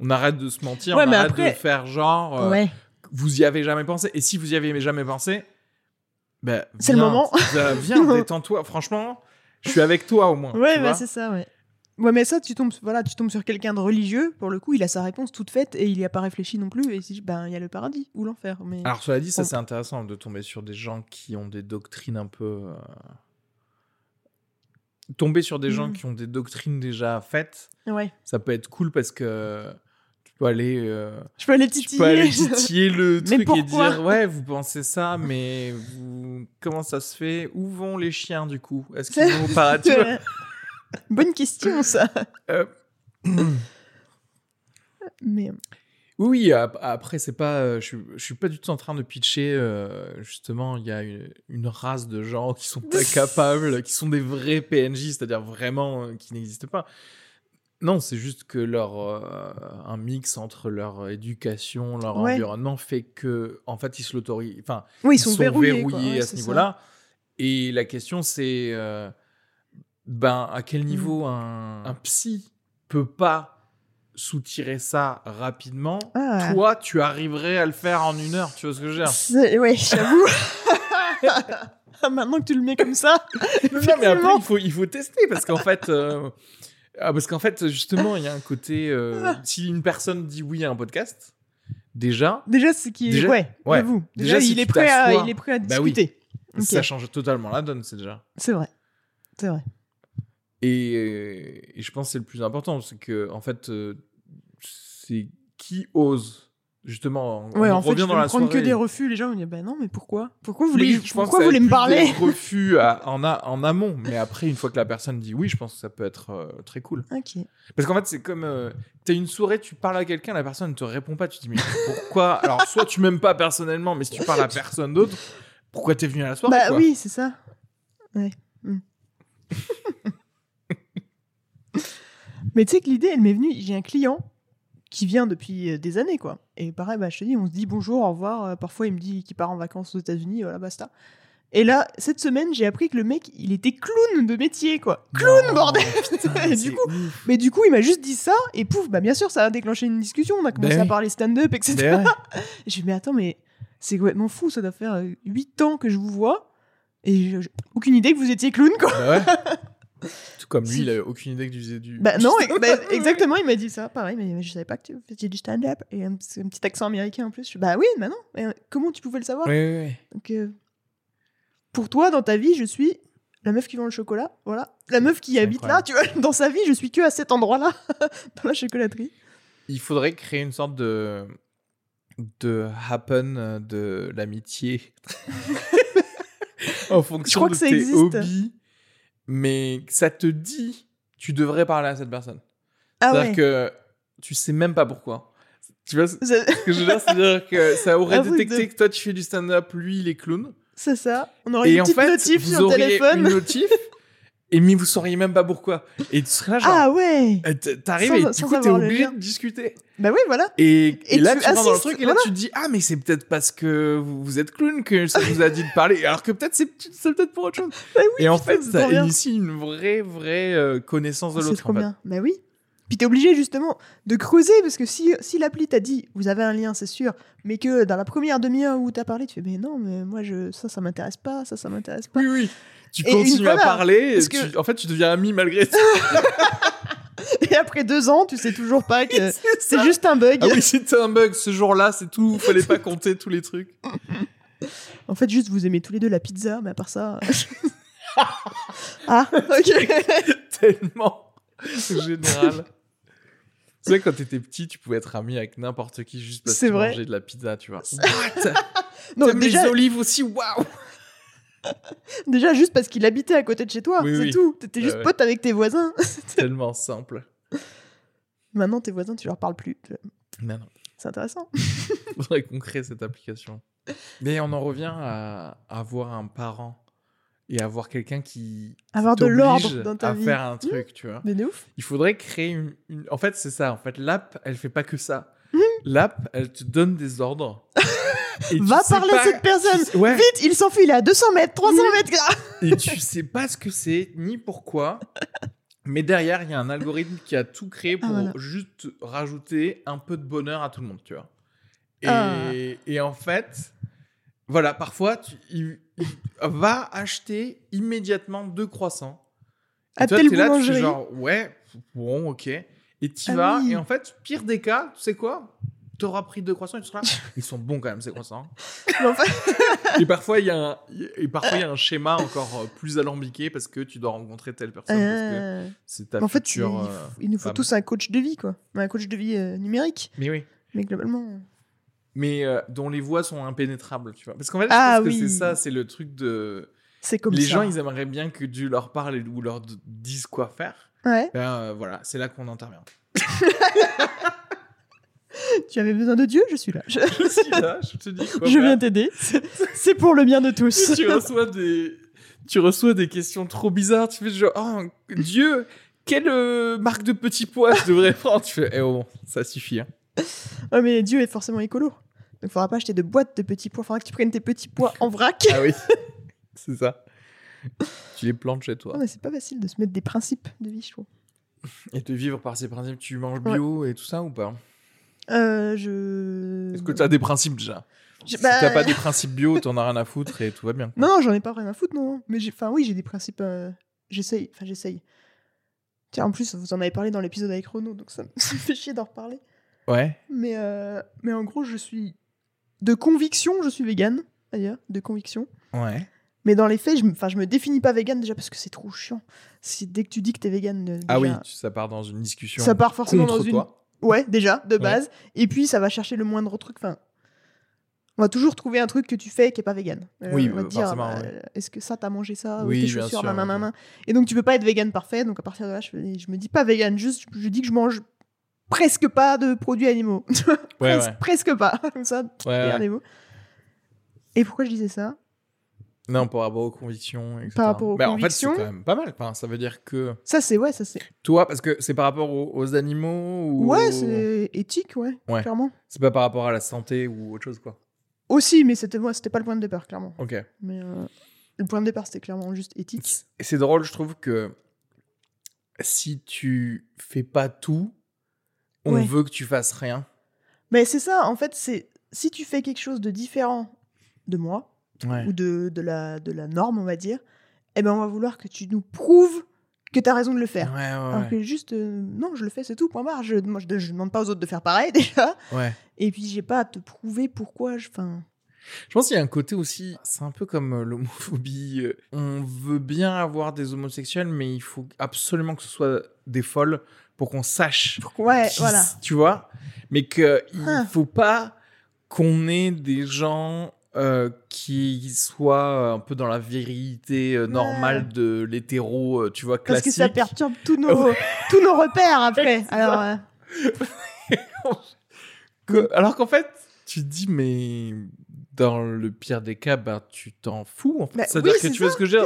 On arrête de se mentir, on arrête de faire genre, euh, vous y avez jamais pensé. Et si vous y avez jamais pensé, bah, c'est le moment. viens, détends-toi. Franchement, je suis avec toi au moins. Ouais, bah, c'est ça, ouais. Ouais, mais ça, tu tombes, voilà, tu tombes sur quelqu'un de religieux, pour le coup, il a sa réponse toute faite et il n'y a pas réfléchi non plus. Et si, ben, il y a le paradis ou l'enfer. Mais... Alors, cela dit, ça, c'est intéressant de tomber sur des gens qui ont des doctrines un peu. Euh, tomber sur des gens mm. qui ont des doctrines déjà faites, ouais. ça peut être cool parce que tu peux aller. Euh, Je peux aller titiller. Tu peux aller titiller le truc et dire Ouais, vous pensez ça, mais vous... comment ça se fait? Où vont les chiens du coup? Est-ce qu'ils vont au paradis? Bonne question, ça. Euh, Mais. Euh, oui, après, c'est pas. Euh, je, je suis pas du tout en train de pitcher. justement, il y a une, race de gens qui sont pas capables, qui sont des vrais PNJ, c'est-à-dire vraiment qui n'existent pas. Non, c'est juste que leur un mix entre leur éducation, leur environnement fait que en fait ils se l'autorisent. Enfin, oui, ils, sont, verrouillés, à ce niveau-là. Et la question c'est ben à quel niveau mmh. un, psy peut pas soutirer ça rapidement? Ah. Toi, tu arriverais à le faire en une heure, tu vois ce que je veux dire? Oui, j'avoue. Maintenant que tu le mets comme ça. non, mais après, il faut, il faut tester parce qu'en fait. Euh, ah, parce qu'en fait, justement, il y a un côté. Euh, si une personne dit oui à un podcast, déjà. Déjà, c'est qui est. Ouais, ouais. Vous. Déjà, il, est prêt à, il est prêt à discuter. Bah oui. Ça change totalement la donne, c'est déjà. C'est vrai. C'est vrai. Et, et, je pense que c'est le plus important, c'est que, en fait, euh, c'est qui ose justement on, ouais, en revient fait, dans la prendre que des refus les gens vont dire ben non mais pourquoi? Pourquoi vous voulez pourquoi vous voulez me parler? des refus en, en amont mais après une fois que la personne dit oui je pense que ça peut être euh, très cool. Parce qu'en fait c'est comme euh, t'as une soirée tu parles à quelqu'un la personne ne te répond pas tu te dis mais pourquoi? Alors soit tu m'aimes pas personnellement mais si tu parles à personne d'autre pourquoi t'es venu à la soirée bah oui c'est ça. Ouais. Hmm. mais tu sais que l'idée elle m'est venue j'ai un client qui vient depuis euh, des années, quoi. Et pareil, bah, je te dis, on se dit bonjour, au revoir. Euh, parfois, il me dit qu'il part en vacances aux États-Unis, voilà, basta. Et là, cette semaine, j'ai appris que le mec, il était clown de métier, quoi. Clown, bordel du coup, Mais du coup, il m'a juste dit ça, et pouf, bah bien sûr, ça a déclenché une discussion. On a commencé ben à parler stand-up, etc. Ben je me dit, mais attends, mais c'est complètement fou, ça doit faire 8 euh, ans que je vous vois, et j'ai aucune idée que vous étiez clown, quoi. Ben tout comme lui, il avait aucune idée que tu faisais du. Bah non, bah, exactement, il m'a dit ça, pareil, mais je savais pas que tu faisais du stand-up et un, petit accent américain en plus. Je, bah oui, bah non, mais euh, comment tu pouvais le savoir? Oui, oui, oui. Donc, euh, pour toi, dans ta vie, je suis la meuf qui vend le chocolat, voilà. La meuf qui habite là, tu vois, dans sa vie, je suis que à cet endroit-là, dans la chocolaterie. Il faudrait créer une sorte de de happen euh, de l'amitié en fonction de tes hobbies mais ça te dit, tu devrais parler à cette personne. Ah C'est-à-dire que tu sais même pas pourquoi. Tu vois ce que je veux dire? C'est-à-dire que ça aurait détecté que toi tu fais du stand-up, lui il est clown. C'est ça. On aurait une petite notif sur le téléphone. Une notif. et mais vous sauriez même pas pourquoi. Et tu serais là genre. Ah ouais. Euh, t'arrives et du coup t'es obligé de discuter. Bah oui, voilà. Et, et, là tu, dans le truc et là tu te dis ah mais c'est peut-être parce que vous, êtes clown que ça vous a dit de parler. Alors que peut-être c'est peut-être pour autre chose. Bah oui, et en fait ça initie une vraie vraie euh, connaissance de l'autre. C'est trop bien. Bah oui. Puis t'es obligé justement de creuser parce que si, si l'appli t'a dit vous avez un lien, c'est sûr, mais que dans la première demi-heure où t'as parlé, tu fais mais non, mais moi je, ça, ça m'intéresse pas, ça, ça m'intéresse pas. Oui, oui tu continues à parler, et en fait, tu deviens ami malgré tout. et après deux ans, tu sais toujours pas que c'est juste un bug. Ah oui, c'était un bug. Ce jour-là, c'est tout. Fallait pas compter tous les trucs. En fait, juste vous aimez tous les deux la pizza, mais à part ça. ah, ok. Tellement général. Tu sais, quand t'étais petit, tu pouvais être ami avec n'importe qui juste parce que tu mangeais de la pizza, tu vois. What? Donc, déjà... les olives aussi, waouh Déjà, juste parce qu'il habitait à côté de chez toi, c'est tout. T'étais juste pote avec tes voisins. Tellement simple. Maintenant, tes voisins, tu leur parles plus. Non, non. C'est intéressant. Faudrait qu'on crée cette application. Mais on en revient à avoir un parent et avoir quelqu'un qui avoir de l'ordre dans ta à vie. faire un truc, tu vois. Mais de ouf. Il faudrait créer une, En fait, c'est ça. En fait, l'app, elle fait pas que ça. L'app, elle te donne des ordres. Va parler à cette personne. Vite, il s'enfuit, il est à 200 mètres, 300 mètres. et tu sais pas ce que c'est, ni pourquoi. Mais derrière, il y a un algorithme qui a tout créé ah, pour juste rajouter un peu de bonheur à tout le monde, tu vois. Et, ah. en fait, voilà, parfois, tu, il, va acheter immédiatement deux croissants. À toi, t'es là, tu genre, ouais, bon, ok. Et tu ah vas, et en fait, pire des cas, tu sais quoi? T'auras pris deux croissants et tu seras là. Ils sont bons quand même, ces croissants. et parfois, il y, a un, et parfois, y a un schéma encore euh, plus alambiqué parce que tu dois rencontrer telle personne. Parce que euh. c'est ta en fait, il, euh, il nous faut tous un coach de vie, quoi. Un coach de vie numérique. Mais oui. Mais globalement. Mais dont les voix sont impénétrables, tu vois. Parce qu'en fait, je ah pense que c'est ça, c'est le truc de. C'est comme les gens, ils aimeraient bien que tu leur parles ou leur dises quoi faire. Ouais. Ben voilà, c'est là qu'on intervient. tu avais besoin de Dieu, je suis là. Je, suis là, je te dis Je viens t'aider. C'est pour le bien de tous. tu reçois des, tu reçois des questions trop bizarres. Tu fais genre, oh, Dieu, quelle euh, marque de petit pois je devrais prendre? Tu fais, eh oh, ça suffit. Hein. mais Dieu est forcément écolo. Donc, il faudra pas acheter de boîtes de petits pois. Il faudra que tu prennes tes petits pois en vrac. ah oui, c'est ça. Tu les plantes chez toi. mais c'est pas facile de se mettre des principes de vie, je trouve. Et de vivre par ces principes. Tu manges bio et tout ça ou pas? Euh, je... Est-ce que tu as des principes déjà Si bah... t'as pas des principes bio, t'en as rien à foutre et tout va bien. Non, non, j'en ai pas rien à foutre, non. Mais enfin, oui, j'ai des principes. Euh, j'essaye. Enfin, j'essaye. Tiens, en plus, vous en avez parlé dans l'épisode avec Renaud, donc ça me fait chier d'en reparler. Ouais. Mais, euh, mais en gros, je suis. De conviction, je suis vegan, d'ailleurs, de conviction. Ouais. Mais dans les faits, je, enfin, je me définis pas vegan déjà parce que c'est trop chiant. Si, dès que tu dis que t'es vegan. ah oui, ça part dans une discussion. Ça part forcément dans une. Ouais, déjà, de base. Et puis, ça va chercher le moindre truc. Enfin, on va toujours trouver un truc que tu fais qui est pas vegan. Euh, oui, on va te dire, bah, est-ce que ça, t'as mangé ça Oui, tes chaussures, sûr, Et donc, tu peux pas être vegan parfait. Donc, à partir de là, je, je me dis pas vegan, juste je dis que je mange presque pas de produits animaux. presque, pas. Comme ça, Et pourquoi je disais ça? Non, par rapport aux convictions, etc. Par rapport aux convictions. En fait, c'est quand même pas mal. Enfin, ça veut dire que. Ça, c'est ouais, ça c'est. Toi, parce que c'est par rapport aux, animaux ou. Ouais, c'est éthique, ouais, ouais. clairement. C'est pas par rapport à la santé ou autre chose, quoi. Aussi, mais c'était c'était pas le point de départ, clairement. Ok. Mais euh, le point de départ, c'était clairement juste éthique. Et c'est drôle, je trouve que si tu fais pas tout, on veut que tu fasses rien. Mais c'est ça, en fait, c'est si tu fais quelque chose de différent de moi, ou de, de, la, de la norme, on va dire, eh ben on va vouloir que tu nous prouves que tu as raison de le faire. Alors que juste, euh, non, je le fais, c'est tout, point barre. Je, je, demande pas aux autres de faire pareil déjà. Et puis, j'ai pas à te prouver pourquoi je. Fin... Je pense qu'il y a un côté aussi, c'est un peu comme euh, l'homophobie. Euh, on veut bien avoir des homosexuels, mais il faut absolument que ce soit des folles pour qu'on sache. Ouais, voilà. Tu vois Mais qu'il ne ah. faut pas qu'on ait des gens euh, qui soit un peu dans la vérité euh, normale de l'hétéro, euh, tu vois, classique. Parce que ça perturbe tous nos, tous nos repères après. Alors, Alors qu'en fait, tu te dis, mais dans le pire des cas, ben, tu t'en fous. En fait. Bah C'est-à-dire que tu fais ce que j'ai.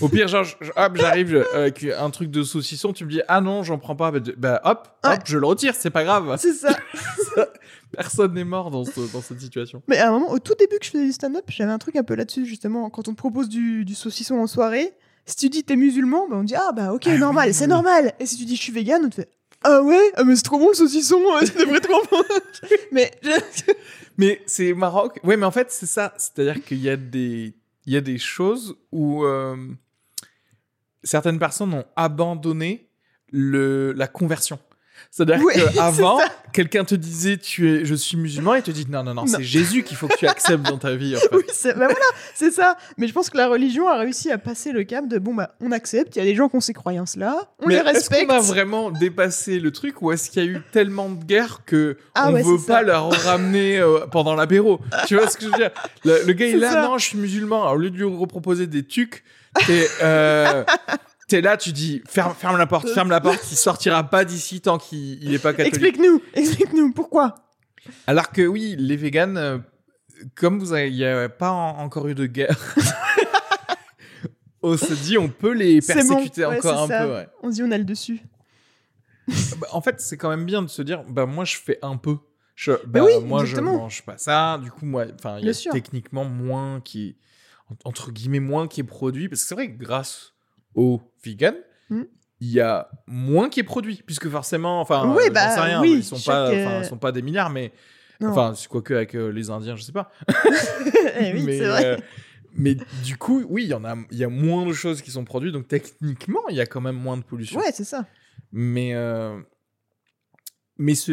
Au, pire, genre, hop, j'arrive avec un truc de saucisson, tu me dis, ah non, j'en prends pas. Bah, hop, hop, je le retire, c'est pas grave. C'est ça. Personne n'est mort dans, dans, cette situation. Mais à un moment, au tout début que je faisais du stand-up, j'avais un truc un peu là-dessus, justement. Quand on te propose du, du saucisson en soirée, si tu dis t'es musulman, ben on dit ah bah ok, ah normal, c'est normal. Et si tu dis je suis vegan, on te fait ah ouais, ah, mais c'est trop bon le saucisson, tu devrais trop bon. mais mais c'est Maroc. Ouais, mais en fait c'est ça, c'est-à-dire qu'il y a des il y a des choses où euh, certaines personnes ont abandonné le la conversion. C'est-à-dire qu'avant, quelqu'un te disait tu es, je suis musulman et te dit non, non, non, c'est Jésus qu'il faut que tu acceptes dans ta vie. En fait. Oui, c'est bah voilà, c'est ça. Mais je pense que la religion a réussi à passer le cap de bon, bah, on accepte, il y a des gens qui ont ces croyances-là, on les respecte. Est-ce qu'on a vraiment dépassé le truc ou est-ce qu'il y a eu tellement de guerres que ah on veut pas leur ramener euh, pendant l'apéro? Tu vois ce que je veux dire? Le, gars, il est là, non, je suis musulman. Alors, au lieu de lui reproposer des tucs, et. Euh, t'es là, tu dis ferme, ferme la porte, ferme la porte, il sortira pas d'ici tant qu'il n'est pas catholique. Explique-nous, explique-nous pourquoi? Alors que oui, les véganes, euh, comme vous il n'y a pas encore eu de guerre, on se dit on peut les persécuter encore un peu. On se dit on a le dessus. Bah, en fait, c'est quand même bien de se dire bah moi je fais un peu. Je, bah, oui, moi je mange pas ça. Du coup moi, enfin il y a techniquement moins qui entre guillemets moins qui est produit parce que c'est vrai que grâce au vegan, hmm. il y a moins qui est produit, puisque forcément, enfin, oui, bah, rien, ils sont pas, euh, sont pas des milliards, mais enfin, c'est quoi que avec euh, les Indiens, je sais pas. Eh oui, mais, vrai. Euh, mais du coup, oui, il y en a, il y a moins de choses qui sont produites, donc techniquement, il y a quand même moins de pollution. Ouais, c'est ça. Mais mais, ce,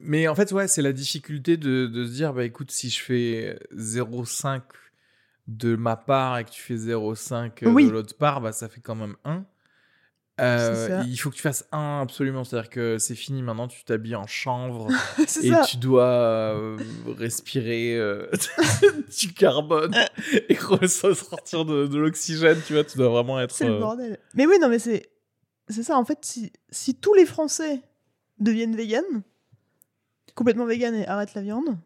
mais en fait, ouais, c'est la difficulté de, de, se dire, bah écoute, si je fais 0,5 de ma part et que tu fais 0,5 euh, de l'autre part, bah, ça fait quand même 1. Euh, il faut que tu fasses 1 absolument. C'est-à-dire que c'est fini maintenant, tu t'habilles en chanvre et tu dois euh, respirer du carbone et sortir de, de l'oxygène. Tu vois, tu dois vraiment être. C'est le bordel. Mais oui, non, mais c'est. C'est ça, en fait, si, si tous les Français deviennent véganes, complètement véganes et arrêtent la viande.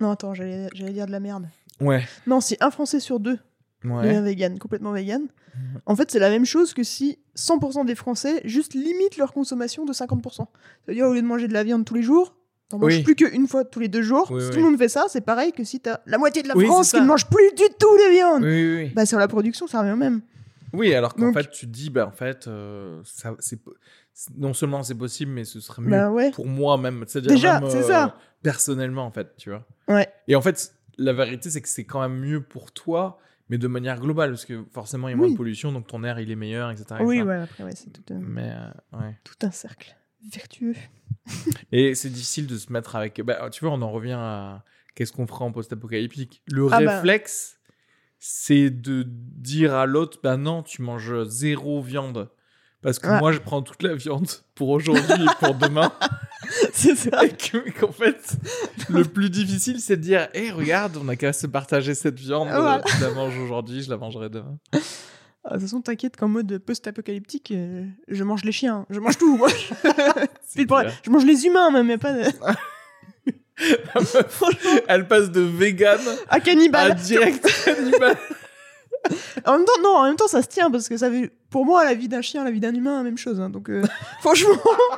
Non, attends, j'allais dire de la merde. Ouais. Non, si un Français sur deux devient vegan, complètement vegan, mhm. en fait, c'est la même chose que si 100% des Français juste limitent leur consommation de 50%. C'est-à-dire, au lieu de manger de la viande tous les jours, t'en manges plus qu'une fois tous les deux jours. si tout le monde fait ça, c'est pareil que si t'as la moitié de la France qui ne mange plus du tout de viande. Bah, sur la production, ça revient au même. Oui, alors qu'en fait, tu te dis, bah, en fait, euh, ça, non seulement c'est possible, mais ce serait mieux bah pour moi même. C'est-à-dire Déjà, c'est ça. Euh, personnellement, en fait, tu vois. Ouais. Et en fait, la vérité, c'est que c'est quand même mieux pour toi, mais de manière globale, parce que forcément, il y a moins de pollution, donc ton air, il est meilleur, etc. Oui, ouais, après, ouais, c'est tout, mais, ouais. tout un cercle vertueux. Et c'est difficile de se mettre avec. Bah, tu vois, on en revient à qu'est-ce qu'on fera en post-apocalyptique. Le ah bah. réflexe, c'est de dire à l'autre, bah non, tu manges zéro viande. Parce que moi, je prends toute la viande pour aujourd'hui et pour demain. c'est ça. Et qu'en fait, le plus difficile, c'est de dire, hé, regarde, on a qu'à se partager cette viande. Je la mange aujourd'hui, je la mangerai demain. Ah, de toute façon, t'inquiète qu'en mode post-apocalyptique, euh, je mange les chiens, je mange tout. Moi. je mange les humains même, mais pas de... Elle passe de vegan à cannibale. À direct cannibale. en même temps, non, en même temps, ça se tient parce que ça fait, pour moi, la vie d'un chien, la vie d'un humain, la même chose. Hein, donc, euh, franchement,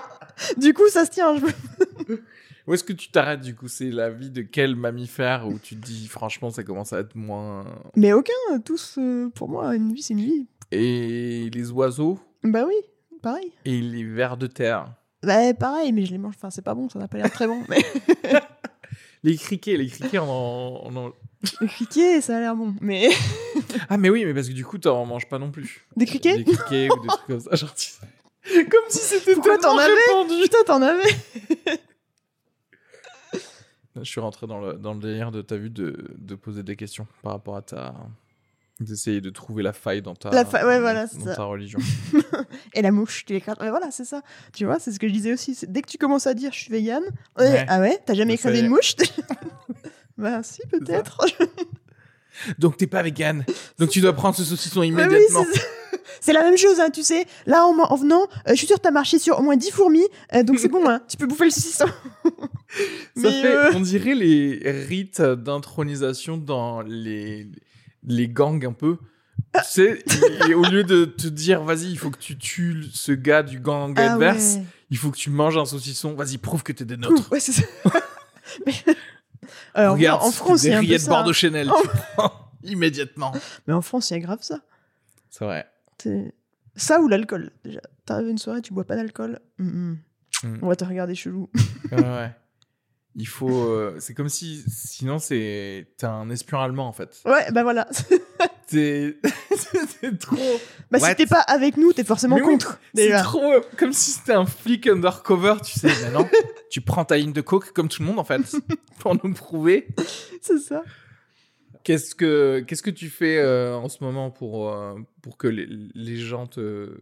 du coup, ça se tient. Où est-ce que tu t'arrêtes du coup? C'est la vie de quel mammifère où tu te dis franchement ça commence à être moins. Mais aucun, tous euh, pour moi une vie c'est une vie. Et les oiseaux? Bah oui, pareil. Et les vers de terre? Bah pareil, mais je les mange. Enfin c'est pas bon, ça n'a pas l'air très bon. Mais... les criquets, les criquets on en... Les criquets, ça a l'air bon, mais. ah mais oui, mais parce que du coup t'en manges pas non plus. Des criquets Des criquets ou des trucs comme ça. Genre, Comme si c'était Pourquoi t'en avais Putain, t'en avais je suis rentré dans le, dans le délire de ta vue de, de poser des questions par rapport à ta. d'essayer de trouver la faille dans ta, la ouais, voilà, dans ta religion. et la mouche, tu l'écrases. voilà, c'est ça. Tu vois, c'est ce que je disais aussi. Dès que tu commences à dire je suis vegan, ah ouais, t'as jamais écrasé une mouche Bah si, peut-être. Donc t'es pas vegan. Donc tu dois prendre ce saucisson immédiatement. c'est la même chose, hein, tu sais. Là, en, en venant, euh, je suis sûre que t'as marché sur au moins 10 fourmis, euh, donc c'est bon, hein, tu peux bouffer le saucisson. Ça fait, euh, on dirait les rites d'intronisation dans les, les gangs un peu. Tu sais, au lieu de te dire, vas-y, il faut que tu tues ce gars du gang ah adverse, il faut que tu manges un saucisson, vas-y, prouve que t'es des nôtres. Ouais, c'est ça. Alors, Regarde, en France, il y a un peu ça. Bordeaux Chanel, tu prends immédiatement. Mais en France, il y a grave ça. C'est vrai. Ça ou l'alcool, déjà. T'arrives une soirée, tu bois pas d'alcool, mm. on va te regarder chelou. ouais, ouais. Il faut. Euh, c'est comme si. Sinon, c'est. T'es un espion allemand, en fait. Ouais, bah voilà. T'es. trop. Bah, si t'es pas avec nous, t'es forcément contre. c'est trop. Comme si c'était un flic undercover, tu sais. Mais non, tu prends ta ligne de coke comme tout le monde, en fait. pour nous prouver. C'est ça. Qu'est-ce que, qu'est-ce que tu fais euh, en ce moment pour, euh, pour que les, les gens te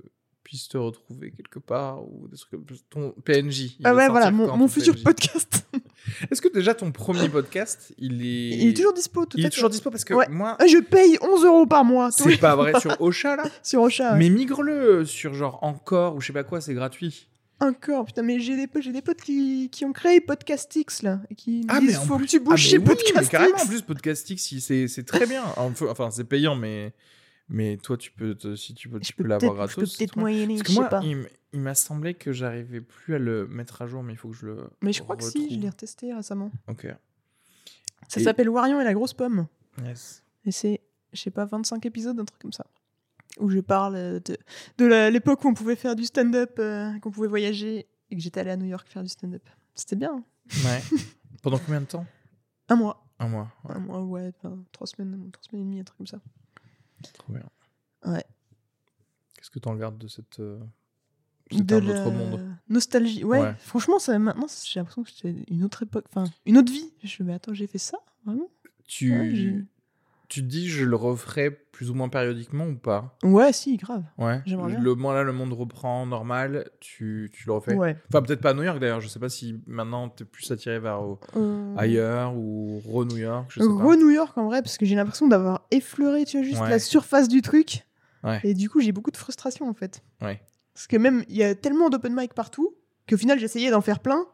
puisse te retrouver quelque part ou des trucs comme ton PNJ. Ah ouais, voilà, mon, futur podcast. Est-ce que déjà ton premier podcast, il est. Il est toujours dispo, tout Il est toujours dispo parce que moi. Ah, je paye 11 euros par mois. C'est pas vrai, sur Ocha là Sur Ocha. Mais migre-le sur genre Encore ou je sais pas quoi, c'est gratuit. Encore, putain, mais j'ai des potes, j'ai des potes qui, qui ont créé Podcastix là, et qui ah, disent mais faut plus... que tu bouges ah, chez Podcastix. carrément, en plus Podcastix, c'est très bien. Enfin, c'est payant, mais mais toi, tu peux, si tu peux, tu peux, l'avoir gratos. Je peux peut-être moyenner, que moi, pas. il, m'a semblé que j'arrivais plus à le mettre à jour, mais il faut que je le. Mais je crois que si, je l'ai retesté récemment. Ok. Ça s'appelle Warion et la grosse pomme. Yes. Et c'est, je sais pas, 25 épisodes, un truc comme ça. Où je parle de, de l'époque où on pouvait faire du stand-up, euh, qu'on pouvait voyager et que j'étais allé à New York faire du stand-up. C'était bien. Ouais. Pendant combien de temps? Un mois. Un mois. Un mois, ouais, trois semaines, trois semaines et demie, un truc comme ça. Trop bien. Ouais. Qu'est-ce que tu en gardes de cette. Euh, de un autre monde. Nostalgie. Ouais, franchement, ça, maintenant, j'ai l'impression que c'était une autre époque. Enfin, une autre vie. Je me mais attends, j'ai fait ça Vraiment? Tu tu te dis je le referai plus ou moins périodiquement ou pas? Ouais, si, grave. Ouais. J'aimerais Le moment là, le monde reprend normal, tu, tu le refais. Ouais. Enfin, peut-être pas à New York d'ailleurs. Je sais pas si maintenant tu es plus attiré vers euh, ailleurs ou re-New York. Je sais Re-New York en vrai, parce que j'ai l'impression d'avoir effleuré, tu vois, juste la surface du truc. Ouais. Et du coup, j'ai beaucoup de frustration en fait. Ouais. Parce que même, il y a tellement d'open mic partout qu'au final, j'essayais d'en faire plein.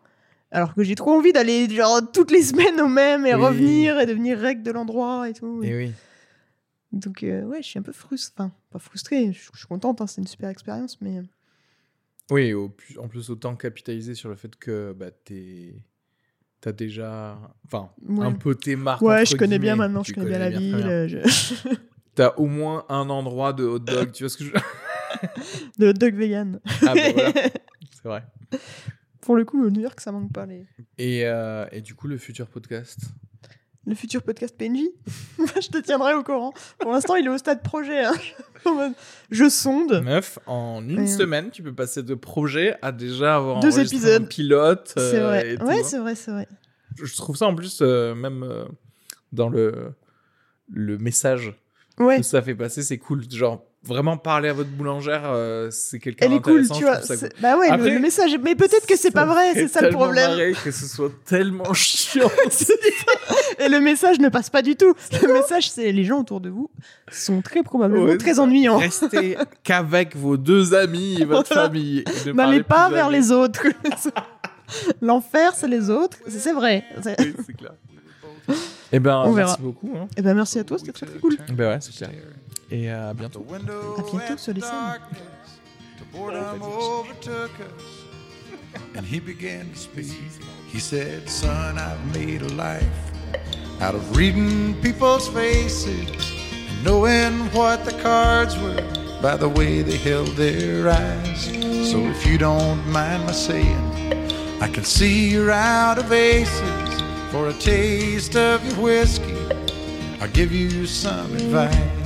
Alors que j'ai trop envie d'aller genre toutes les semaines au même et revenir et devenir règle de l'endroit et tout. Et oui. Donc euh, ouais, je suis un peu frustrée. Enfin, pas frustrée, je, suis contente, hein, c'est une super expérience, mais... Euh. Oui, en plus autant capitaliser sur le fait que bah, t'as déjà enfin un peu tes marques ouais je connais bien maintenant je connais, bien la ville je... t'as au moins un endroit de hot dog tu vois ce que je de hot dog vegan. Ah bah voilà, c'est vrai. Pour le coup, New York, ça manque pas les. Et, euh, et du coup, le futur podcast? Le futur podcast PNJ. je te tiendrai au courant. Pour l'instant, il est au stade projet. Hein. je sonde. Meuf, en une semaine, tu peux passer de projet à déjà avoir deux épisodes pilote. c'est vrai. ouais, c'est vrai, c'est vrai. Je trouve ça en plus, euh, même euh, dans le, le message ouais. que ça fait passer, c'est cool. Genre, vraiment parler à votre boulangère, euh, c'est quelqu'un d'intéressant. Elle est cool, tu vois. Bah ouais, le, message. Mais peut-être que c'est pas vrai, c'est ça le problème. que ce soit tellement chiant. Et le message ne passe pas du tout. Le message, c'est les gens autour de vous sont très probablement très ennuyants. Restez qu'avec vos deux amis et votre famille. N'allez pas vers les autres. L'enfer, c'est les autres. C'est vrai. Oui, c'est clair. Eh ben, On merci beaucoup. Hein. Eh ben, merci à toi, c'était très, très cool. Eh ben ouais, c'est clair. Et euh, à bientôt. À bientôt sur les scènes. And he began to speak. He said, Son, I've made a life out of reading people's faces and knowing what the cards were by the way they held their eyes. So if you don't mind my saying, I can see you're out of aces for a taste of your whiskey. I'll give you some advice.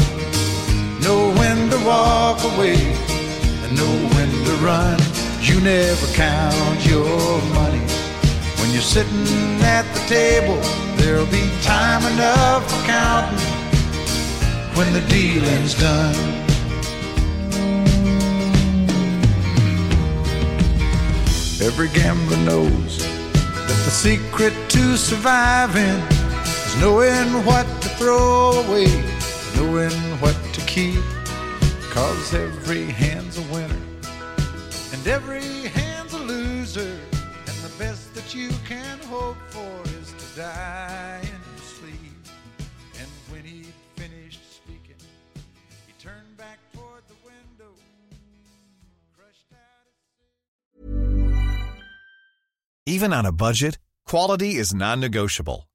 know when to walk away, and know when to run. You never count your money when you're sitting at the table. There'll be time enough for counting when the dealing's done. Every gambler knows that the secret to surviving is knowing what to throw away, knowing what to keep. Cause every hand's a winner, and every hand's a loser. And the best that you can hope for is to die in your sleep. And when he finished speaking, he turned back toward the window, crushed out. Even on a budget, quality is non negotiable.